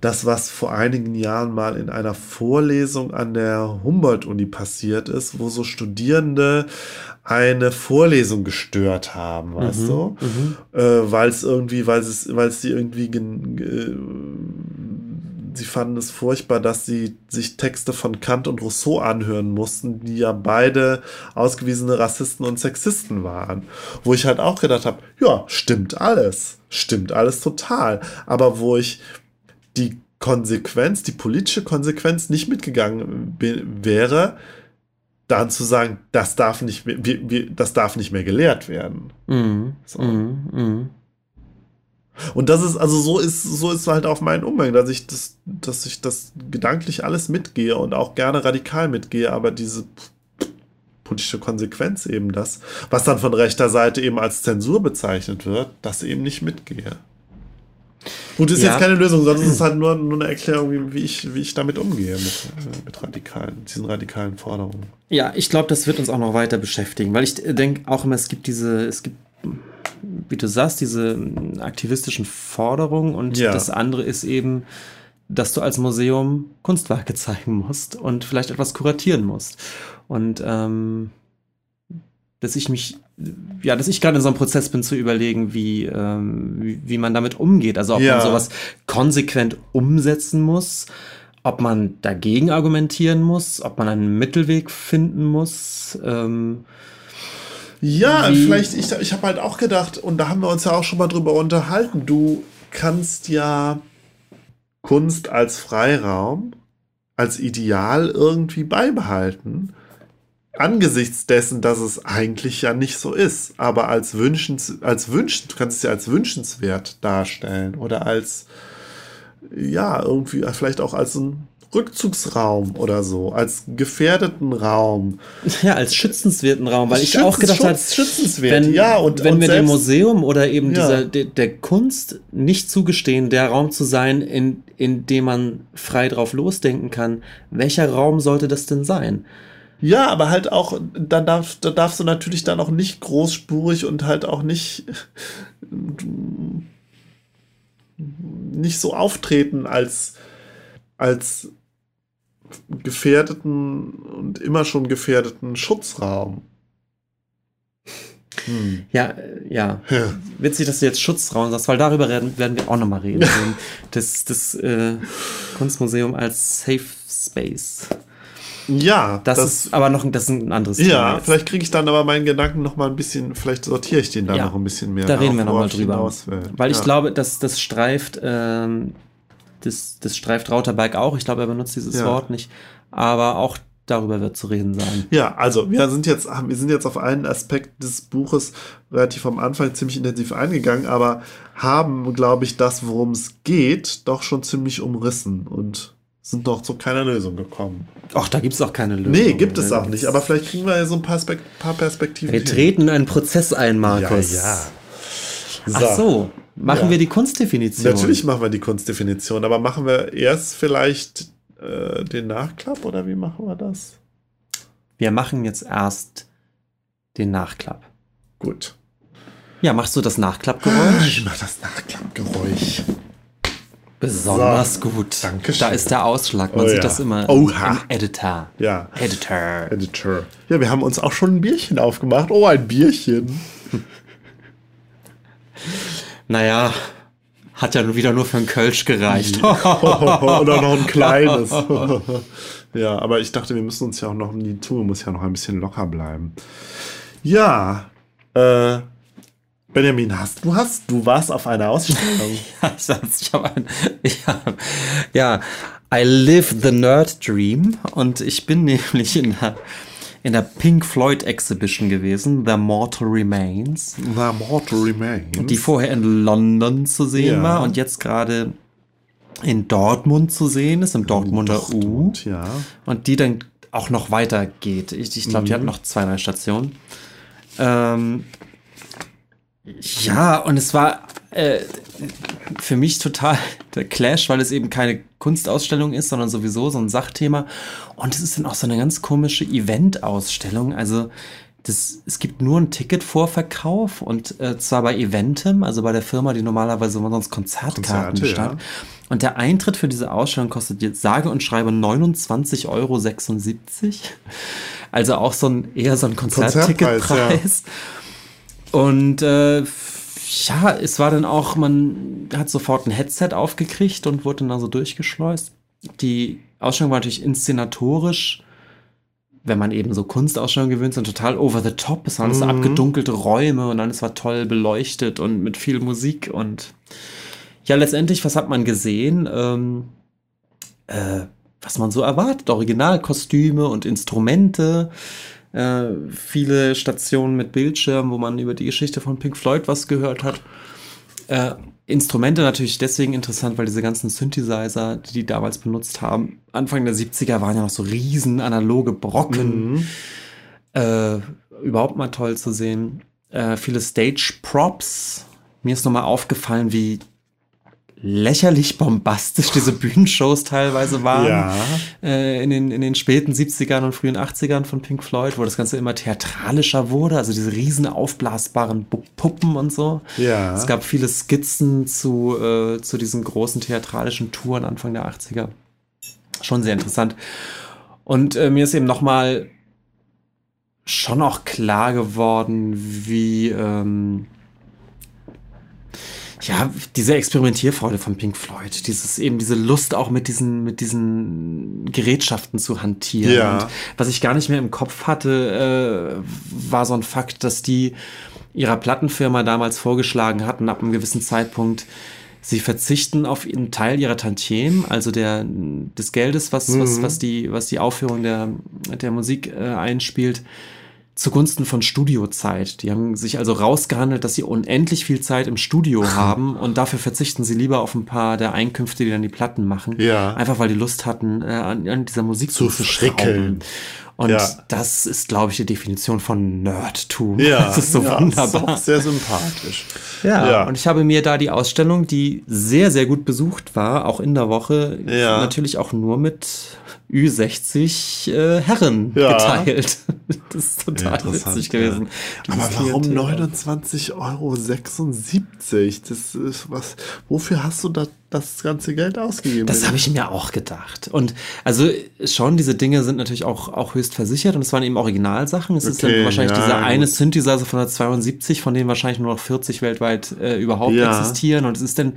das, was vor einigen Jahren mal in einer Vorlesung an der Humboldt-Uni passiert ist, wo so Studierende eine Vorlesung gestört haben, weißt mhm, du? Mhm. Äh, weil es irgendwie, weil es, weil es sie irgendwie sie fanden es furchtbar, dass sie sich Texte von Kant und Rousseau anhören mussten, die ja beide ausgewiesene Rassisten und Sexisten waren. Wo ich halt auch gedacht habe, ja, stimmt alles. Stimmt alles total. Aber wo ich die Konsequenz, die politische Konsequenz nicht mitgegangen wäre, dann zu sagen, das darf nicht mehr, das darf nicht mehr gelehrt werden. Mm, so. mm, mm. Und das ist, also so ist, so ist halt auch mein Umgang, dass ich das, dass ich das gedanklich alles mitgehe und auch gerne radikal mitgehe, aber diese politische Konsequenz eben das, was dann von rechter Seite eben als Zensur bezeichnet wird, das eben nicht mitgehe. Gut, ist ja. jetzt keine Lösung, sondern es ist halt nur, nur eine Erklärung, wie, ich, wie ich damit umgehe, mit, mit radikalen, diesen radikalen Forderungen. Ja, ich glaube, das wird uns auch noch weiter beschäftigen, weil ich denke auch immer, es gibt diese, es gibt wie du sagst, diese aktivistischen Forderungen und ja. das andere ist eben, dass du als Museum Kunstwerke <laughs> zeigen musst und vielleicht etwas kuratieren musst. Und ähm, dass ich mich, ja, dass ich gerade in so einem Prozess bin zu überlegen, wie, ähm, wie, wie, man damit umgeht. Also ob ja. man sowas konsequent umsetzen muss, ob man dagegen argumentieren muss, ob man einen Mittelweg finden muss. Ähm, ja, Wie? vielleicht, ich, ich habe halt auch gedacht, und da haben wir uns ja auch schon mal drüber unterhalten, du kannst ja Kunst als Freiraum, als Ideal irgendwie beibehalten, angesichts dessen, dass es eigentlich ja nicht so ist, aber als wünschens, als wünschen, du kannst es ja als wünschenswert darstellen oder als ja, irgendwie vielleicht auch als ein Rückzugsraum oder so, als gefährdeten Raum. Ja, als schützenswerten Raum, weil ich auch gedacht habe, schützenswert, wenn, ja, und wenn und wir dem Museum oder eben ja. dieser der, der, Kunst nicht zugestehen, der Raum zu sein, in, in dem man frei drauf losdenken kann, welcher Raum sollte das denn sein? Ja, aber halt auch, da, darf, da darfst du natürlich dann auch nicht großspurig und halt auch nicht nicht so auftreten als als gefährdeten und immer schon gefährdeten Schutzraum. Hm. Ja, ja, ja. Witzig, dass du jetzt Schutzraum sagst, weil darüber werden, werden wir auch nochmal reden. <laughs> das das äh, Kunstmuseum als Safe Space. Ja, das, das, ist aber noch das ist ein anderes Thema. Ja, vielleicht kriege ich dann aber meinen Gedanken noch mal ein bisschen, vielleicht sortiere ich den dann ja, noch ein bisschen mehr. Da reden wir noch mal drüber. Weil ja. ich glaube, dass das streift ähm, das, das streift Rauterberg auch. Ich glaube, er benutzt dieses ja. Wort nicht. Aber auch darüber wird zu reden sein. Ja, also wir sind jetzt, wir sind jetzt auf einen Aspekt des Buches relativ am Anfang ziemlich intensiv eingegangen, aber haben, glaube ich, das, worum es geht, doch schon ziemlich umrissen und sind doch zu keiner Lösung gekommen. Ach, da gibt es auch keine Lösung. Nee, gibt es auch nicht. Aber vielleicht kriegen wir ja so ein paar, Spek paar Perspektiven. Wir hin. treten einen Prozess ein, Markus. Ja, ja. So. Ach so. Machen ja. wir die Kunstdefinition? Natürlich machen wir die Kunstdefinition, aber machen wir erst vielleicht äh, den Nachklapp oder wie machen wir das? Wir machen jetzt erst den Nachklapp. Gut. Ja, machst du das Nachklappgeräusch? Ich mach das Nachklappgeräusch. Besonders so, gut. Dankeschön. Da ist der Ausschlag. Man oh, sieht ja. das immer Oha. im Editor. Ja. Editor. Editor. Ja, wir haben uns auch schon ein Bierchen aufgemacht. Oh, ein Bierchen. Naja, Hat ja wieder nur für ein Kölsch gereicht. <laughs> Oder noch ein kleines. <laughs> ja, aber ich dachte, wir müssen uns ja auch noch, die Tour muss ja noch ein bisschen locker bleiben. Ja, äh, Benjamin, hast du hast, du warst auf einer Ausstellung. <laughs> ja, ich habe ein, ja, ja, I live the Nerd Dream und ich bin nämlich in der in der Pink Floyd Exhibition gewesen, The Mortal Remains. The Mortal Remains. Die vorher in London zu sehen ja. war und jetzt gerade in Dortmund zu sehen ist, im Dortmunder Dortmund, U. Ja. Und die dann auch noch weiter geht. Ich, ich glaube, mhm. die hat noch zwei, drei Stationen. Ähm, ja, und es war äh, für mich total <laughs> der Clash, weil es eben keine Kunstausstellung ist, sondern sowieso so ein Sachthema. Und es ist dann auch so eine ganz komische Event-Ausstellung. Also das, es gibt nur ein Ticketvorverkauf und äh, zwar bei Eventim, also bei der Firma, die normalerweise sonst Konzertkarten Konzerte, ja. Und der Eintritt für diese Ausstellung kostet jetzt sage und schreibe 29,76 Euro. Also auch so ein eher so ein Konzertticketpreis. Ja. Und äh, ja, es war dann auch, man hat sofort ein Headset aufgekriegt und wurde dann also durchgeschleust. Die Ausstellung war natürlich inszenatorisch, wenn man eben so Kunstausstellungen gewöhnt sind, total over the top. Es waren mhm. so abgedunkelte Räume und dann es war toll beleuchtet und mit viel Musik und ja, letztendlich, was hat man gesehen? Ähm, äh, was man so erwartet, Originalkostüme und Instrumente äh, viele Stationen mit Bildschirmen, wo man über die Geschichte von Pink Floyd was gehört hat. Äh, Instrumente natürlich deswegen interessant, weil diese ganzen Synthesizer, die die damals benutzt haben, Anfang der 70er waren ja noch so riesen analoge Brocken. Mhm. Äh, überhaupt mal toll zu sehen. Äh, viele Stage-Props. Mir ist nochmal aufgefallen, wie lächerlich bombastisch diese Bühnenshows teilweise waren. Ja. Äh, in, den, in den späten 70ern und frühen 80ern von Pink Floyd, wo das Ganze immer theatralischer wurde, also diese riesen aufblasbaren Puppen und so. Ja. Es gab viele Skizzen zu, äh, zu diesen großen theatralischen Touren Anfang der 80er. Schon sehr interessant. Und äh, mir ist eben nochmal schon auch klar geworden, wie ähm, ja, diese Experimentierfreude von Pink Floyd, dieses eben diese Lust auch mit diesen mit diesen Gerätschaften zu hantieren. Ja. Und was ich gar nicht mehr im Kopf hatte, äh, war so ein Fakt, dass die ihrer Plattenfirma damals vorgeschlagen hatten, ab einem gewissen Zeitpunkt, sie verzichten auf einen Teil ihrer Tantiemen, also der des Geldes, was mhm. was was die was die Aufführung der der Musik äh, einspielt zugunsten von Studiozeit. Die haben sich also rausgehandelt, dass sie unendlich viel Zeit im Studio haben und dafür verzichten sie lieber auf ein paar der Einkünfte, die dann die Platten machen. Ja. Einfach weil die Lust hatten, äh, an, an, dieser Musik zu, zu verschrickeln. Und ja. das ist, glaube ich, die Definition von Nerdtum. Ja, <laughs> das ist so ja, wunderbar. Ist sehr sympathisch. Ja, ja, und ich habe mir da die Ausstellung, die sehr, sehr gut besucht war, auch in der Woche, natürlich auch nur mit Ü60 äh, Herren ja. geteilt. <laughs> Das ist total witzig gewesen. Ja. Aber warum 29,76 Euro? Das ist was. Wofür hast du da das ganze Geld ausgegeben? Das habe ich mir auch gedacht. Und also schon, diese Dinge sind natürlich auch, auch höchst versichert und es waren eben Originalsachen. Es okay, ist dann wahrscheinlich ja, dieser gut. eine Synthesizer von der 72, von denen wahrscheinlich nur noch 40 weltweit äh, überhaupt existieren. Und es ist dann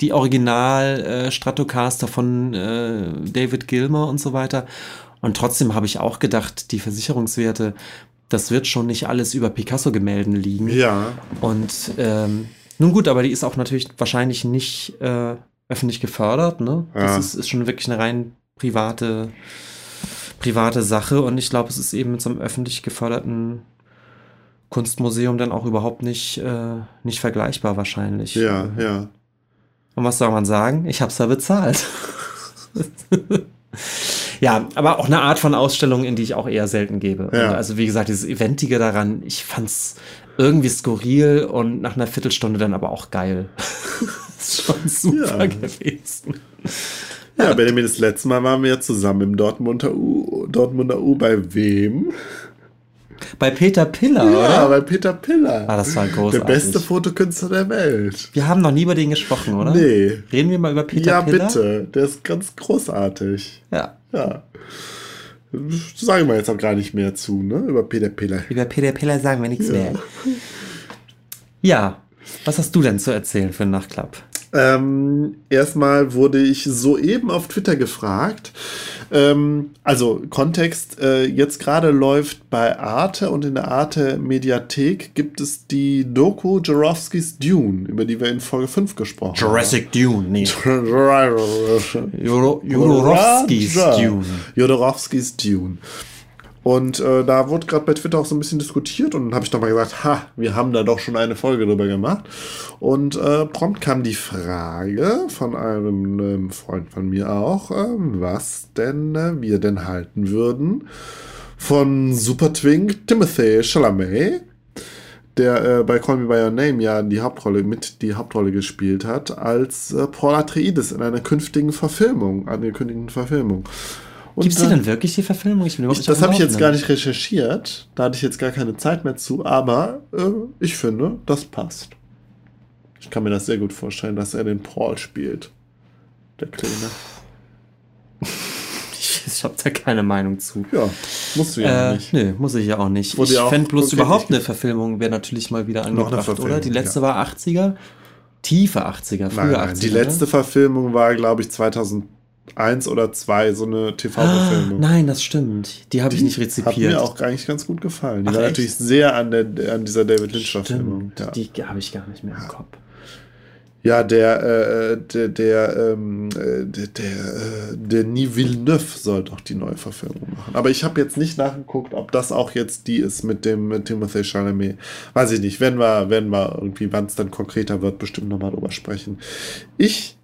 die Original äh, Stratocaster von äh, David Gilmer und so weiter. Und trotzdem habe ich auch gedacht, die Versicherungswerte, das wird schon nicht alles über Picasso-Gemälden liegen. Ja. Und ähm, nun gut, aber die ist auch natürlich wahrscheinlich nicht äh, öffentlich gefördert. Ne? Ja. Das ist, ist schon wirklich eine rein private, private Sache. Und ich glaube, es ist eben mit so einem öffentlich geförderten Kunstmuseum dann auch überhaupt nicht, äh, nicht vergleichbar wahrscheinlich. Ja, ja. Und was soll man sagen? Ich habe es ja bezahlt. <laughs> ja, aber auch eine Art von Ausstellung, in die ich auch eher selten gebe. Ja. also wie gesagt, dieses Eventige daran, ich fand's irgendwie skurril und nach einer Viertelstunde dann aber auch geil. <laughs> das <laughs> ist schon super ja. gewesen. Ja, Benjamin, das letzte Mal waren wir ja zusammen im Dortmunder U, Dortmunder U bei wem? Bei Peter Piller, ja, oder? Ja, bei Peter Piller. Ah, das war großartig. Der beste Fotokünstler der Welt. Wir haben noch nie über den gesprochen, oder? Nee. Reden wir mal über Peter ja, Piller? Ja, bitte. Der ist ganz großartig. Ja. Ja. Sagen wir jetzt auch gar nicht mehr zu, ne? Über Peter Piller. Über Peter Piller sagen wir nichts ja. mehr. Ja. Was hast du denn zu erzählen für einen Nachtclub? Ähm, erstmal wurde ich soeben auf Twitter gefragt. Ähm, also Kontext, äh, jetzt gerade läuft bei Arte und in der Arte Mediathek gibt es die Doku Jarowskis Dune, über die wir in Folge 5 gesprochen Jurassic haben. Dune, nee. <laughs> Jodorowskis Dune. Jodorowskis Dune. Und äh, da wurde gerade bei Twitter auch so ein bisschen diskutiert und dann habe ich doch mal gesagt, ha, wir haben da doch schon eine Folge drüber gemacht. Und äh, prompt kam die Frage von einem ähm, Freund von mir auch, äh, was denn äh, wir denn halten würden von Super Twink Timothy Chalamet, der äh, bei Call Me By Your Name ja die Hauptrolle mit die Hauptrolle gespielt hat, als äh, Paul Atreides in einer künftigen Verfilmung, angekündigten Verfilmung. Gibt es die denn wirklich, die Verfilmung? Ich ich, das habe ich jetzt gar nicht recherchiert. Da hatte ich jetzt gar keine Zeit mehr zu. Aber äh, ich finde, das passt. Ich kann mir das sehr gut vorstellen, dass er den Paul spielt. Der Kleine. <laughs> ich habe da keine Meinung zu. Ja, musst du ja äh, nicht. Nö, muss ich ja auch nicht. Wurde ich fände bloß überhaupt eine Verfilmung wäre natürlich mal wieder angebracht, oder? Die letzte ja. war 80er. Tiefe 80er, frühe nein, nein, 80er. Die letzte Verfilmung war, glaube ich, 2000 eins oder zwei so eine TV-Verfilmung. Ah, nein, das stimmt. Die habe ich nicht rezipiert. Die Hat mir auch eigentlich ganz gut gefallen. Die Ach, war echt? natürlich sehr an, der, an dieser David Lynch-Verfilmung. Ja. Die habe ich gar nicht mehr im Kopf. Ja, der, äh, der, der, ähm, äh, der, der, äh, der Villeneuve soll doch die neue Verfilmung machen. Aber ich habe jetzt nicht nachgeguckt, ob das auch jetzt die ist mit dem mit Timothy Chalamet. Weiß ich nicht. Wenn wir, wenn wir irgendwie, wann es dann konkreter wird, bestimmt nochmal drüber sprechen. Ich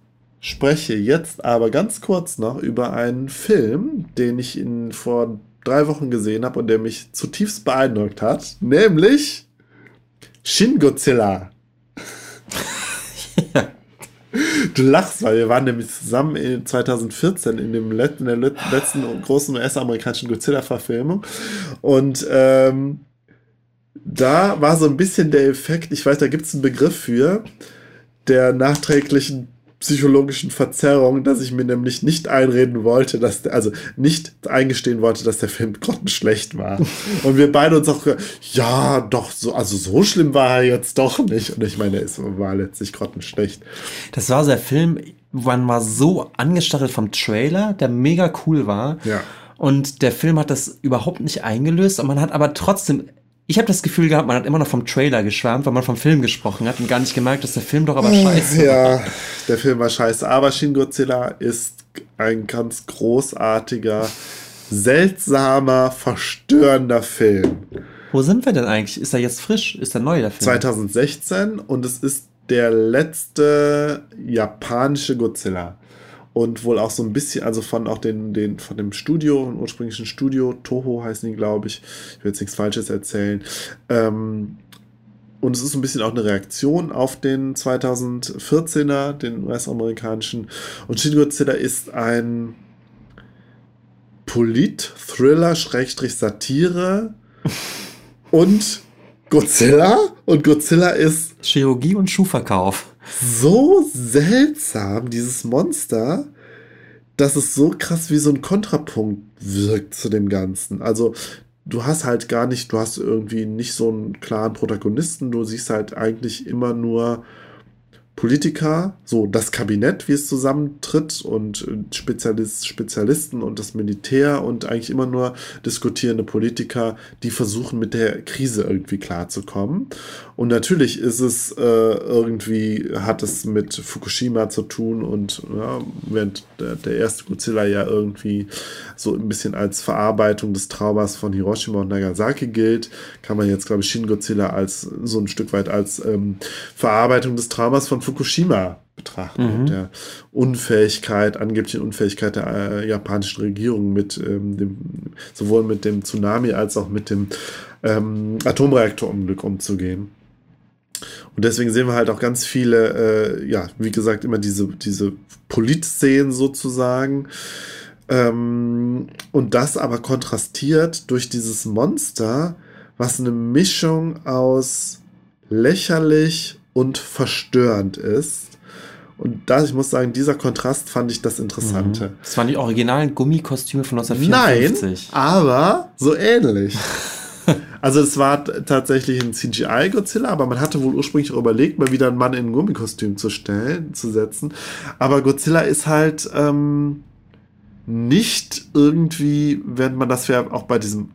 spreche jetzt aber ganz kurz noch über einen Film, den ich in, vor drei Wochen gesehen habe und der mich zutiefst beeindruckt hat, nämlich Shin Godzilla. ja. <laughs> Du lachst, weil wir waren nämlich zusammen in 2014 in, dem Let in der letzten großen US-amerikanischen Godzilla-Verfilmung. Und ähm, da war so ein bisschen der Effekt, ich weiß, da gibt es einen Begriff für, der nachträglichen psychologischen Verzerrung, dass ich mir nämlich nicht einreden wollte, dass, der, also nicht eingestehen wollte, dass der Film grottenschlecht war. <laughs> Und wir beide uns auch, ja, doch, so, also so schlimm war er jetzt doch nicht. Und ich meine, es war letztlich grottenschlecht. Das war so der Film, man war so angestachelt vom Trailer, der mega cool war. Ja. Und der Film hat das überhaupt nicht eingelöst und man hat aber trotzdem ich habe das Gefühl gehabt, man hat immer noch vom Trailer geschwärmt, weil man vom Film gesprochen hat und gar nicht gemerkt, dass der Film doch aber äh, scheiße ja, war. Ja, der Film war scheiße. Aber Shin Godzilla ist ein ganz großartiger, seltsamer, verstörender Film. Wo sind wir denn eigentlich? Ist er jetzt frisch? Ist er neu, der Film? 2016 und es ist der letzte japanische Godzilla und wohl auch so ein bisschen, also von auch den, den von dem Studio, dem ursprünglichen Studio, Toho heißen die, glaube ich. Ich will jetzt nichts Falsches erzählen. Ähm, und es ist ein bisschen auch eine Reaktion auf den 2014er, den US-amerikanischen. Und Shin Godzilla ist ein Polit-Thriller, Schrägstrich Satire und Godzilla. Und Godzilla ist Chirurgie und Schuhverkauf so seltsam, dieses Monster, dass es so krass wie so ein Kontrapunkt wirkt zu dem Ganzen. Also du hast halt gar nicht, du hast irgendwie nicht so einen klaren Protagonisten, du siehst halt eigentlich immer nur Politiker, so das Kabinett, wie es zusammentritt und äh, Spezialist, Spezialisten und das Militär und eigentlich immer nur diskutierende Politiker, die versuchen mit der Krise irgendwie klarzukommen. Und natürlich ist es äh, irgendwie, hat es mit Fukushima zu tun und ja, während der, der, erste Godzilla ja irgendwie so ein bisschen als Verarbeitung des Traumas von Hiroshima und Nagasaki gilt, kann man jetzt, glaube ich, Shin Godzilla als so ein Stück weit als ähm, Verarbeitung des Traumas von Fukushima betrachten mhm. und der Unfähigkeit, angeblichen Unfähigkeit der äh, japanischen Regierung mit ähm, dem, sowohl mit dem Tsunami als auch mit dem ähm, Atomreaktorunglück umzugehen. Und deswegen sehen wir halt auch ganz viele, äh, ja, wie gesagt, immer diese, diese Politszenen sozusagen. Ähm, und das aber kontrastiert durch dieses Monster, was eine Mischung aus lächerlich und verstörend ist. Und da, ich muss sagen, dieser Kontrast fand ich das Interessante. Das waren die originalen Gummikostüme von 1954. Nein, aber so ähnlich. <laughs> Also es war tatsächlich ein CGI-Godzilla, aber man hatte wohl ursprünglich auch überlegt, mal wieder einen Mann in ein Gummikostüm zu stellen, zu setzen. Aber Godzilla ist halt ähm, nicht irgendwie, wenn man das ja auch bei diesem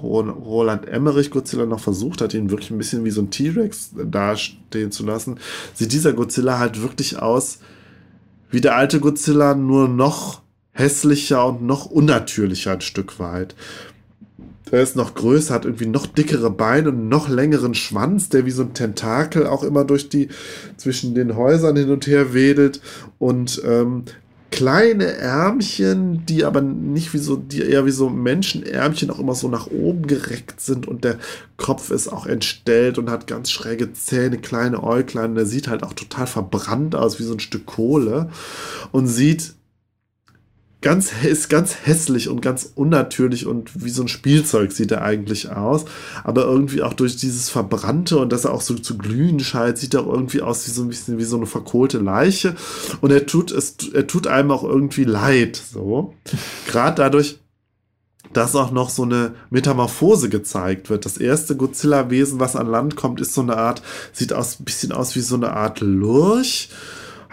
Roland Emmerich Godzilla noch versucht hat, ihn wirklich ein bisschen wie so ein T-Rex dastehen zu lassen, sieht dieser Godzilla halt wirklich aus wie der alte Godzilla, nur noch hässlicher und noch unnatürlicher ein Stück weit. Er ist noch größer, hat irgendwie noch dickere Beine und noch längeren Schwanz, der wie so ein Tentakel auch immer durch die, zwischen den Häusern hin und her wedelt und ähm, kleine Ärmchen, die aber nicht wie so, die eher wie so Menschenärmchen auch immer so nach oben gereckt sind und der Kopf ist auch entstellt und hat ganz schräge Zähne, kleine Äuglein. Der sieht halt auch total verbrannt aus, wie so ein Stück Kohle und sieht ganz, ist ganz hässlich und ganz unnatürlich und wie so ein Spielzeug sieht er eigentlich aus. Aber irgendwie auch durch dieses Verbrannte und dass er auch so zu glühen scheint, sieht er auch irgendwie aus wie so ein bisschen wie so eine verkohlte Leiche. Und er tut es, er tut einem auch irgendwie leid, so. <laughs> Gerade dadurch, dass auch noch so eine Metamorphose gezeigt wird. Das erste Godzilla-Wesen, was an Land kommt, ist so eine Art, sieht aus, bisschen aus wie so eine Art Lurch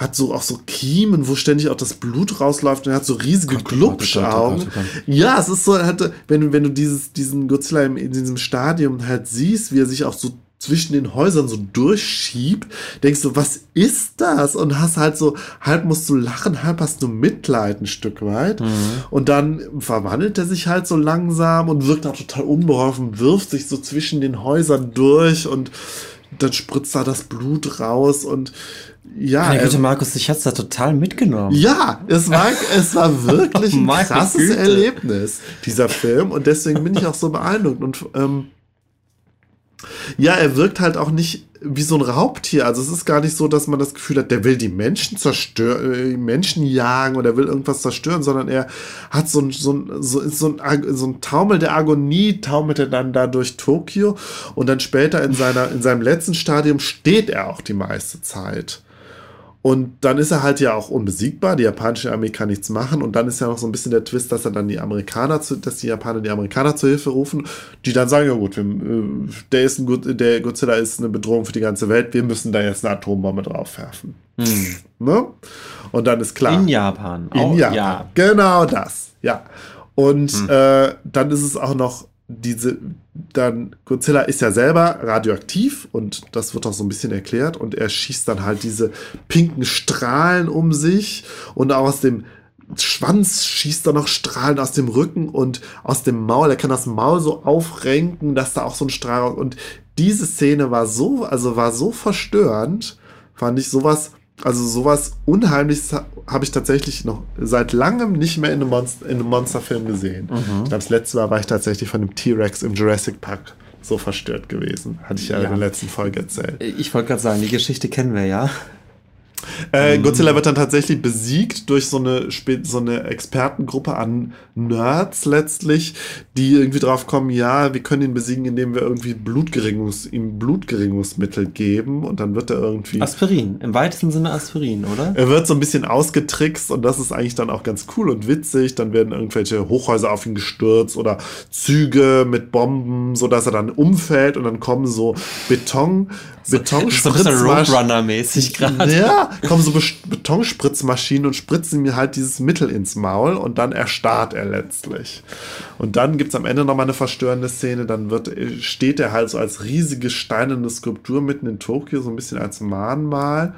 hat so auch so Kiemen, wo ständig auch das Blut rausläuft und er hat so riesige Glubschaugen. Ja, es ist so, hatte, wenn, wenn du dieses, diesen Godzilla in, in diesem Stadium halt siehst, wie er sich auch so zwischen den Häusern so durchschiebt, denkst du, was ist das? Und hast halt so, halb musst du lachen, halb hast du Mitleid ein Stück weit. Mhm. Und dann verwandelt er sich halt so langsam und wirkt auch total unbeholfen, wirft sich so zwischen den Häusern durch und dann spritzt da das Blut raus und ja. Meine Güte, Markus, ich hat's da total mitgenommen. Ja, es war, es war <laughs> wirklich ein krasses Güte. Erlebnis, dieser Film. Und deswegen bin ich auch so beeindruckt. Und ähm, ja, er wirkt halt auch nicht wie so ein Raubtier. Also es ist gar nicht so, dass man das Gefühl hat, der will die Menschen zerstören, äh, Menschen jagen oder will irgendwas zerstören, sondern er hat so ein, so ein, so, so ein, so ein Taumel der Agonie, taumelt er dann da durch Tokio und dann später in, seiner, in seinem letzten Stadium steht er auch die meiste Zeit. Und dann ist er halt ja auch unbesiegbar. Die japanische Armee kann nichts machen. Und dann ist ja noch so ein bisschen der Twist, dass er dann die Amerikaner, zu, dass die Japaner die Amerikaner zur Hilfe rufen, die dann sagen, ja gut, wir, äh, der ist ein der Godzilla ist eine Bedrohung für die ganze Welt. Wir müssen da jetzt eine Atombombe drauf werfen. Hm. Ne? Und dann ist klar. In Japan. In oh, Japan. Ja. Genau das. Ja. Und hm. äh, dann ist es auch noch diese, dann Godzilla ist ja selber radioaktiv und das wird auch so ein bisschen erklärt und er schießt dann halt diese pinken Strahlen um sich und auch aus dem Schwanz schießt er noch Strahlen aus dem Rücken und aus dem Maul. Er kann das Maul so aufrenken, dass da auch so ein Strahl und diese Szene war so, also war so verstörend, fand ich sowas also sowas Unheimliches habe ich tatsächlich noch seit langem nicht mehr in einem, Monster, in einem Monsterfilm gesehen. Mhm. Ich glaube, das letzte Mal war ich tatsächlich von dem T-Rex im Jurassic Park so verstört gewesen. Hatte ich ja, ja. in der letzten Folge erzählt. Ich wollte gerade sagen, die Geschichte kennen wir ja. Äh, mhm. Godzilla wird dann tatsächlich besiegt durch so eine, so eine Expertengruppe an Nerds letztlich, die irgendwie drauf kommen, ja, wir können ihn besiegen, indem wir irgendwie Blutgeringungs, ihm Blutgeringungsmittel geben und dann wird er irgendwie. Aspirin, im weitesten Sinne Aspirin, oder? Er wird so ein bisschen ausgetrickst und das ist eigentlich dann auch ganz cool und witzig. Dann werden irgendwelche Hochhäuser auf ihn gestürzt oder Züge mit Bomben, sodass er dann umfällt und dann kommen so Beton, Betonspritzmaschinen. So Roadrunner-mäßig gerade. Ja, kommen so Betonspritzmaschinen und spritzen mir halt dieses Mittel ins Maul und dann erstarrt er letztlich. Und dann gibt es am Ende nochmal eine verstörende Szene, dann wird, steht er halt so als riesige steinerne Skulptur mitten in Tokio, so ein bisschen als Mahnmal.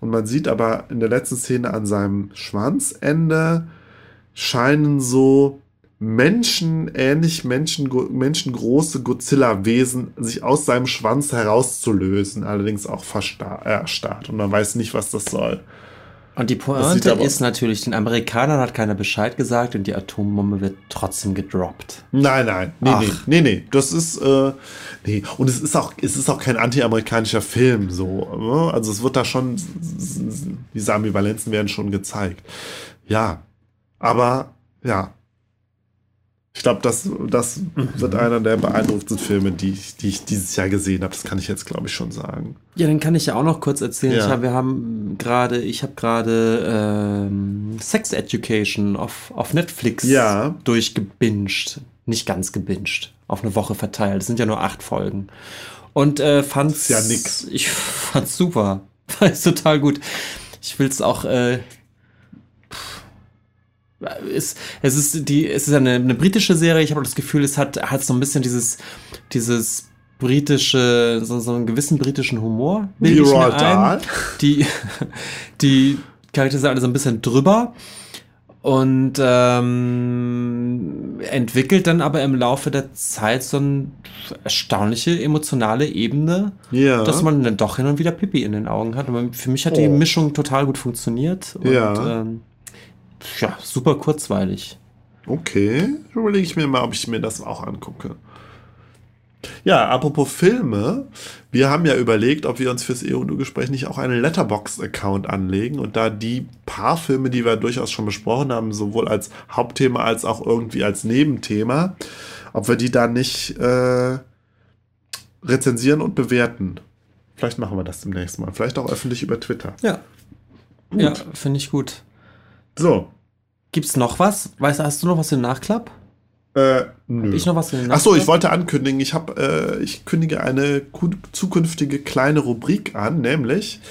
Und man sieht aber in der letzten Szene an seinem Schwanzende scheinen so Menschen, ähnlich Menschen, menschengroße Godzilla-Wesen sich aus seinem Schwanz herauszulösen, allerdings auch erstarrt. Und man weiß nicht, was das soll. Und die Pointe ist natürlich, den Amerikanern hat keiner Bescheid gesagt und die Atombombe wird trotzdem gedroppt. Nein, nein, nee, Ach. nee, nee, nee. Das ist, äh, nee. Und es ist auch, es ist auch kein anti-amerikanischer Film, so. Ne? Also es wird da schon, diese Ambivalenzen werden schon gezeigt. Ja. Aber, ja, ich glaube, das, das mhm. wird einer der beeindruckendsten Filme, die ich, die ich dieses Jahr gesehen habe. Das kann ich jetzt, glaube ich, schon sagen. Ja, dann kann ich ja auch noch kurz erzählen. Ja. Ich hab, wir haben gerade, ich habe gerade ähm, Sex Education auf, auf Netflix ja. durchgebinged. Nicht ganz gebinged. auf eine Woche verteilt. Es sind ja nur acht Folgen. Und äh, fand's. ja nix. Ich fand's super. <laughs> Fand's total gut. Ich will's auch. Äh, es, es ist die, es ist eine, eine britische Serie. Ich habe das Gefühl, es hat, hat so ein bisschen dieses, dieses britische, so, so einen gewissen britischen Humor. Roald Dahl. Die, <laughs> die Charaktere sind alle so ein bisschen drüber und ähm, entwickelt dann aber im Laufe der Zeit so eine erstaunliche emotionale Ebene, ja. dass man dann doch hin und wieder Pipi in den Augen hat. Und für mich hat oh. die Mischung total gut funktioniert. Und, ja. Ähm, ja, super kurzweilig. Okay, überlege ich mir mal, ob ich mir das auch angucke. Ja, apropos Filme, wir haben ja überlegt, ob wir uns fürs EU-Gespräch nicht auch einen Letterbox-Account anlegen und da die paar Filme, die wir durchaus schon besprochen haben, sowohl als Hauptthema als auch irgendwie als Nebenthema, ob wir die da nicht äh, rezensieren und bewerten. Vielleicht machen wir das demnächst mal. Vielleicht auch öffentlich über Twitter. Ja. Gut. Ja, finde ich gut. So. Gibt's noch was? Weißt du, hast du noch was im Nachklapp? Äh, nö. ich noch was in Achso, ich wollte ankündigen, ich habe, äh, ich kündige eine zukünftige kleine Rubrik an, nämlich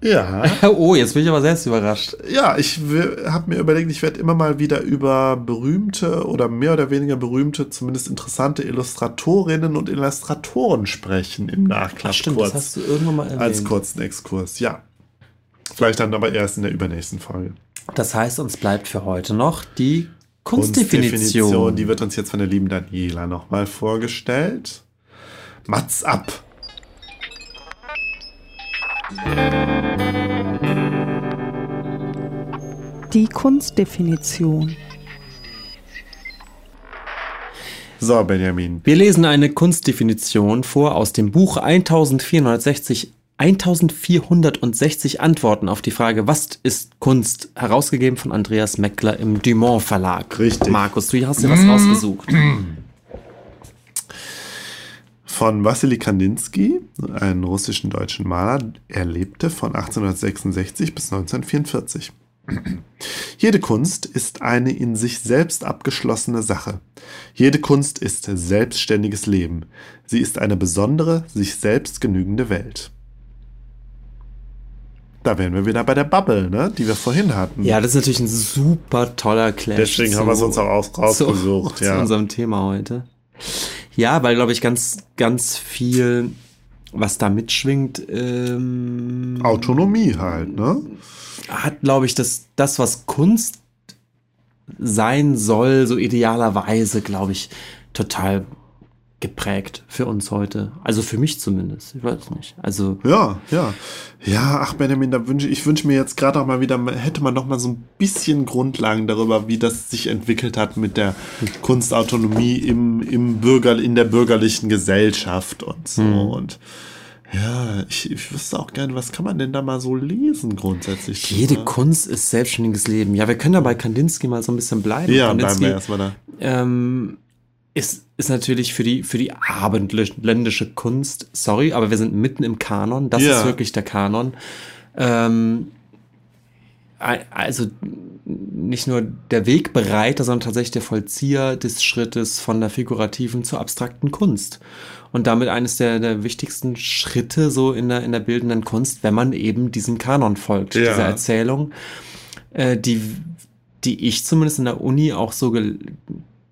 ja. <laughs> oh, jetzt bin ich aber selbst überrascht. Ja, ich habe mir überlegt, ich werde immer mal wieder über berühmte oder mehr oder weniger berühmte, zumindest interessante Illustratorinnen und Illustratoren sprechen im Nachklapp. Ach, stimmt, kurz, das hast du irgendwann mal erwähnt. Als kurzen Exkurs, ja. Vielleicht dann aber erst in der übernächsten Folge. Das heißt, uns bleibt für heute noch die Kunstdefinition. Kunstdefinition. Die wird uns jetzt von der lieben Daniela nochmal vorgestellt. Mats ab. Die Kunstdefinition. So, Benjamin. Wir lesen eine Kunstdefinition vor aus dem Buch 1460 1460 Antworten auf die Frage, was ist Kunst? Herausgegeben von Andreas Meckler im Dumont Verlag. Richtig. Markus, du hast dir was rausgesucht. Von Wassily Kandinsky, einem russischen deutschen Maler. Er lebte von 1866 bis 1944. Jede Kunst ist eine in sich selbst abgeschlossene Sache. Jede Kunst ist selbstständiges Leben. Sie ist eine besondere, sich selbst genügende Welt. Da wären wir wieder bei der Bubble, ne? die wir vorhin hatten. Ja, das ist natürlich ein super toller Clash. Deswegen zu, haben wir es uns auch rausgesucht. <laughs> Zu, ja. zu unserem Thema heute. Ja, weil, glaube ich, ganz, ganz viel, was da mitschwingt. Ähm, Autonomie halt, ne? Hat, glaube ich, das, das, was Kunst sein soll, so idealerweise, glaube ich, total geprägt für uns heute. Also für mich zumindest. Ich weiß nicht. Also ja, ja, ja. Ach Benjamin, da wünsche ich wünsche mir jetzt gerade auch mal wieder hätte man noch mal so ein bisschen Grundlagen darüber, wie das sich entwickelt hat mit der Kunstautonomie im im Bürger in der bürgerlichen Gesellschaft und so hm. und ja, ich, ich wüsste auch gerne, was kann man denn da mal so lesen grundsätzlich? Jede drüber? Kunst ist selbstständiges Leben. Ja, wir können da bei Kandinsky mal so ein bisschen bleiben. Ja, Kandinsky, bleiben wir erstmal da. Ähm, ist, ist natürlich für die, für die abendländische Kunst, sorry, aber wir sind mitten im Kanon, das ja. ist wirklich der Kanon. Ähm, also nicht nur der Wegbereiter, sondern tatsächlich der Vollzieher des Schrittes von der figurativen zur abstrakten Kunst. Und damit eines der, der wichtigsten Schritte so in der, in der bildenden Kunst, wenn man eben diesem Kanon folgt, ja. dieser Erzählung, äh, die, die ich zumindest in der Uni auch so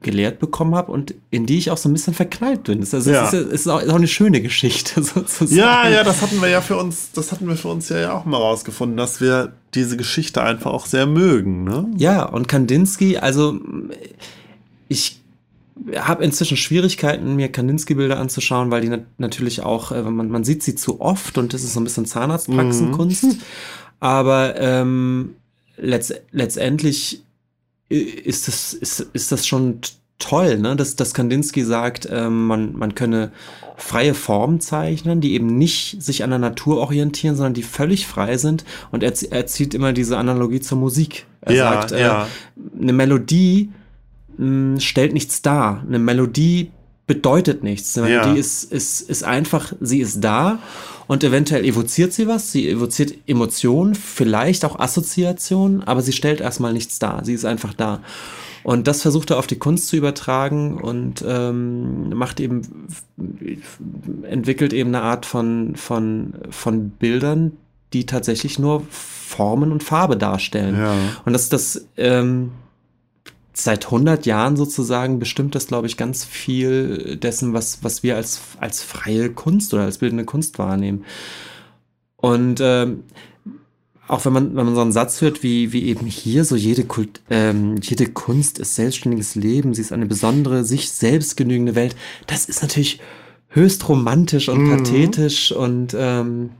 gelehrt bekommen habe und in die ich auch so ein bisschen verknallt bin. Also, ja. ist, ist, auch, ist, auch, eine schöne Geschichte <laughs> sozusagen. Ja, ja, das hatten wir ja für uns, das hatten wir für uns ja auch mal rausgefunden, dass wir diese Geschichte einfach auch sehr mögen. Ne? Ja, und Kandinsky, also ich habe inzwischen Schwierigkeiten, mir Kandinsky-Bilder anzuschauen, weil die nat natürlich auch, äh, man, man sieht sie zu oft und das ist so ein bisschen Zahnarztpraxenkunst. Mhm. Aber ähm, letzt, letztendlich ist das, ist, ist das schon toll, ne? dass, dass Kandinsky sagt, ähm, man, man könne freie Formen zeichnen, die eben nicht sich an der Natur orientieren, sondern die völlig frei sind. Und er, er zieht immer diese Analogie zur Musik. Er ja, sagt, äh, ja. eine Melodie mh, hm, stellt nichts dar. Eine Melodie bedeutet nichts. Ja. ist, ist, ist einfach, sie ist da und eventuell evoziert sie was, sie evoziert Emotionen, vielleicht auch Assoziationen, aber sie stellt erstmal nichts dar. Sie ist einfach da. Und das versucht er auf die Kunst zu übertragen und ähm, macht eben, entwickelt eben eine Art von, von, von Bildern, die tatsächlich nur Formen und Farbe darstellen. Ja. Und das, das ähm, seit 100 Jahren sozusagen bestimmt das, glaube ich, ganz viel dessen, was, was wir als, als freie Kunst oder als bildende Kunst wahrnehmen. Und ähm, auch wenn man, wenn man so einen Satz hört, wie, wie eben hier, so jede, Kult, ähm, jede Kunst ist selbstständiges Leben, sie ist eine besondere, sich selbst genügende Welt, das ist natürlich höchst romantisch und mhm. pathetisch und ähm,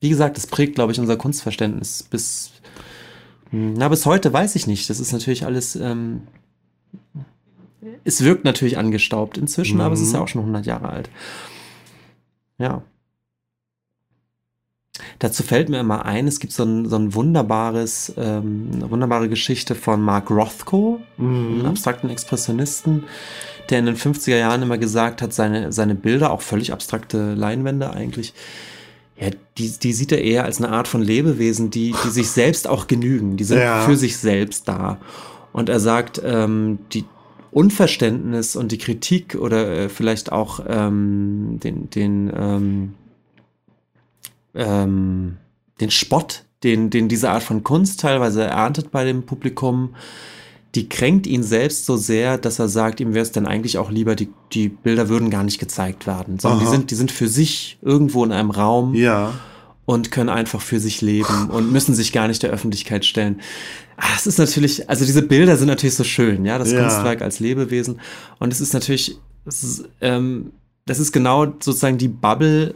wie gesagt, das prägt, glaube ich, unser Kunstverständnis bis, na, bis heute weiß ich nicht. Das ist natürlich alles, ähm, es wirkt natürlich angestaubt inzwischen, mhm. aber es ist ja mhm. auch schon 100 Jahre alt. Ja. Dazu fällt mir immer ein, es gibt so ein, so ein wunderbares, ähm, eine wunderbare Geschichte von Mark Rothko, mhm. einem abstrakten Expressionisten, der in den 50er Jahren immer gesagt hat, seine, seine Bilder, auch völlig abstrakte Leinwände eigentlich, ja, die, die sieht er eher als eine Art von Lebewesen, die, die sich selbst auch genügen. Die sind ja. für sich selbst da. Und er sagt, ähm, die Unverständnis und die Kritik oder äh, vielleicht auch ähm, den, den, ähm, ähm, den Spott, den, den diese Art von Kunst teilweise erntet bei dem Publikum, die kränkt ihn selbst so sehr, dass er sagt, ihm wäre es dann eigentlich auch lieber, die, die Bilder würden gar nicht gezeigt werden, sondern die sind, die sind für sich irgendwo in einem Raum ja. und können einfach für sich leben und müssen sich gar nicht der Öffentlichkeit stellen. Ach, es ist natürlich, also diese Bilder sind natürlich so schön, ja, das ja. Kunstwerk als Lebewesen. Und es ist natürlich, es ist, ähm, das ist genau sozusagen die Bubble,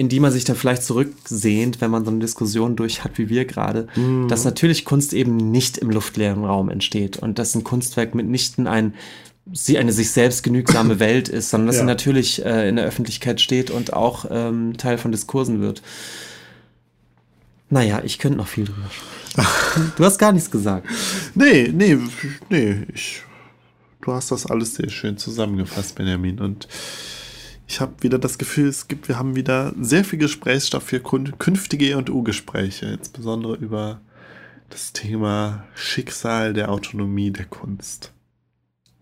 in die man sich dann vielleicht zurücksehnt, wenn man so eine Diskussion durch hat, wie wir gerade, mhm. dass natürlich Kunst eben nicht im luftleeren Raum entsteht und dass ein Kunstwerk mitnichten ein sie eine sich selbst genügsame <coughs> Welt ist, sondern dass ja. sie natürlich äh, in der Öffentlichkeit steht und auch ähm, Teil von Diskursen wird. Naja, ich könnte noch viel drüber sprechen. <laughs> Du hast gar nichts gesagt. Nee, nee, nee. Ich, du hast das alles sehr schön zusammengefasst, Benjamin. Und ich habe wieder das Gefühl, es gibt, wir haben wieder sehr viel Gesprächsstoff für künftige E&U-Gespräche, insbesondere über das Thema Schicksal der Autonomie der Kunst.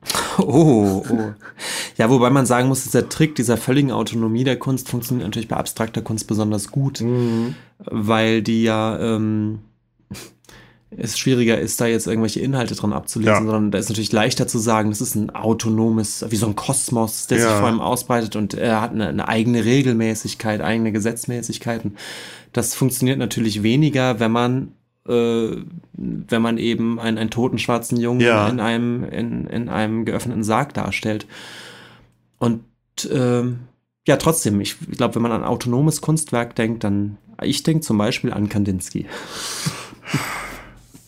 <laughs> Oh, oh. Ja, wobei man sagen muss, dass der Trick dieser völligen Autonomie der Kunst funktioniert natürlich bei abstrakter Kunst besonders gut, mhm. weil die ja ähm, es schwieriger ist, da jetzt irgendwelche Inhalte dran abzulesen, ja. sondern da ist natürlich leichter zu sagen, das ist ein autonomes, wie so ein Kosmos, der ja. sich vor allem ausbreitet und er hat eine, eine, eigene Regelmäßigkeit, eigene Gesetzmäßigkeiten. Das funktioniert natürlich weniger, wenn man äh, wenn man eben einen, einen toten schwarzen Jungen ja. in einem in, in einem geöffneten Sarg darstellt. Und äh, ja, trotzdem, ich glaube, wenn man an autonomes Kunstwerk denkt, dann ich denke zum Beispiel an Kandinsky. <laughs>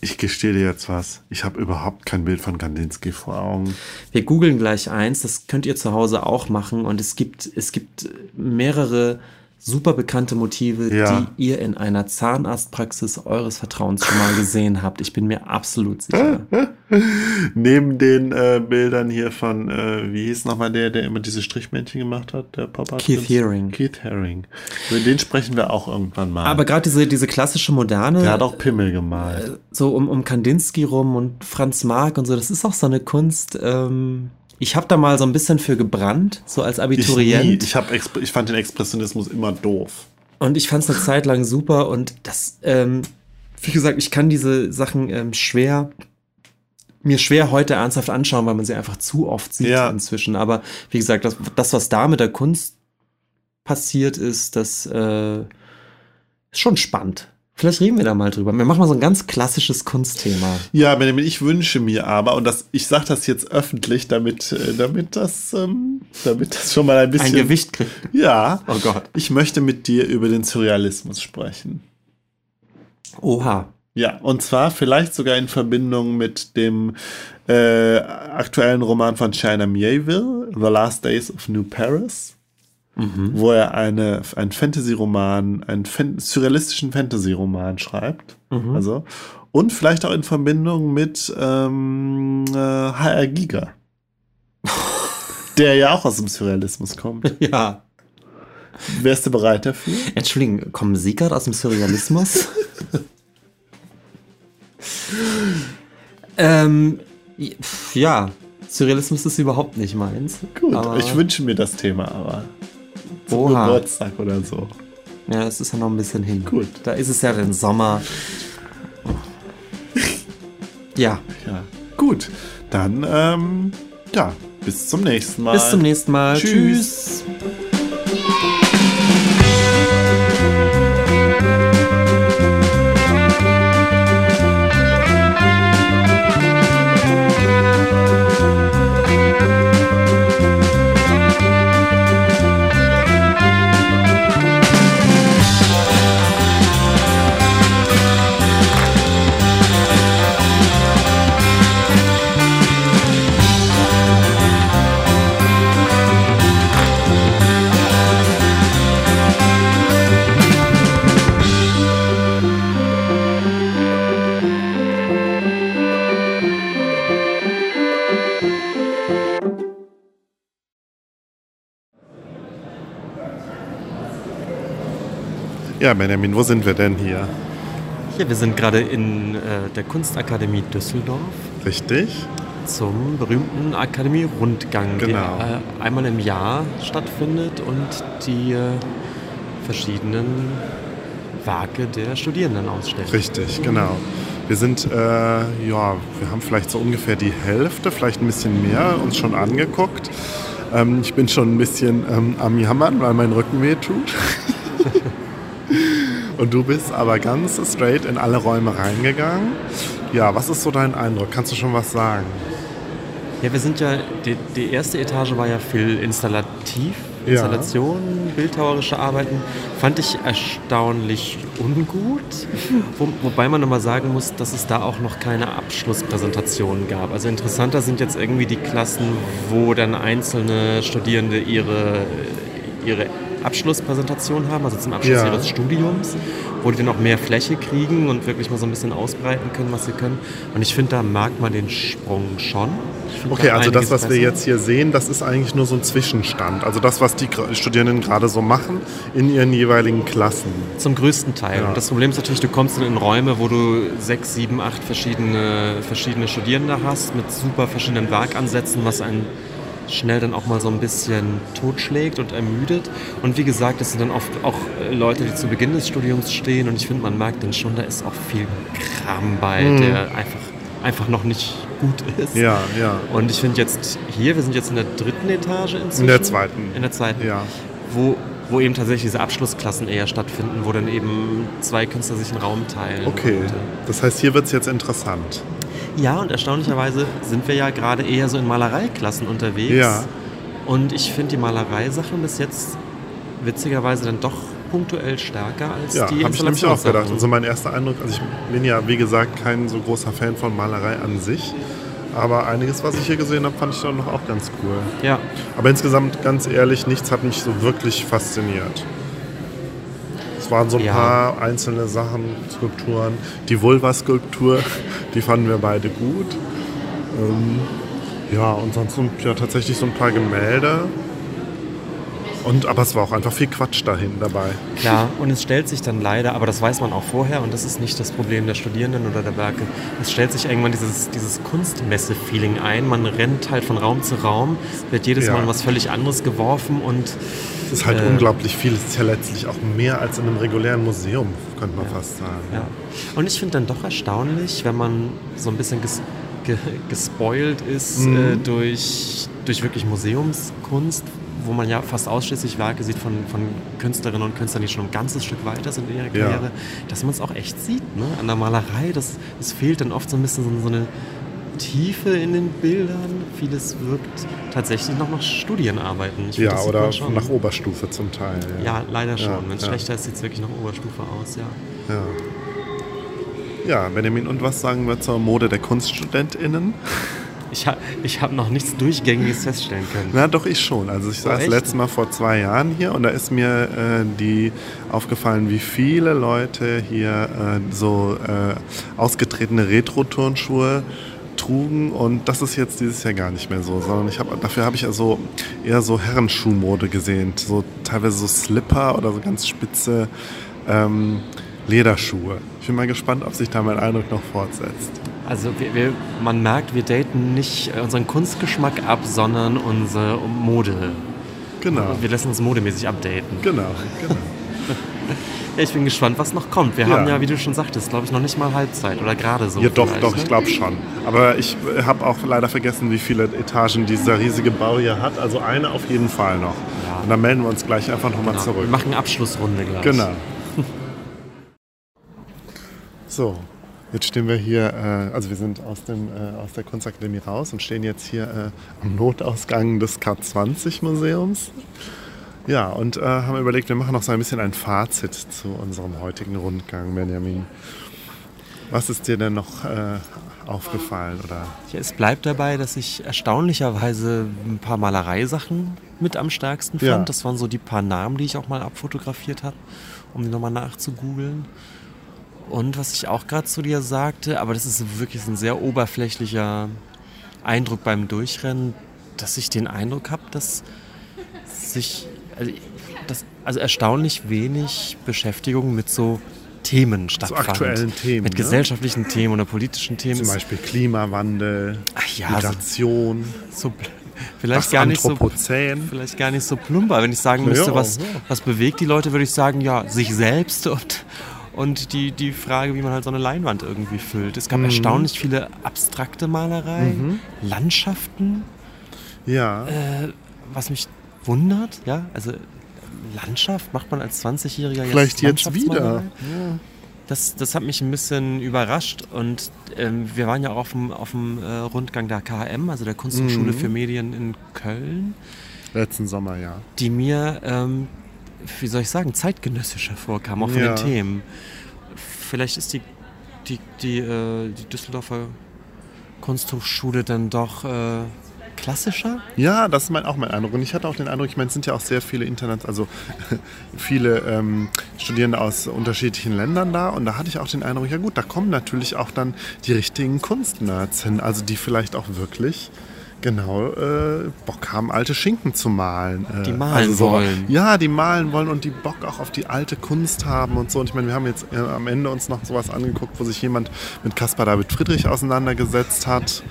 Ich gestehe dir jetzt was. Ich habe überhaupt kein Bild von Kandinsky vor Augen. Wir googeln gleich eins. Das könnt ihr zu Hause auch machen. Und es gibt, es gibt mehrere super bekannte Motive, ja. die ihr in einer Zahnarztpraxis eures Vertrauens schon mal gesehen habt. Ich bin mir absolut sicher. <laughs> Neben den äh, Bildern hier von, äh, wie hieß nochmal der, der immer diese Strichmännchen gemacht hat, der Papa? Keith Haring. Keith Haring. Über den sprechen wir auch irgendwann mal. Aber gerade diese, diese klassische moderne. Der hat auch Pimmel gemalt. Äh, so um, um Kandinsky rum und Franz Marc und so, das ist auch so eine Kunst, ähm, ich habe da mal so ein bisschen für gebrannt, so als Abiturient. Ich, ich, hab, ich fand den Expressionismus immer doof. Und ich fand es eine Zeit lang super und das, ähm, wie gesagt, ich kann diese Sachen ähm, schwer mir schwer heute ernsthaft anschauen, weil man sie einfach zu oft sieht ja. inzwischen. Aber wie gesagt, das, das, was da mit der Kunst passiert ist, das äh, ist schon spannend. Vielleicht reden wir da mal drüber. Wir machen mal so ein ganz klassisches Kunstthema. Ja, Benjamin, ich wünsche mir aber, und das, ich sage das jetzt öffentlich, damit, äh, damit, das, ähm, damit das schon mal ein bisschen. Ein Gewicht kriegt. Ja. Oh Gott. Ich möchte mit dir über den Surrealismus sprechen. Oha. Ja, und zwar vielleicht sogar in Verbindung mit dem äh, aktuellen Roman von China Mieville, The Last Days of New Paris mhm. wo er eine, einen Fantasy-Roman, einen Fan surrealistischen Fantasy-Roman schreibt. Mhm. Also, und vielleicht auch in Verbindung mit ähm, äh, HR Giga. <laughs> der ja auch aus dem Surrealismus kommt. <laughs> Ja. Wärst du bereit dafür? Entschuldigung, kommen Sie gerade aus dem Surrealismus? <laughs> ähm, Ja, Surrealismus ist überhaupt nicht meins. Gut, ich wünsche mir das Thema aber. Zum Oha. Geburtstag oder so. Ja, es ist ja noch ein bisschen hin. Gut. Da ist es ja den Sommer. ja. Ja. Gut. Dann, ähm, ja, bis zum nächsten Mal. Bis zum nächsten Mal. Tschüss. Tschüss. Ja, Benjamin, wo sind wir denn hier? Ja, wir sind gerade in äh, der Kunstakademie Düsseldorf. Richtig. Zum berühmten Akademie-Rundgang, genau. der äh, einmal im Jahr stattfindet und die äh, verschiedenen Werke der Studierenden ausstellt. Richtig, genau. Wir sind, äh, ja, wir haben vielleicht so ungefähr die Hälfte, vielleicht ein bisschen mehr uns schon angeguckt. Ähm, ich bin schon ein bisschen ähm, am Jammern, weil mein Rücken weh tut. <laughs> Und du bist aber ganz straight in alle Räume reingegangen. Ja, was ist so dein Eindruck? Kannst du schon was sagen? Ja, wir sind ja, die, die erste Etage war ja viel installativ, Installation, ja. bildhauerische Arbeiten. Fand ich erstaunlich ungut. Wo, wobei man nochmal sagen muss, dass es da auch noch keine Abschlusspräsentation gab. Also interessanter sind jetzt irgendwie die Klassen, wo dann einzelne Studierende ihre, ihre Abschlusspräsentation haben, also zum Abschluss ja. ihres Studiums, wo die dann auch mehr Fläche kriegen und wirklich mal so ein bisschen ausbreiten können, was sie können. Und ich finde, da mag man den Sprung schon. Okay, also das, was besser. wir jetzt hier sehen, das ist eigentlich nur so ein Zwischenstand. Also das, was die Studierenden gerade so machen in ihren jeweiligen Klassen. Zum größten Teil. Ja. Und das Problem ist natürlich, du kommst in Räume, wo du sechs, sieben, acht verschiedene, verschiedene Studierende hast mit super verschiedenen Werkansätzen, was ein schnell dann auch mal so ein bisschen totschlägt und ermüdet. Und wie gesagt, das sind dann oft auch äh, Leute, die zu Beginn des Studiums stehen und ich finde, man merkt dann schon, da ist auch viel Kram bei, mhm. der einfach, einfach noch nicht gut ist. Ja, ja. Und ich finde jetzt hier, wir sind jetzt in der dritten Etage inzwischen. In der zweiten. In der zweiten. Ja. Wo, wo eben tatsächlich diese Abschlussklassen eher stattfinden, wo dann eben zwei Künstler sich einen Raum teilen. Okay, und, äh, das heißt, hier wird es jetzt interessant. Ja, und erstaunlicherweise sind wir ja gerade eher so in Malereiklassen unterwegs. Ja. Und ich finde die Malereisache bis jetzt witzigerweise dann doch punktuell stärker als ja, die habe ich nämlich auch gedacht. Also mein erster Eindruck, also ich bin ja wie gesagt kein so großer Fan von Malerei an sich, aber einiges, was ich hier gesehen habe, fand ich dann noch auch ganz cool. Ja. Aber insgesamt, ganz ehrlich, nichts hat mich so wirklich fasziniert waren so ein ja. paar einzelne Sachen, Skulpturen. Die Vulva-Skulptur, <laughs> die fanden wir beide gut. Ähm, ja, und sonst sind ja tatsächlich so ein paar Gemälde. Und, aber es war auch einfach viel Quatsch dahin dabei. Klar, und es stellt sich dann leider, aber das weiß man auch vorher, und das ist nicht das Problem der Studierenden oder der Werke, es stellt sich irgendwann dieses, dieses Kunstmesse-Feeling ein. Man rennt halt von Raum zu Raum, wird jedes ja. Mal was völlig anderes geworfen und es ist halt äh, unglaublich viel. Es ist ja letztlich auch mehr als in einem regulären Museum, könnte man ja, fast sagen. Ja. Und ich finde dann doch erstaunlich, wenn man so ein bisschen ges ge gespoilt ist mhm. äh, durch, durch wirklich Museumskunst, wo man ja fast ausschließlich Werke sieht von, von Künstlerinnen und Künstlern, die schon ein ganzes Stück weiter sind in ihrer Karriere, ja. dass man es auch echt sieht. Ne? An der Malerei, das, das fehlt dann oft so ein bisschen so, so eine Tiefe in den Bildern. Vieles wirkt tatsächlich noch nach Studienarbeiten. Ich ja, oder nach Oberstufe zum Teil. Ja, ja leider schon. Ja, Wenn es ja. schlechter ist, sieht es wirklich nach Oberstufe aus, ja. Ja. Ja, Benjamin, und was sagen wir zur Mode der KunststudentInnen? Ich habe ich hab noch nichts Durchgängiges feststellen können. Na, doch, ich schon. Also ich saß oh, letztes Mal vor zwei Jahren hier und da ist mir äh, die aufgefallen, wie viele Leute hier äh, so äh, ausgetretene Retro-Turnschuhe trugen und das ist jetzt dieses Jahr gar nicht mehr so, sondern ich habe dafür habe ich also eher so Herrenschuhmode gesehen, so teilweise so Slipper oder so ganz spitze ähm, Lederschuhe. Ich bin mal gespannt, ob sich da mein Eindruck noch fortsetzt. Also wir, wir, man merkt, wir daten nicht unseren Kunstgeschmack ab, sondern unsere Mode. Genau. Wir lassen uns modemäßig updaten. Genau, genau. <laughs> ja, ich bin gespannt, was noch kommt. Wir ja. haben ja, wie du schon sagtest, glaube ich, noch nicht mal Halbzeit oder gerade so. Ja, doch, doch, ich ne? glaube schon. Aber ich habe auch leider vergessen, wie viele Etagen dieser riesige Bau hier hat. Also eine auf jeden Fall noch. Ja. Und dann melden wir uns gleich einfach nochmal genau. zurück. Wir machen Abschlussrunde gleich. Genau. So, Jetzt stehen wir hier, äh, also wir sind aus, dem, äh, aus der Kunstakademie raus und stehen jetzt hier äh, am Notausgang des K20-Museums. Ja, und äh, haben überlegt, wir machen noch so ein bisschen ein Fazit zu unserem heutigen Rundgang, Benjamin. Was ist dir denn noch äh, aufgefallen? Oder? Ja, es bleibt dabei, dass ich erstaunlicherweise ein paar Malereisachen mit am stärksten fand. Ja. Das waren so die paar Namen, die ich auch mal abfotografiert habe, um die nochmal nachzugoogeln. Und was ich auch gerade zu dir sagte, aber das ist wirklich ein sehr oberflächlicher Eindruck beim Durchrennen, dass ich den Eindruck habe, dass sich also, dass, also erstaunlich wenig Beschäftigung mit so Themen stattfand. So aktuellen Themen. Mit ne? gesellschaftlichen Themen oder politischen Themen. Zum Beispiel Klimawandel, ja, Migration. So, so vielleicht gar nicht so vielleicht gar nicht so plump, aber wenn ich sagen müsste, was, was bewegt die Leute, würde ich sagen, ja, sich selbst und und die, die Frage, wie man halt so eine Leinwand irgendwie füllt. Es gab mhm. erstaunlich viele abstrakte Malereien, mhm. Landschaften. Ja. Äh, was mich wundert, ja, also Landschaft macht man als 20-Jähriger jetzt Vielleicht jetzt wieder. Ja. Das, das hat mich ein bisschen überrascht und ähm, wir waren ja auch auf dem, auf dem äh, Rundgang der KM, also der Kunsthochschule mhm. für Medien in Köln. Letzten Sommer, ja. Die mir ähm, wie soll ich sagen, zeitgenössischer vorkam, auch von ja. den Themen. Vielleicht ist die, die, die, äh, die Düsseldorfer Kunsthochschule dann doch äh, klassischer? Ja, das ist mein, auch mein Eindruck. Und ich hatte auch den Eindruck, ich meine, es sind ja auch sehr viele Internet, also <laughs> viele ähm, Studierende aus unterschiedlichen Ländern da. Und da hatte ich auch den Eindruck, ja gut, da kommen natürlich auch dann die richtigen Kunstnerds hin, also die vielleicht auch wirklich Genau, äh, Bock haben, alte Schinken zu malen. Äh, die malen also so, wollen. Ja, die malen wollen und die Bock auch auf die alte Kunst haben und so. Und ich meine, wir haben jetzt äh, am Ende uns noch sowas angeguckt, wo sich jemand mit Caspar David Friedrich auseinandergesetzt hat.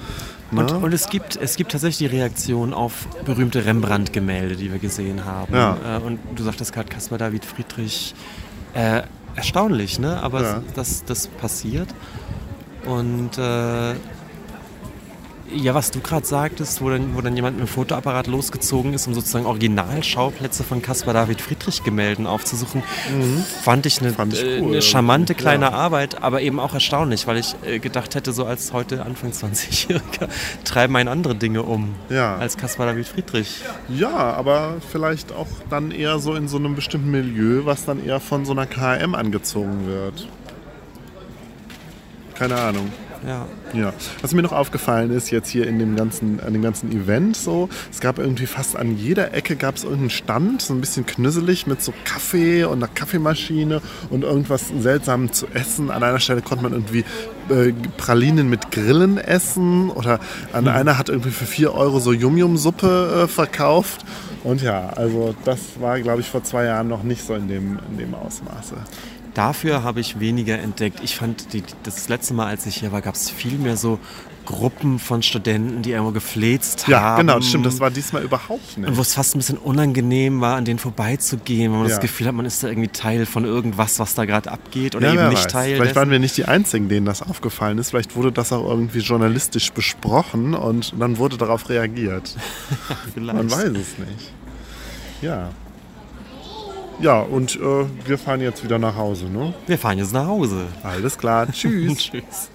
Ne? Und, und, es, gibt, es gibt tatsächlich die Reaktion auf berühmte Rembrandt-Gemälde, die wir gesehen haben. Ja. Äh, und du sagtest gerade Caspar David Friedrich. Äh, erstaunlich, ne? Aber ja. das, das passiert. Und äh, ja, was du gerade sagtest, wo dann, wo dann jemand mit dem Fotoapparat losgezogen ist, um sozusagen Originalschauplätze von Caspar David Friedrich Gemälden aufzusuchen, mhm. fand ich eine, fand ich äh, cool, eine charmante kleine ja. Arbeit, aber eben auch erstaunlich, weil ich äh, gedacht hätte, so als heute Anfang 20-Jähriger <laughs> treiben einen andere Dinge um ja. als Caspar David Friedrich. Ja, aber vielleicht auch dann eher so in so einem bestimmten Milieu, was dann eher von so einer KM angezogen wird. Keine Ahnung. Ja. ja. Was mir noch aufgefallen ist, jetzt hier in dem ganzen, an dem ganzen Event so, es gab irgendwie fast an jeder Ecke gab es irgendeinen Stand, so ein bisschen knüsselig mit so Kaffee und einer Kaffeemaschine und irgendwas seltsam zu essen. An einer Stelle konnte man irgendwie äh, Pralinen mit Grillen essen oder an mhm. einer hat irgendwie für 4 Euro so Yum-Yum-Suppe äh, verkauft. Und ja, also das war, glaube ich, vor zwei Jahren noch nicht so in dem, in dem Ausmaße. Dafür habe ich weniger entdeckt. Ich fand, die, das letzte Mal, als ich hier war, gab es viel mehr so Gruppen von Studenten, die irgendwo gefläzt haben. Ja, genau, stimmt. Das war diesmal überhaupt nicht. Und wo es fast ein bisschen unangenehm war, an denen vorbeizugehen, weil man ja. das Gefühl hat, man ist da irgendwie Teil von irgendwas, was da gerade abgeht oder ja, eben nicht weiß. Teil Vielleicht dessen. waren wir nicht die Einzigen, denen das aufgefallen ist. Vielleicht wurde das auch irgendwie journalistisch besprochen und dann wurde darauf reagiert. <laughs> man weiß es nicht. Ja. Ja, und äh, wir fahren jetzt wieder nach Hause, ne? Wir fahren jetzt nach Hause. Alles klar. <laughs> Tschüss. Tschüss.